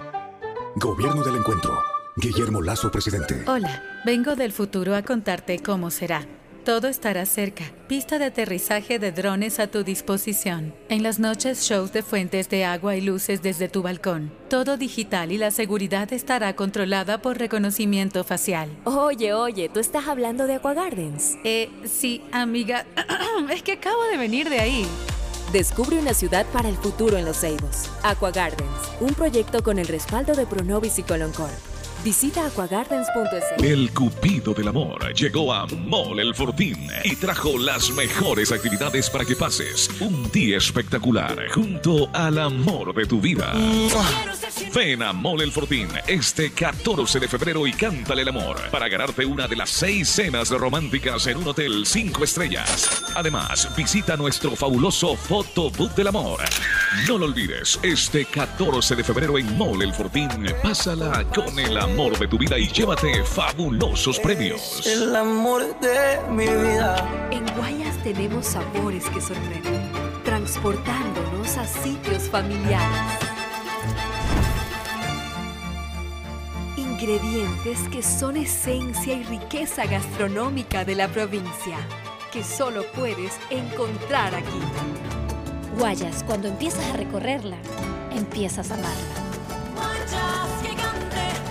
Gobierno del Encuentro. Guillermo Lazo, presidente. Hola, vengo del futuro a contarte cómo será. Todo estará cerca. Pista de aterrizaje de drones a tu disposición. En las noches, shows de fuentes de agua y luces desde tu balcón. Todo digital y la seguridad estará controlada por reconocimiento facial. Oye, oye, ¿tú estás hablando de Aqua Gardens? Eh, sí, amiga. es que acabo de venir de ahí. Descubre una ciudad para el futuro en Los Ceibos. Aqua Gardens, un proyecto con el respaldo de Pronovis y Coloncorp. Visita aquagardens.es. El Cupido del Amor llegó a Mole el Fortín y trajo las mejores actividades para que pases un día espectacular junto al amor de tu vida. Ven a Mole el Fortín este 14 de febrero y cántale el amor para ganarte una de las seis cenas románticas en un hotel 5 estrellas. Además, visita nuestro fabuloso Fotobook del Amor. No lo olvides, este 14 de febrero en Mole el Fortín, pásala con el amor de tu vida y llévate fabulosos premios. El amor de mi vida. En Guayas tenemos sabores que sorprenden, transportándonos a sitios familiares. Ingredientes que son esencia y riqueza gastronómica de la provincia, que solo puedes encontrar aquí. Guayas, cuando empiezas a recorrerla, empiezas a amarla. Guayas gigante,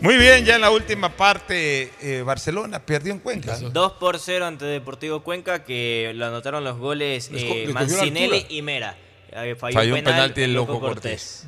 Muy bien, ya en la última parte, eh, Barcelona perdió en Cuenca. 2 por 0 ante Deportivo Cuenca, que lo anotaron los goles eh, Mancinelli y Mera. Eh, falló, Falló un un penal, penalti el Loco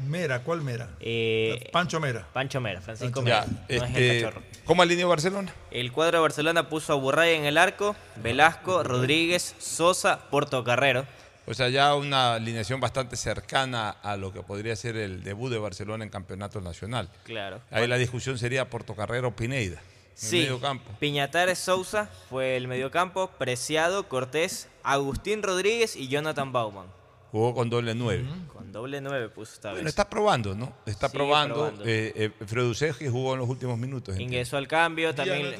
Mera, ¿cuál Mera? Eh, Pancho Mera. Pancho Mera, Francisco Mera. no es el este, cachorro. ¿Cómo alineó Barcelona? El cuadro de Barcelona puso a Burray en el arco, Velasco, Rodríguez, Sosa, Portocarrero. O sea, ya una alineación bastante cercana a lo que podría ser el debut de Barcelona en campeonato nacional. Claro. Ahí la discusión sería Portocarrero o Pineida. En Sí, el medio campo. Piñatares Sousa fue el mediocampo, Preciado, Cortés, Agustín Rodríguez y Jonathan Bauman. Jugó con doble nueve. Con doble nueve puso esta Bueno, vez. está probando, ¿no? Está Sigue probando. probando. Eh, eh, jugó en los últimos minutos. Ingresó al cambio, ¿Díaz también?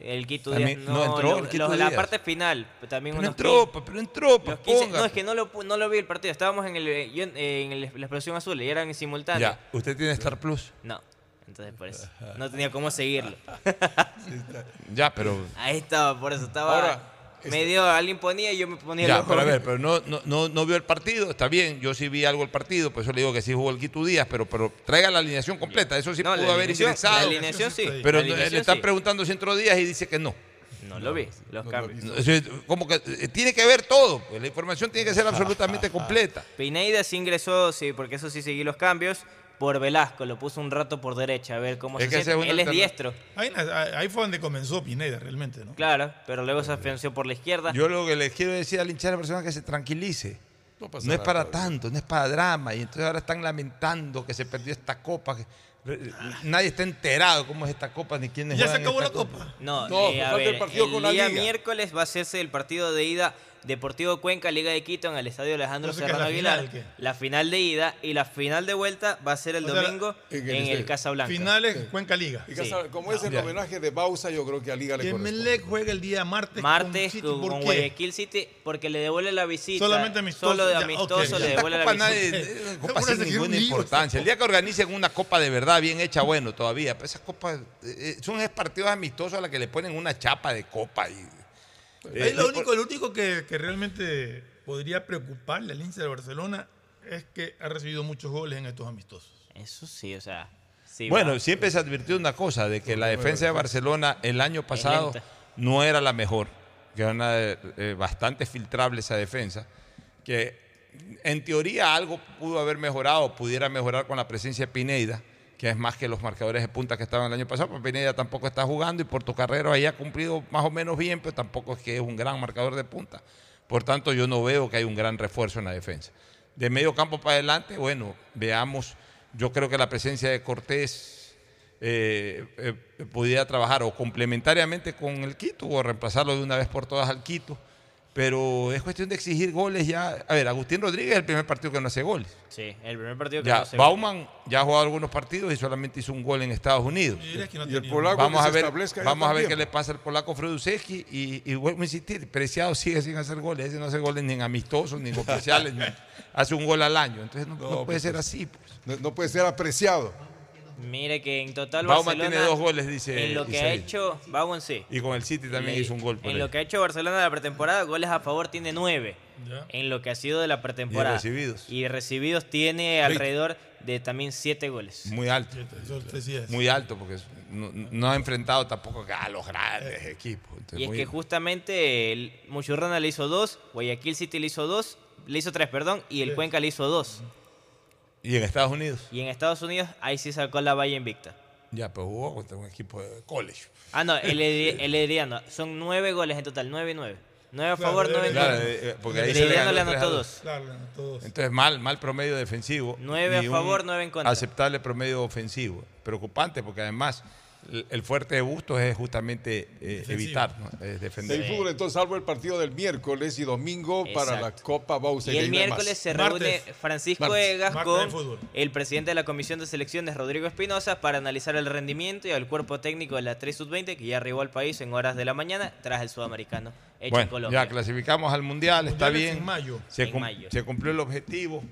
El Quito Díaz no no, entró lo- los- la parte final, también Pero unos entró, pa, pero entró, los 15 ponga. No, es que no lo, no lo vi el partido, estábamos en, el, eh, en, eh, en el- la explosión azul y eran en simultáneo. Ya, ¿usted tiene Star Plus? No, entonces por eso. No tenía cómo seguirlo. Ya, pero... Ahí estaba, por eso estaba... Ahora, me dio, alguien ponía y yo me ponía Ya, el ojo. pero a ver, pero no, no, no, no vio el partido, está bien, yo sí vi algo el partido, por eso le digo que sí jugó el Quito Díaz, pero, pero traiga la alineación completa, eso sí No, pudo haber ingresado. la alineación sí, Pero alineación le están sí. preguntando si entró Díaz y dice que no. No lo vi, los cambios. Como que eh, tiene que ver todo, pues, la información tiene que ser absolutamente completa. Pineida sí ingresó, sí, porque eso sí seguí los cambios, por Velasco, lo puso un rato por derecha, a ver cómo Es se siente. es Él es diestro, Ahí, ahí fue donde comenzó Pineda realmente, ¿no? claro, pero luego se afianció por la izquierda. Yo lo que les quiero decir al hinchar de persona es que se tranquilice. No No, es para tanto, no es para drama. Y entonces ahora están lamentando que se perdió esta copa. que- Nadie está enterado cómo es esta copa ni quiénes ¿Ya se acabó la copa? No, No, eh, a el ver, el la día Liga. miércoles va a hacerse el partido de ida Deportivo Cuenca, Liga de Quito en el Estadio Alejandro Entonces, ¿qué es Serrano la Aguilar. final, la final de ida y la final de vuelta va a ser el O sea, domingo en en, el. Casablanca. Finales Cuenca Liga. Y Casa- Como es el Ya. homenaje de Bausa, yo creo que a Liga le Que corresponde. Melec juega el día martes, Martes con, City, ¿por con qué? Guayaquil City porque le devuelve la visita. Solamente amistoso, Solo de ya, amistoso ok. le devuelve la copa visita. nadie- eh, copa Ahora sin ninguna importancia. El día que organicen una copa de verdad bien hecha, bueno, todavía. Pero esas copas eh, eh, son partidos amistosos a la que le ponen una chapa de copa. Y, eh, Ahí lo único, lo único que, que realmente podría preocuparle al hincha de Barcelona es que ha recibido muchos goles en estos amistosos. Eso sí, o sea. sí, bueno, va. siempre se advirtió una cosa, de que la defensa de Barcelona el año pasado no era la mejor, que era una, eh, bastante filtrable esa defensa, que en teoría algo pudo haber mejorado, pudiera mejorar con la presencia de Pineida, que es más que los marcadores de punta que estaban el año pasado, pero Pineida tampoco está jugando y Portocarrero ahí ha cumplido más o menos bien, pero tampoco es que es un gran marcador de punta. Por tanto, yo no veo que hay un gran refuerzo en la defensa. De medio campo para adelante, bueno, veamos. Yo creo que la presencia de Cortés eh, eh, pudiera trabajar o complementariamente con el Quito o reemplazarlo de una vez por todas al Quito. Pero es cuestión de exigir goles ya. A ver, Agustín Rodríguez es el primer partido que no hace goles. Sí, el primer partido que Ya, no se Bauman ya ha jugado algunos partidos y solamente hizo un gol en Estados Unidos. Que no Y el polaco Vamos a ver, vamos a ver qué le pasa al polaco Fredusewski y, y vuelvo a insistir, Preciado sigue sin hacer goles, ese no hace goles ni en amistosos, ni en oficiales, ni- hace un gol al año, entonces no, no puede ser así. pues. No, no puede ser apreciado. Mire que en total Bauman Barcelona tiene dos goles, dice En lo que ha hecho Bauman sí. Y con el City también Le- hizo un gol por En ahí. lo que ha hecho Barcelona de la pretemporada, goles a favor tiene nueve. en lo que ha sido de la pretemporada. Y recibidos. Y recibidos tiene alrededor de también 7 goles. Muy alto. Muy alto, porque no, no ha enfrentado tampoco a los grandes equipos. Entonces, Y es que justamente el Muchurrana le hizo 2, Guayaquil City le hizo 2, le hizo 3, perdón, y el Sí. Cuenca le hizo 2. Y en Estados Unidos. Y en Estados Unidos ahí sí sacó la valla invicta. Ya, pues jugó contra un equipo de college. Ah, no, el, el Herediano. Son 9 goles en total, 9 y 9. 9 a Claro, favor, 9 en claro, contra. eh, eh, el se le le 3 a anotó 2. 2. Claro, todos. Entonces, mal, mal promedio defensivo. Nueve a favor, nueve en contra. Aceptable promedio ofensivo. Preocupante porque además el, el fuerte de Bustos es justamente eh, evitar, ¿no? es defender. Del fútbol, entonces, salvo el partido del miércoles y domingo para la. Copa Bausa. Y el miércoles más. se reúne Francisco Martes. Egas Martes con el presidente de la Comisión de Selecciones, Rodrigo Espinosa, para analizar el rendimiento y al cuerpo técnico de la 3 Sub-20 que ya arribó al país en horas de la mañana tras el sudamericano hecho en Bueno, Colombia. ya clasificamos al Mundial, está Mundial es bien. en mayo. Se, En cum- mayo. se cumplió el objetivo.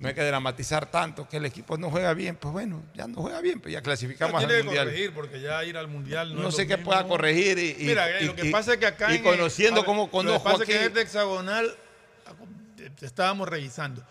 No hay que dramatizar tanto que el equipo no juega bien. Pues bueno, ya no juega bien, pero ya clasificamos tiene al que Mundial. corregir porque ya ir al mundial no, No es sé lo qué mismo. pueda corregir y- y- Mira, y- lo que pasa es que acá y en- conociendo ver, cómo Lo conozco que pasa es que aquí- en este hexagonal estábamos revisando.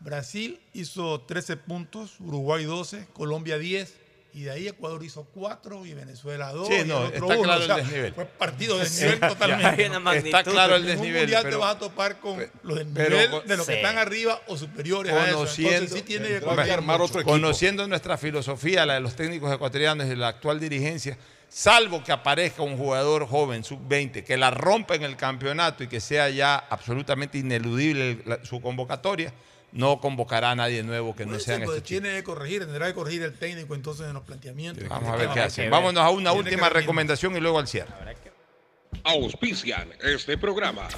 Brasil hizo 13 puntos, Uruguay 12, Colombia 10 y de ahí Ecuador hizo 4 y Venezuela 2 Sí, y no, el otro está uno. claro O sea, el desnivel. Fue partido de Sí, totalmente. Está claro el En desnivel, un mundial te pero- vas a topar con los del pero nivel con- de los que Sí. están arriba o superiores a eso. Conociendo, Entonces sí tiene que conociendo nuestra filosofía, la de los técnicos ecuatorianos y la actual dirigencia, salvo que aparezca un jugador joven, sub-20, que la rompa en el campeonato y que sea ya absolutamente ineludible la- su convocatoria, no convocará a nadie nuevo que no Pues, sean pues, chicos. tiene que corregir, tendrá que corregir el técnico entonces en los planteamientos. Vamos a ver qué hacen. Vámonos a una última recomendación y luego al cierre. Auspician este programa.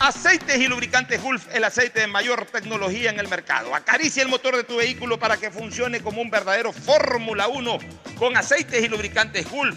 Aceites y lubricantes Gulf, el aceite de mayor tecnología en el mercado. Acaricia el motor de tu vehículo para que funcione como un verdadero Fórmula 1 con aceites y lubricantes Gulf.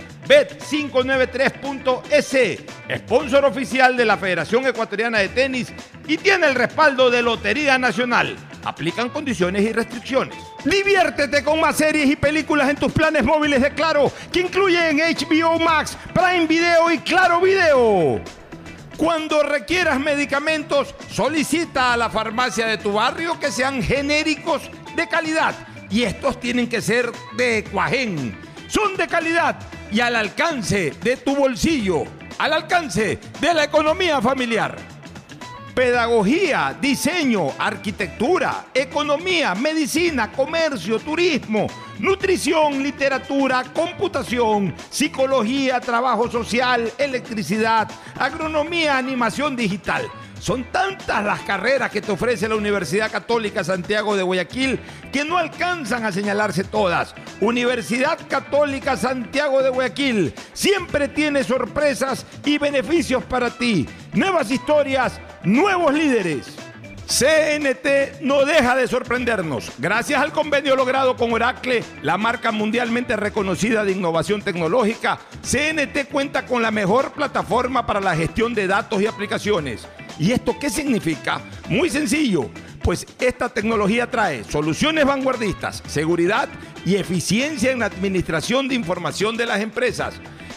Bet593.es, sponsor oficial de la Federación Ecuatoriana de Tenis y tiene el respaldo de Lotería Nacional. Aplican condiciones y restricciones. Diviértete con más series y películas en tus planes móviles de Claro, que incluyen HBO Max, Prime Video y Claro Video. Cuando requieras medicamentos, solicita a la farmacia de tu barrio que sean genéricos de calidad. Y estos tienen que ser de Cuajén. Son de calidad y al alcance de tu bolsillo, al alcance de la economía familiar. Pedagogía, diseño, arquitectura, economía, medicina, comercio, turismo, nutrición, literatura, computación, psicología, trabajo social, electricidad, agronomía, animación digital. Son tantas las carreras que te ofrece la Universidad Católica Santiago de Guayaquil que no alcanzan a señalarse todas. Universidad Católica Santiago de Guayaquil siempre tiene sorpresas y beneficios para ti. Nuevas historias, nuevos líderes. CNT no deja de sorprendernos. Gracias al convenio logrado con Oracle, la marca mundialmente reconocida de innovación tecnológica, CNT cuenta con la mejor plataforma para la gestión de datos y aplicaciones. ¿Y esto qué significa? Muy sencillo, pues esta tecnología trae soluciones vanguardistas, seguridad y eficiencia en la administración de información de las empresas.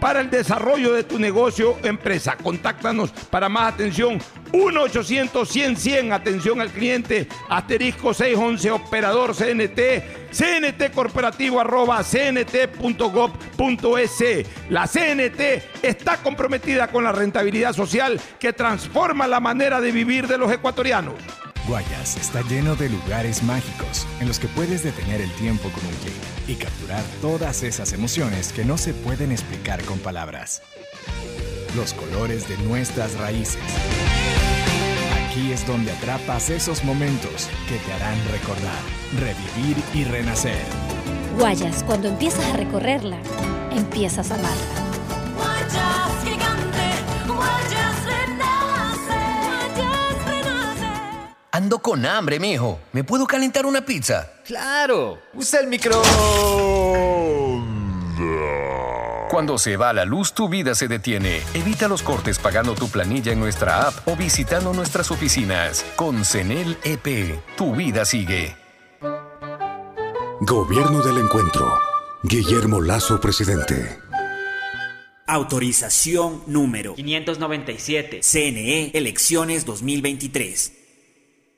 para el desarrollo de tu negocio o empresa. Contáctanos para más atención 1-800-100-100, atención al cliente, asterisco 611, operador CNT, CNT corporativo arroba cnt.gov.es. La CNT está comprometida con la rentabilidad social que transforma la manera de vivir de los ecuatorianos. Guayas está lleno de lugares mágicos en los que puedes detener el tiempo con un clic y capturar todas esas emociones que no se pueden explicar con palabras. los colores de nuestras raíces. Aquí es donde atrapas esos momentos que te harán recordar, revivir y renacer. Guayas, cuando empiezas a recorrerla, empiezas a amarla. Guayas gigante, Guayas Ando con hambre, mijo. ¿Me puedo calentar una pizza? Claro. Usa el micro. Cuando se va la luz, tu vida se detiene. Evita los cortes pagando tu planilla en nuestra app o visitando nuestras oficinas. Con CENEL EP, tu vida sigue. Gobierno del Encuentro. Guillermo Lazo, presidente. Autorización número 597. CNE Elecciones 2023.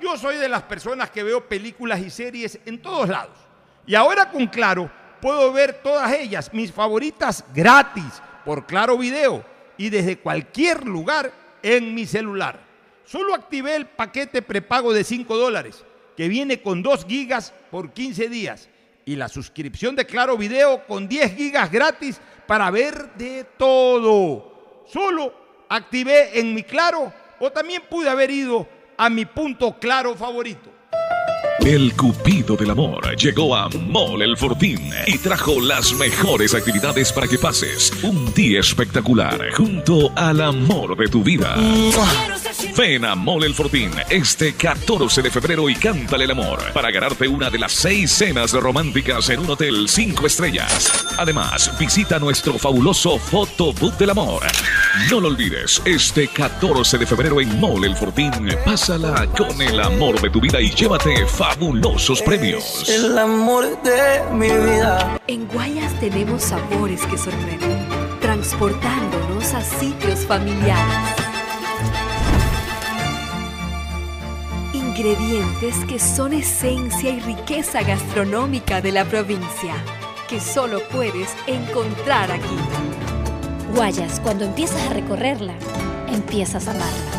Yo soy de las personas que veo películas y series en todos lados. Y ahora con Claro puedo ver todas ellas, mis favoritas, gratis, por Claro Video y desde cualquier lugar en mi celular. Solo activé el paquete prepago de 5 dólares, que viene con 2 gigas por 15 días, y la suscripción de Claro Video con 10 gigas gratis para ver de todo. Solo activé en mi Claro o también pude haber ido a mi punto claro favorito. El Cupido del Amor llegó a Mall El Fortín y trajo las mejores actividades para que pases un día espectacular junto al amor de tu vida. Ven a Mall El Fortín este 14 de febrero y cántale el amor para ganarte una de las seis cenas románticas en un hotel 5 estrellas. Además, visita nuestro fabuloso Photobook del Amor. No lo olvides, este 14 de febrero en Mall El Fortín, pásala con el amor de tu vida y llévate fabulosos premios. El amor de mi vida. En Guayas tenemos sabores que sorprenden, transportándonos a sitios familiares. Ingredientes que son esencia y riqueza gastronómica de la provincia, que solo puedes encontrar aquí. Guayas, cuando empiezas a recorrerla, empiezas a amarla.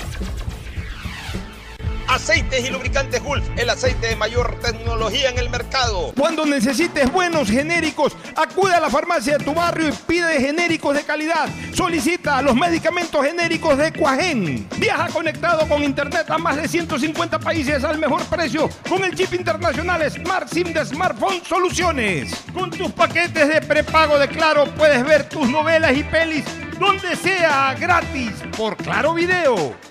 Aceites y lubricantes Gulf, el aceite de mayor tecnología en el mercado. Cuando necesites buenos genéricos, acude a la farmacia de tu barrio y pide genéricos de calidad. Solicita los medicamentos genéricos de Cuajén. Viaja conectado con internet a más de 150 países al mejor precio con el chip internacional Smart SIM de Smartphone Soluciones. Con tus paquetes de prepago de Claro puedes ver tus novelas y pelis donde sea gratis por Claro Video.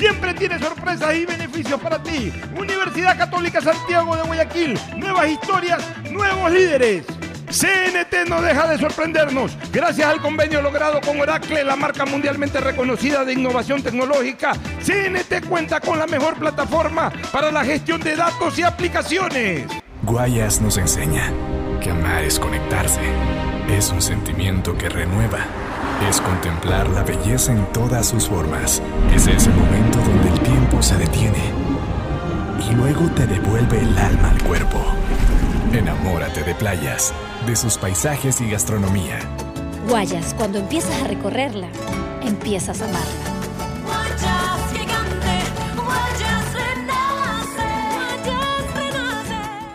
Siempre tiene sorpresas y beneficios para ti. Universidad Católica Santiago de Guayaquil. Nuevas historias, nuevos líderes. CNT no deja de sorprendernos. Gracias al convenio logrado con Oracle, la marca mundialmente reconocida de innovación tecnológica, CNT cuenta con la mejor plataforma para la gestión de datos y aplicaciones. Guayas nos enseña que amar es conectarse. Es un sentimiento que renueva. Es contemplar la belleza en todas sus formas. Es ese momento donde el tiempo se detiene y luego te devuelve el alma al cuerpo. Enamórate de playas, de sus paisajes y gastronomía. Guayas, cuando empiezas a recorrerla, empiezas a amarla.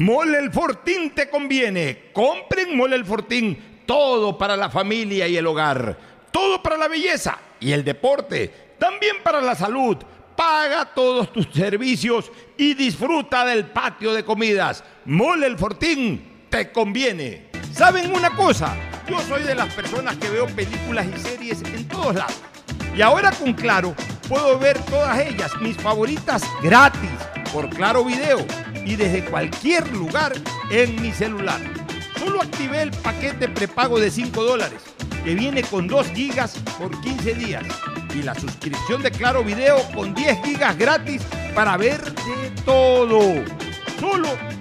Mole el Fortín te conviene. Compren Mole el Fortín. Todo para la familia y el hogar. Todo para la belleza y el deporte. También para la salud. Paga todos tus servicios y disfruta del patio de comidas. Mole el Fortín te conviene. ¿Saben una cosa? Yo soy de las personas que veo películas y series en todos lados. Y ahora con Claro puedo ver todas ellas, mis favoritas, gratis, por Claro Video y desde cualquier lugar en mi celular. Solo activé el paquete prepago de 5 dólares, que viene con 2 gigas por 15 días. Y la suscripción de Claro Video con 10 gigas gratis para ver de todo. Solo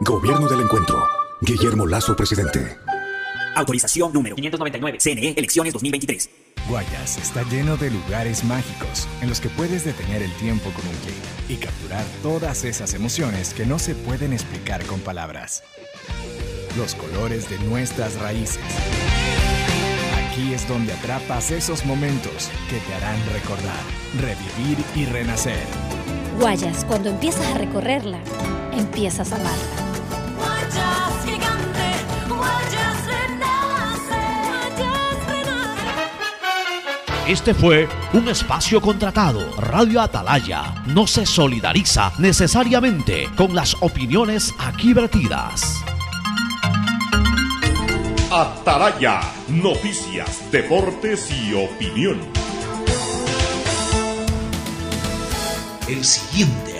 Gobierno del Encuentro. Guillermo Lazo, presidente. Autorización número 599. CNE, elecciones 2023. Guayas está lleno de lugares mágicos en los que puedes detener el tiempo con un clic y capturar todas esas emociones que no se pueden explicar con palabras. Los colores de nuestras raíces. Aquí es donde atrapas esos momentos que te harán recordar, revivir y renacer. Guayas, cuando empiezas a recorrerla, empiezas a amarla. Guayas gigante, Guayas renace, Guayas renace. Este fue un espacio contratado. Radio Atalaya no se solidariza necesariamente con las opiniones aquí vertidas. Atalaya, noticias, deportes y opinión. El siguiente